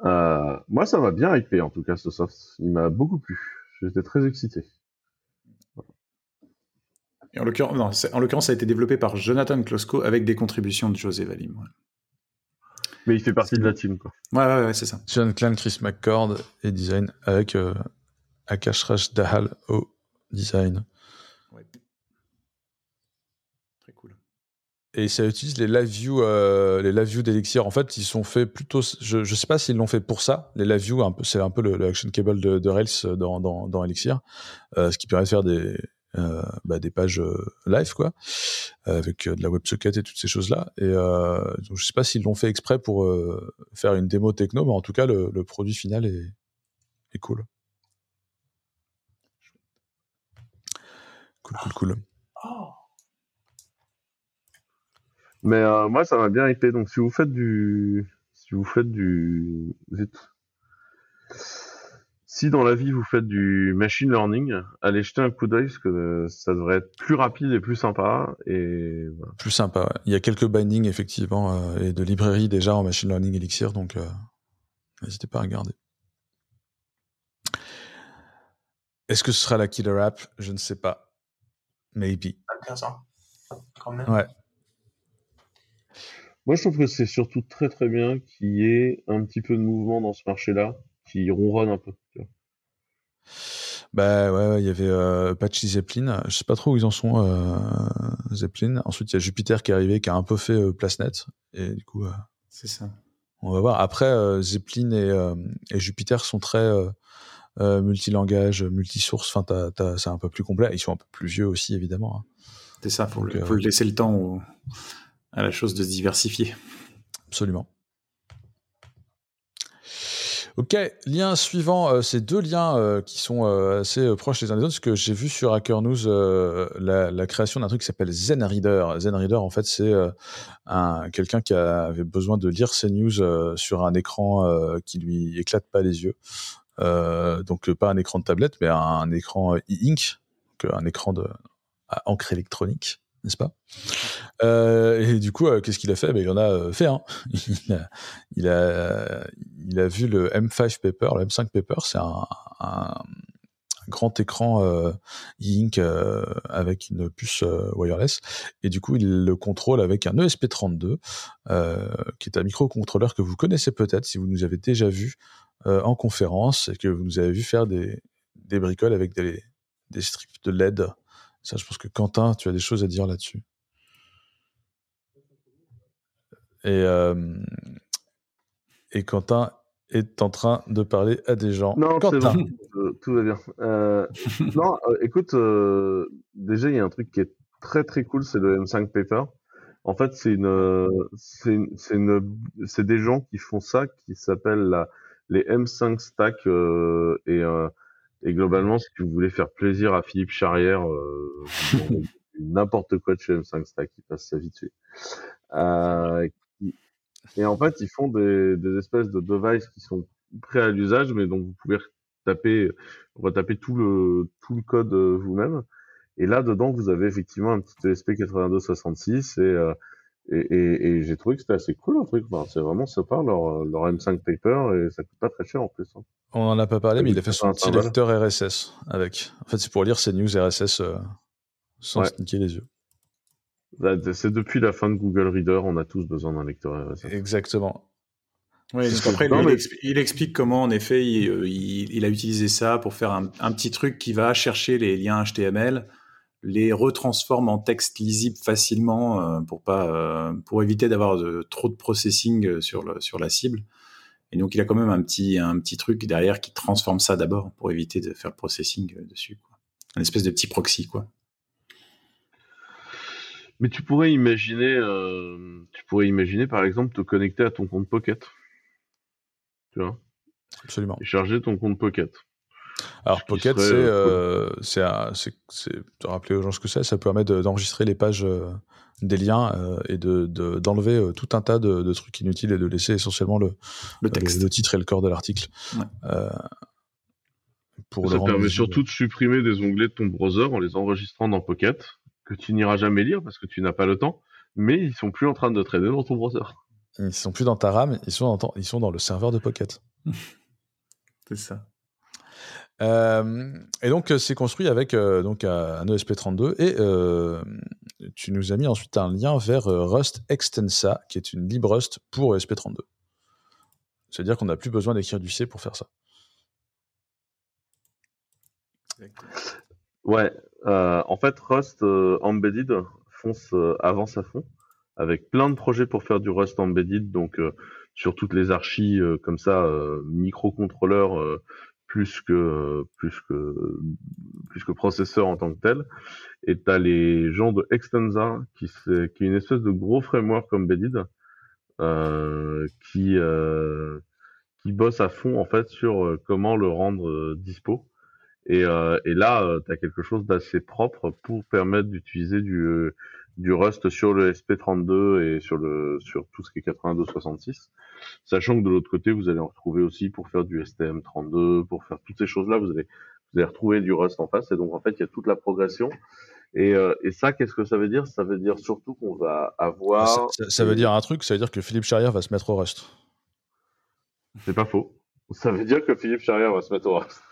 Euh, moi, ça m'a bien hypé, en tout cas, ce soft. Il m'a beaucoup plu. J'étais très excité. Et en l'occurrence, non, c'est- en l'occurrence, ça a été développé par Jonathan Klosko avec des contributions de José Valim. Ouais, Mais il fait partie de la team, quoi. ouais, ouais, ouais, c'est ça. John Clan, Chris McCord et design avec euh, Akash Raj Dahal au design. Ouais. Très cool. Et ça utilise les live view, euh, les live view d'Elixir. En fait, ils sont faits plutôt. Je ne sais pas s'ils l'ont fait pour ça. Les live view, c'est un peu le, action cable de, de Rails dans, dans, dans Elixir, euh, ce qui permet de faire des euh, bah, des pages euh, live quoi, avec euh, de la WebSocket et toutes ces choses là. Et euh, donc, je sais pas s'ils l'ont fait exprès pour euh, faire une démo techno, mais en tout cas, le, le produit final est, est cool. Cool, cool, cool. Oh. Mais euh, moi, ça m'a bien hypé. Donc, si vous faites du, si vous faites du, zut. Si dans la vie vous faites du machine learning, allez jeter un coup d'œil parce que ça devrait être plus rapide et plus sympa. Et voilà. Plus sympa. ouais. Il y a quelques bindings effectivement euh, et de librairies déjà en machine learning Elixir, donc euh, n'hésitez pas à regarder. Est-ce que ce sera la killer app? Je ne sais pas. Maybe. Intéressant. Quand même. Ouais. Moi, je trouve que c'est surtout très très bien qu'il y ait un petit peu de mouvement dans ce marché-là, qui ronronne un peu. tu vois. Bah ouais, ouais, il y avait euh, Patchy Zeppelin. Je sais pas trop où ils en sont, euh, Zeppelin. Ensuite, il y a Jupiter qui est arrivé, qui a un peu fait euh, place nette. Et du coup, euh, C'est ça. on va voir. Après, euh, Zeppelin et, euh, et Jupiter sont très euh, euh, multilangage, multisource. Enfin, t'as- t'as- c'est un peu plus complet. Ils sont un peu plus vieux aussi, évidemment. hein. C'est ça, faut, Donc, le, faut le laisser le temps à la chose de se diversifier. Absolument. Ok, lien suivant, euh, ces deux liens euh, qui sont euh, assez proches les uns des autres, parce que j'ai vu sur Hacker News la, création d'un truc qui s'appelle ZenReader. ZenReader, en fait, c'est un, quelqu'un qui avait besoin de lire ses news sur un écran qui lui éclate pas les yeux. Donc pas un écran de tablette, mais un, écran e-ink, donc, un écran à encre électronique, n'est-ce pas? Euh, Et du coup, euh, qu'est-ce qu'il a fait? Ben, Il en a euh, fait un. il, a, il, a, vu le M5 paper, le M5 paper, c'est un, grand écran e-ink avec une puce wireless, et du coup, il le contrôle avec un E ESP32, euh, qui est un microcontrôleur que vous connaissez peut-être si vous nous avez déjà vu en conférence et que vous nous avez vu faire des, des bricoles avec des, des strips de LED. Ça, je pense que Quentin, tu as des choses à dire là-dessus. Et, euh, et Quentin est en train de parler à des gens. Non, Quentin, bon, euh, tout va bien. Euh, non, euh, écoute, déjà il y a un truc qui est très très cool, c'est le M5 Paper. En fait, c'est une, des gens qui font ça, qui s'appellent les M5 Stack et et globalement, si vous voulez faire plaisir à Philippe Charrière, euh, n'importe quoi de chez M5 Stack, il passe sa vie dessus. Euh, et en fait, ils font des, des espèces de devices qui sont prêts à l'usage, mais donc vous pouvez taper, retaper tout le tout le code euh, vous-même. Et là dedans, vous avez effectivement un petit E ESP8266 et euh, et, et, et j'ai trouvé que c'était assez cool un truc. Enfin, c'est vraiment sympa leur leur M5 paper et ça coûte pas très cher en plus. hein. on n'en a pas parlé, mais il a fait son petit lecteur RSS avec. En fait, c'est pour lire ses news RSS euh, sans Ouais. se niquer les yeux. Là, C'est depuis la fin de Google Reader, on a tous besoin d'un lecteur RSS. Exactement. Oui, C'est donc ce que- après, Non, lui, mais- il, expli- il explique comment, en effet, il, euh, il- il a utilisé ça pour faire un, un petit truc qui va chercher les liens HTML, les retransforme en texte lisible facilement euh, pour pas, euh, pour éviter d'avoir de- trop de processing euh, sur le, sur la cible. Et donc, il a quand même un petit, un petit truc derrière qui transforme ça d'abord pour éviter de faire le processing dessus. Quoi. Un espèce de petit proxy, quoi. Mais tu pourrais imaginer, euh, tu pourrais imaginer par exemple te connecter à ton compte Pocket. Tu vois, Absolument. et charger ton compte Pocket. Alors Pocket, c'est, euh, euh, c'est, de rappeler aux gens ce que c'est, ça permet de- d'enregistrer les pages euh, des liens euh, et de, de- d'enlever euh, tout un tas de, de trucs inutiles et de laisser essentiellement le, Le texte. le, le titre et le corps de l'article. Ouais. Euh, pour le Ça permet surtout de supprimer des onglets de ton browser en les enregistrant dans Pocket, que tu n'iras jamais lire parce que tu n'as pas le temps, mais ils sont plus en train de traîner dans ton browser. Ils sont plus dans ta RAM, ils sont dans, ils sont dans le serveur de Pocket. C'est ça. Euh, et donc, euh, c'est construit avec euh, donc un ESP32 et euh, tu nous as mis ensuite un lien vers Rust Extensa, qui est une librust pour ESP32. C'est-à-dire qu'on n'a plus besoin d'écrire du C pour faire ça. Ouais, en fait, Rust Embedded fonce, avance à fond, avec plein de projets pour faire du Rust Embedded, donc sur toutes les archis euh, comme ça, microcontrôleurs plus que plus que plus que processeur en tant que tel. Et t'as les gens de Extensa qui c'est qui est une espèce de gros framework embedded euh, qui euh, qui bosse à fond en fait sur euh, comment le rendre euh, dispo. Et, euh, et là, tu as quelque chose d'assez propre pour permettre d'utiliser du, du Rust sur le SP32 et sur le sur tout ce qui est 8266. Sachant que de l'autre côté, vous allez en retrouver aussi pour faire du STM32, pour faire toutes ces choses-là, vous allez vous allez retrouver du Rust en face. Et donc en fait, il y a toute la progression. Et, euh, et ça, qu'est-ce que ça veut dire? Ça veut dire surtout qu'on va avoir. ça, ça- ça veut dire un truc, ça veut dire que Philippe Charrière va se mettre au Rust. C'est pas faux. Ça veut dire que Philippe Charrière va se mettre au Rust.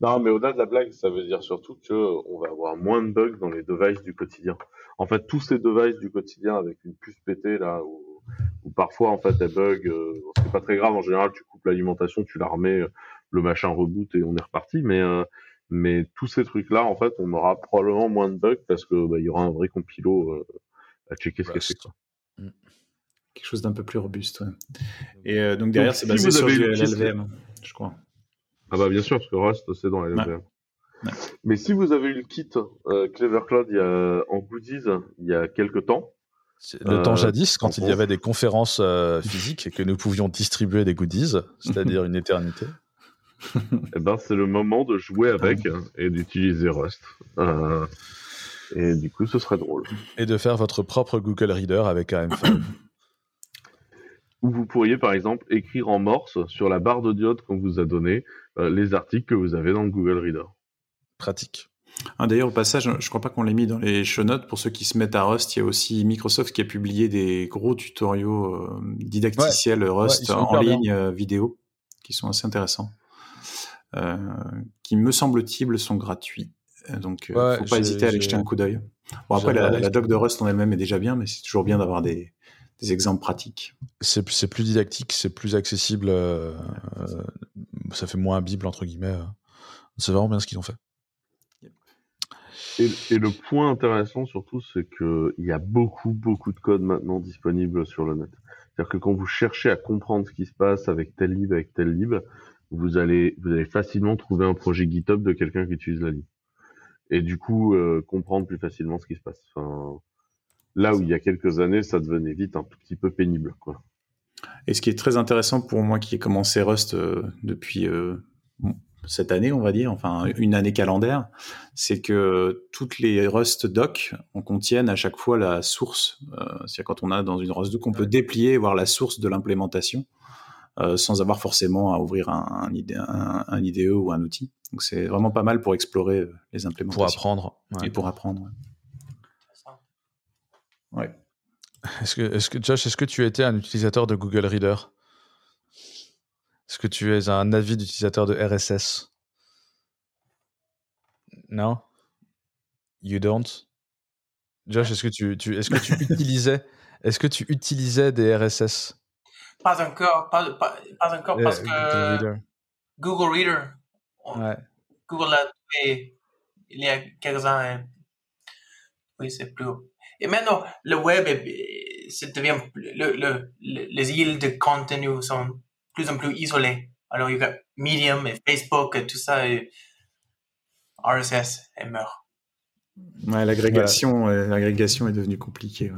Non, mais au-delà de la blague, ça veut dire surtout que on va avoir moins de bugs dans les devices du quotidien. En fait, tous ces devices du quotidien avec une puce pétée là, ou, ou parfois en fait elle bug. Euh, c'est pas très grave en général, tu coupes l'alimentation, tu la remets, le machin reboot et on est reparti. Mais mais tous ces trucs-là, en fait, on aura probablement moins de bugs parce que bah, il y aura un vrai compilo à checker ce que c'est. Mm. Quelque chose d'un peu plus robuste. Ouais. Et donc derrière, c'est basé sur du LLVM, je crois. Ah bah bien sûr, parce que Rust, c'est dans LLVM. Mais si vous avez eu le kit euh, Clever Cloud il y a, en goodies il y a quelques temps. Le temps euh, jadis, quand il y avait des conférences euh, physiques et que nous pouvions distribuer des goodies, c'est-à-dire une éternité. eh ben, c'est le moment de jouer avec hein, et d'utiliser Rust. et du coup, ce serait drôle. Et de faire votre propre Google Reader avec AM5. Ou vous pourriez, par exemple, écrire en morse sur la barre de diode qu'on vous a donné les articles que vous avez dans le Google Reader pratique. Ah, d'ailleurs, au passage, je ne crois pas qu'on l'ait mis dans les show notes. Pour ceux qui se mettent à Rust, il y a aussi Microsoft qui a publié des gros tutoriaux euh, didacticiels Rust en ligne euh, vidéo qui sont assez intéressants. Euh, qui, me semble-t-il, sont gratuits. Donc, il ne faut pas hésiter à aller jeter un coup d'œil. Bon, après, la, doc de Rust en elle-même est déjà bien, mais c'est toujours bien d'avoir des, exemples pratiques. C'est plus didactique, c'est plus accessible. ça fait moins Bible, entre guillemets. C'est vraiment bien ce qu'ils ont fait. Et, le point intéressant surtout, c'est qu'il y a beaucoup, beaucoup de code maintenant disponible sur le net. C'est-à-dire que quand vous cherchez à comprendre ce qui se passe avec tel livre, avec tel livre, vous allez, vous allez facilement trouver un projet GitHub de quelqu'un qui utilise la ligne. Et du coup, euh, comprendre plus facilement ce qui se passe. Là où il y a quelques années, ça devenait vite un tout petit peu pénible. Quoi. Et ce qui est très intéressant pour moi qui ai commencé Rust euh, depuis euh, cette année, on va dire, enfin une année calendaire, c'est que toutes les Rust docs on contiennent à chaque fois la source. Euh, c'est-à-dire quand on a dans une Rust doc, on peut déplier, voir la source de l'implémentation euh, sans avoir forcément à ouvrir un, un, IDE ou un outil. Donc c'est vraiment pas mal pour explorer euh, les implémentations. Pour apprendre. Et pour apprendre. Ouais. Est-ce que, est-ce que, Josh, est-ce que tu étais un utilisateur de Google Reader? Est-ce que tu es un avis d'utilisateur de RSS Non? You don't? Josh, est-ce que tu, tu est-ce que tu utilisais est-ce que tu utilisais des RSS Pas encore, pas, pas, encore parce que Google Reader. Ouais. Google a fait il y a quelques ans. oui, c'est plus. Et maintenant, le web, ça devient le, le, les îles de contenu sont plus en plus isolé. Alors, il y a Medium et Facebook et tout ça, et RSS, elle meurt. Ouais, l'agrégation, l'agrégation est devenue compliquée.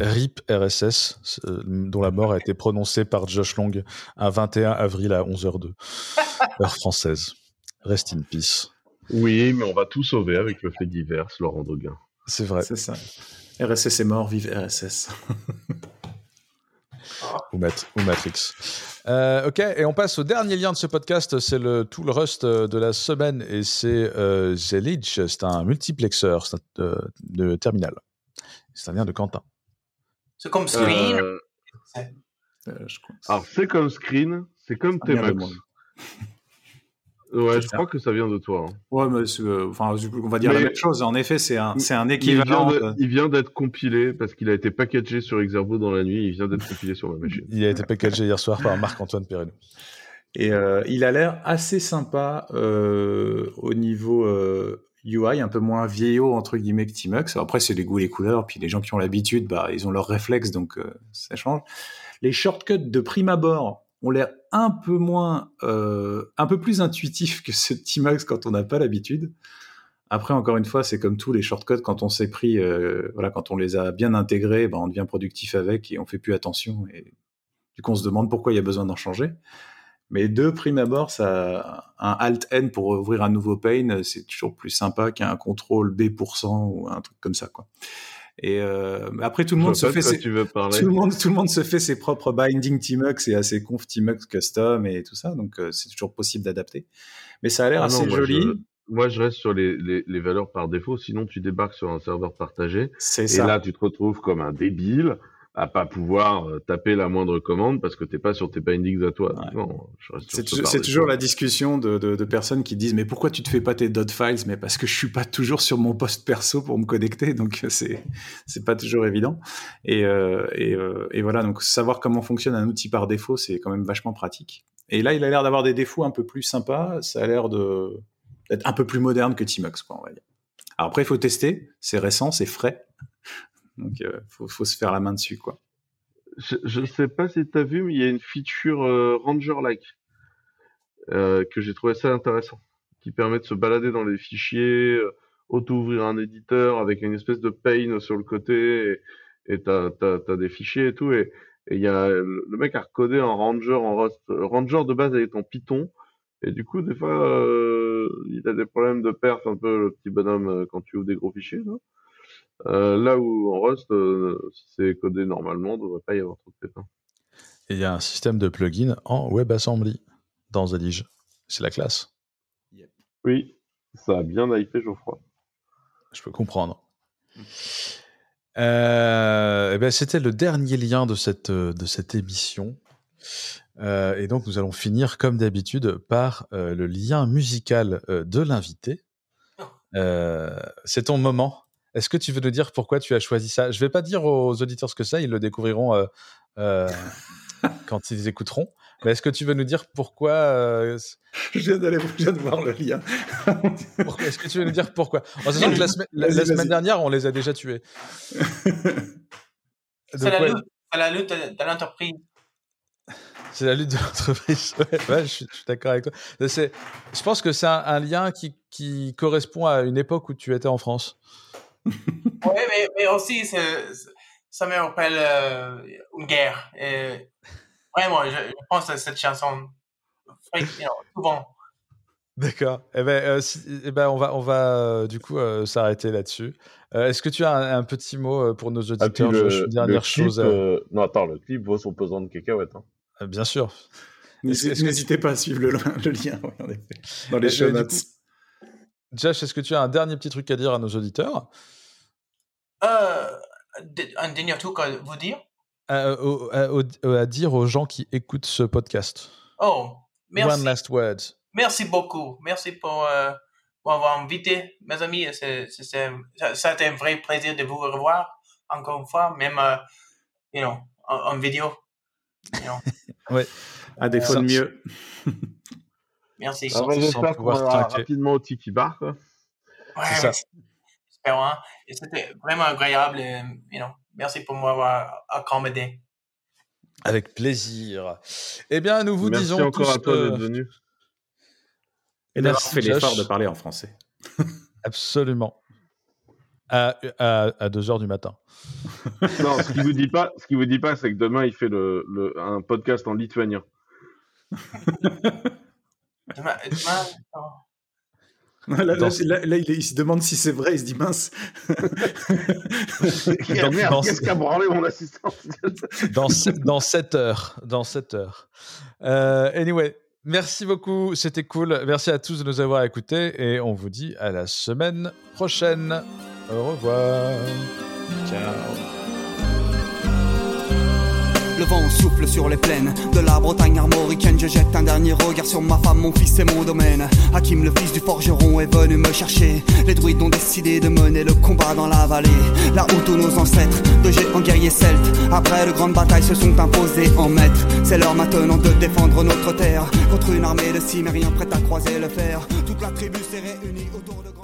RIP RSS, dont la mort a été prononcée par Josh Long un 21 avril à 11h02, heure française. Rest in peace. Oui, mais on va tout sauver avec le fait divers, Laurent Doguin. C'est vrai. C'est ça. RSS est mort, vive RSS. ou, Matrix. Euh, ok, et on passe au dernier lien de ce podcast. C'est le tout le Rust de la semaine et c'est euh, C'est un multiplexeur euh, de terminal. C'est un lien de Quentin. C'est comme Screen. Euh, Alors c'est comme Screen, c'est comme Tmax. Ouais, je crois que ça vient de toi. Hein. Ouais, mais euh, enfin, on va dire la même chose. En effet, c'est un, c'est un équivalent. Il vient d'être compilé parce qu'il a été packagé sur Xerbo dans la nuit. Il vient d'être compilé sur ma machine. Il a été packagé hier soir par Marc-Antoine Perrino. Et euh, il a l'air assez sympa euh, au niveau UI, un peu moins vieillot entre guillemets que Tmux. Après, c'est les goûts, les couleurs. Puis les gens qui ont l'habitude, bah, ils ont leur réflexe, donc ça change. Les shortcuts de prime abord ont l'air un peu moins, euh, un peu plus intuitif que ce T-Max quand on n'a pas l'habitude. Après, encore une fois, c'est comme tous les shortcuts, quand on s'est pris, euh, voilà, quand on les a bien intégrés, ben, on devient productif avec et on fait plus attention. Et du coup, on se demande pourquoi il y a besoin d'en changer. Mais de prime abord, ça, un Alt-N pour ouvrir un nouveau pane, c'est toujours plus sympa qu'un contrôle B% ou un truc comme ça, quoi. Et euh, après, tout le monde se fait ses... tout le monde, tout le monde se fait ses propres binding Tmux et ses conf Tmux custom et tout ça. Donc, euh, c'est toujours possible d'adapter. Mais ça a l'air ah assez joli. moi, je reste sur les, les, les, valeurs par défaut. Sinon, tu débarques sur un serveur partagé. Et ça. là, tu te retrouves comme un débile à pas pouvoir euh, taper la moindre commande parce que t'es pas sur tes bindings à toi. Ouais. C'est ce toujours la discussion de, de- de personnes qui disent mais pourquoi tu te fais pas tes dot files? Mais parce que je suis pas toujours sur mon poste perso pour me connecter donc c'est c'est pas toujours évident. Et euh, et, euh, et voilà donc savoir comment fonctionne un outil par défaut c'est quand même vachement pratique. Et là il a l'air d'avoir des défauts un peu plus sympas. Ça a l'air de d'être un peu plus moderne que Tmux quoi on va dire. Alors après il faut tester. C'est récent c'est frais donc euh, faut se faire la main dessus quoi. Je, je sais pas si t'as vu, mais il y a une feature euh, Ranger-like euh, que j'ai trouvé assez intéressant, qui permet de se balader dans les fichiers, auto-ouvrir un éditeur avec une espèce de pane sur le côté, et t'as t'as des fichiers et tout, et et il y a le mec a recodé un Ranger en Rust, Ranger de base avec en Python, et du coup des fois il a des problèmes de perf un peu le petit bonhomme quand tu ouvres des gros fichiers. Euh, là où en Rust, euh, si c'est codé normalement, il ne devrait pas y avoir trop de pépins. Et il y a un système de plugin en WebAssembly dans Zadige. C'est la classe. Oui, ça a bien hypé Geoffroy. Je peux comprendre. Euh, eh ben, C'était le dernier lien de cette, de cette émission. Euh, et donc, nous allons finir, comme d'habitude, par euh, le lien musical euh, de l'invité. Euh, c'est ton moment. Est-ce que tu veux nous dire pourquoi tu as choisi ça? Je vais pas dire aux auditeurs ce que c'est, ils le découvriront euh, euh, quand ils écouteront. Mais est-ce que tu veux nous dire pourquoi euh, je viens d'aller je viens de voir le lien pourquoi- Est-ce que tu veux nous dire pourquoi? En sachant que la, semaine- la- Vas-y, la semaine vas-y. dernière, on les a déjà tués. C'est la, ouais, lutte, c'est la lutte de, l'entreprise. c'est la lutte de l'entreprise. Ouais, ouais, je suis, je suis d'accord avec toi. Je pense que c'est un, un lien qui, qui correspond à une époque où tu étais en France. Oui, mais, mais aussi, ça me rappelle euh, une guerre. Et vraiment, je, je pense à cette chanson you know, souvent. D'accord. Eh ben, euh, si- eh ben, on va, on va euh, du coup euh, s'arrêter là-dessus. Euh, Est-ce que tu as un, un petit mot euh, pour nos Ah, puis auditeurs? Le dernière clip, chose. euh, euh, Non, attends, le clip vaut son pesant de cacahuètes. Hein. euh, bien sûr. N'hésitez que- pas à suivre le, le lien oui, en effet, dans les show notes. coup- Josh, est-ce que tu as un dernier petit truc à dire à nos auditeurs? Euh, un dernier truc à vous dire? Euh, au- à, au- à dire aux gens qui écoutent ce podcast Oh, merci. One last word. Merci beaucoup. Merci pour, euh, pour avoir invité, mes amis. Été un vrai plaisir de vous revoir encore une fois, même euh, you know, en, en vidéo. You know. À défaut de mieux. Merci. J'espère qu'on rapidement au Tiki Bar. Quoi. Ouais, c'est ça. Merci. Et c'était vraiment agréable. Et, you know, merci pour m'avoir accommodé. Avec plaisir. Eh bien, nous vous Merci disons encore tous, à toi euh, d'être venu. Et d'avoir Merci, fait l'effort de parler en français. absolument à, à, à 2 heures du matin. Non, ce qu'il vous dit pas, ce qu'il vous dit pas, c'est que demain il fait le, le, un podcast en lituanien. Demain, demain, oh. Là, là, Dans- là, là, il, se demande si c'est vrai, il se dit mince. Dans- merde, dans- qu'est-ce qu'a branlé mon assistant Dans, dans 7 heures. Dans 7 heures. Euh, anyway, merci beaucoup. C'était cool. Merci à tous de nous avoir écoutés. Et on vous dit à la semaine prochaine. Au revoir. Ciao. Le vent souffle sur les plaines de la Bretagne armoricaine. Je jette un dernier regard sur ma femme, mon fils et mon domaine. Hakim, le fils du forgeron, est venu me chercher. Les druides ont décidé de mener le combat dans la vallée. Là où tous nos ancêtres, de géants guerriers celtes, après de grandes batailles, se sont imposés en maîtres. C'est l'heure maintenant de défendre notre terre contre une armée de cimériens prête à croiser le fer. Toute la tribu s'est réunie autour de.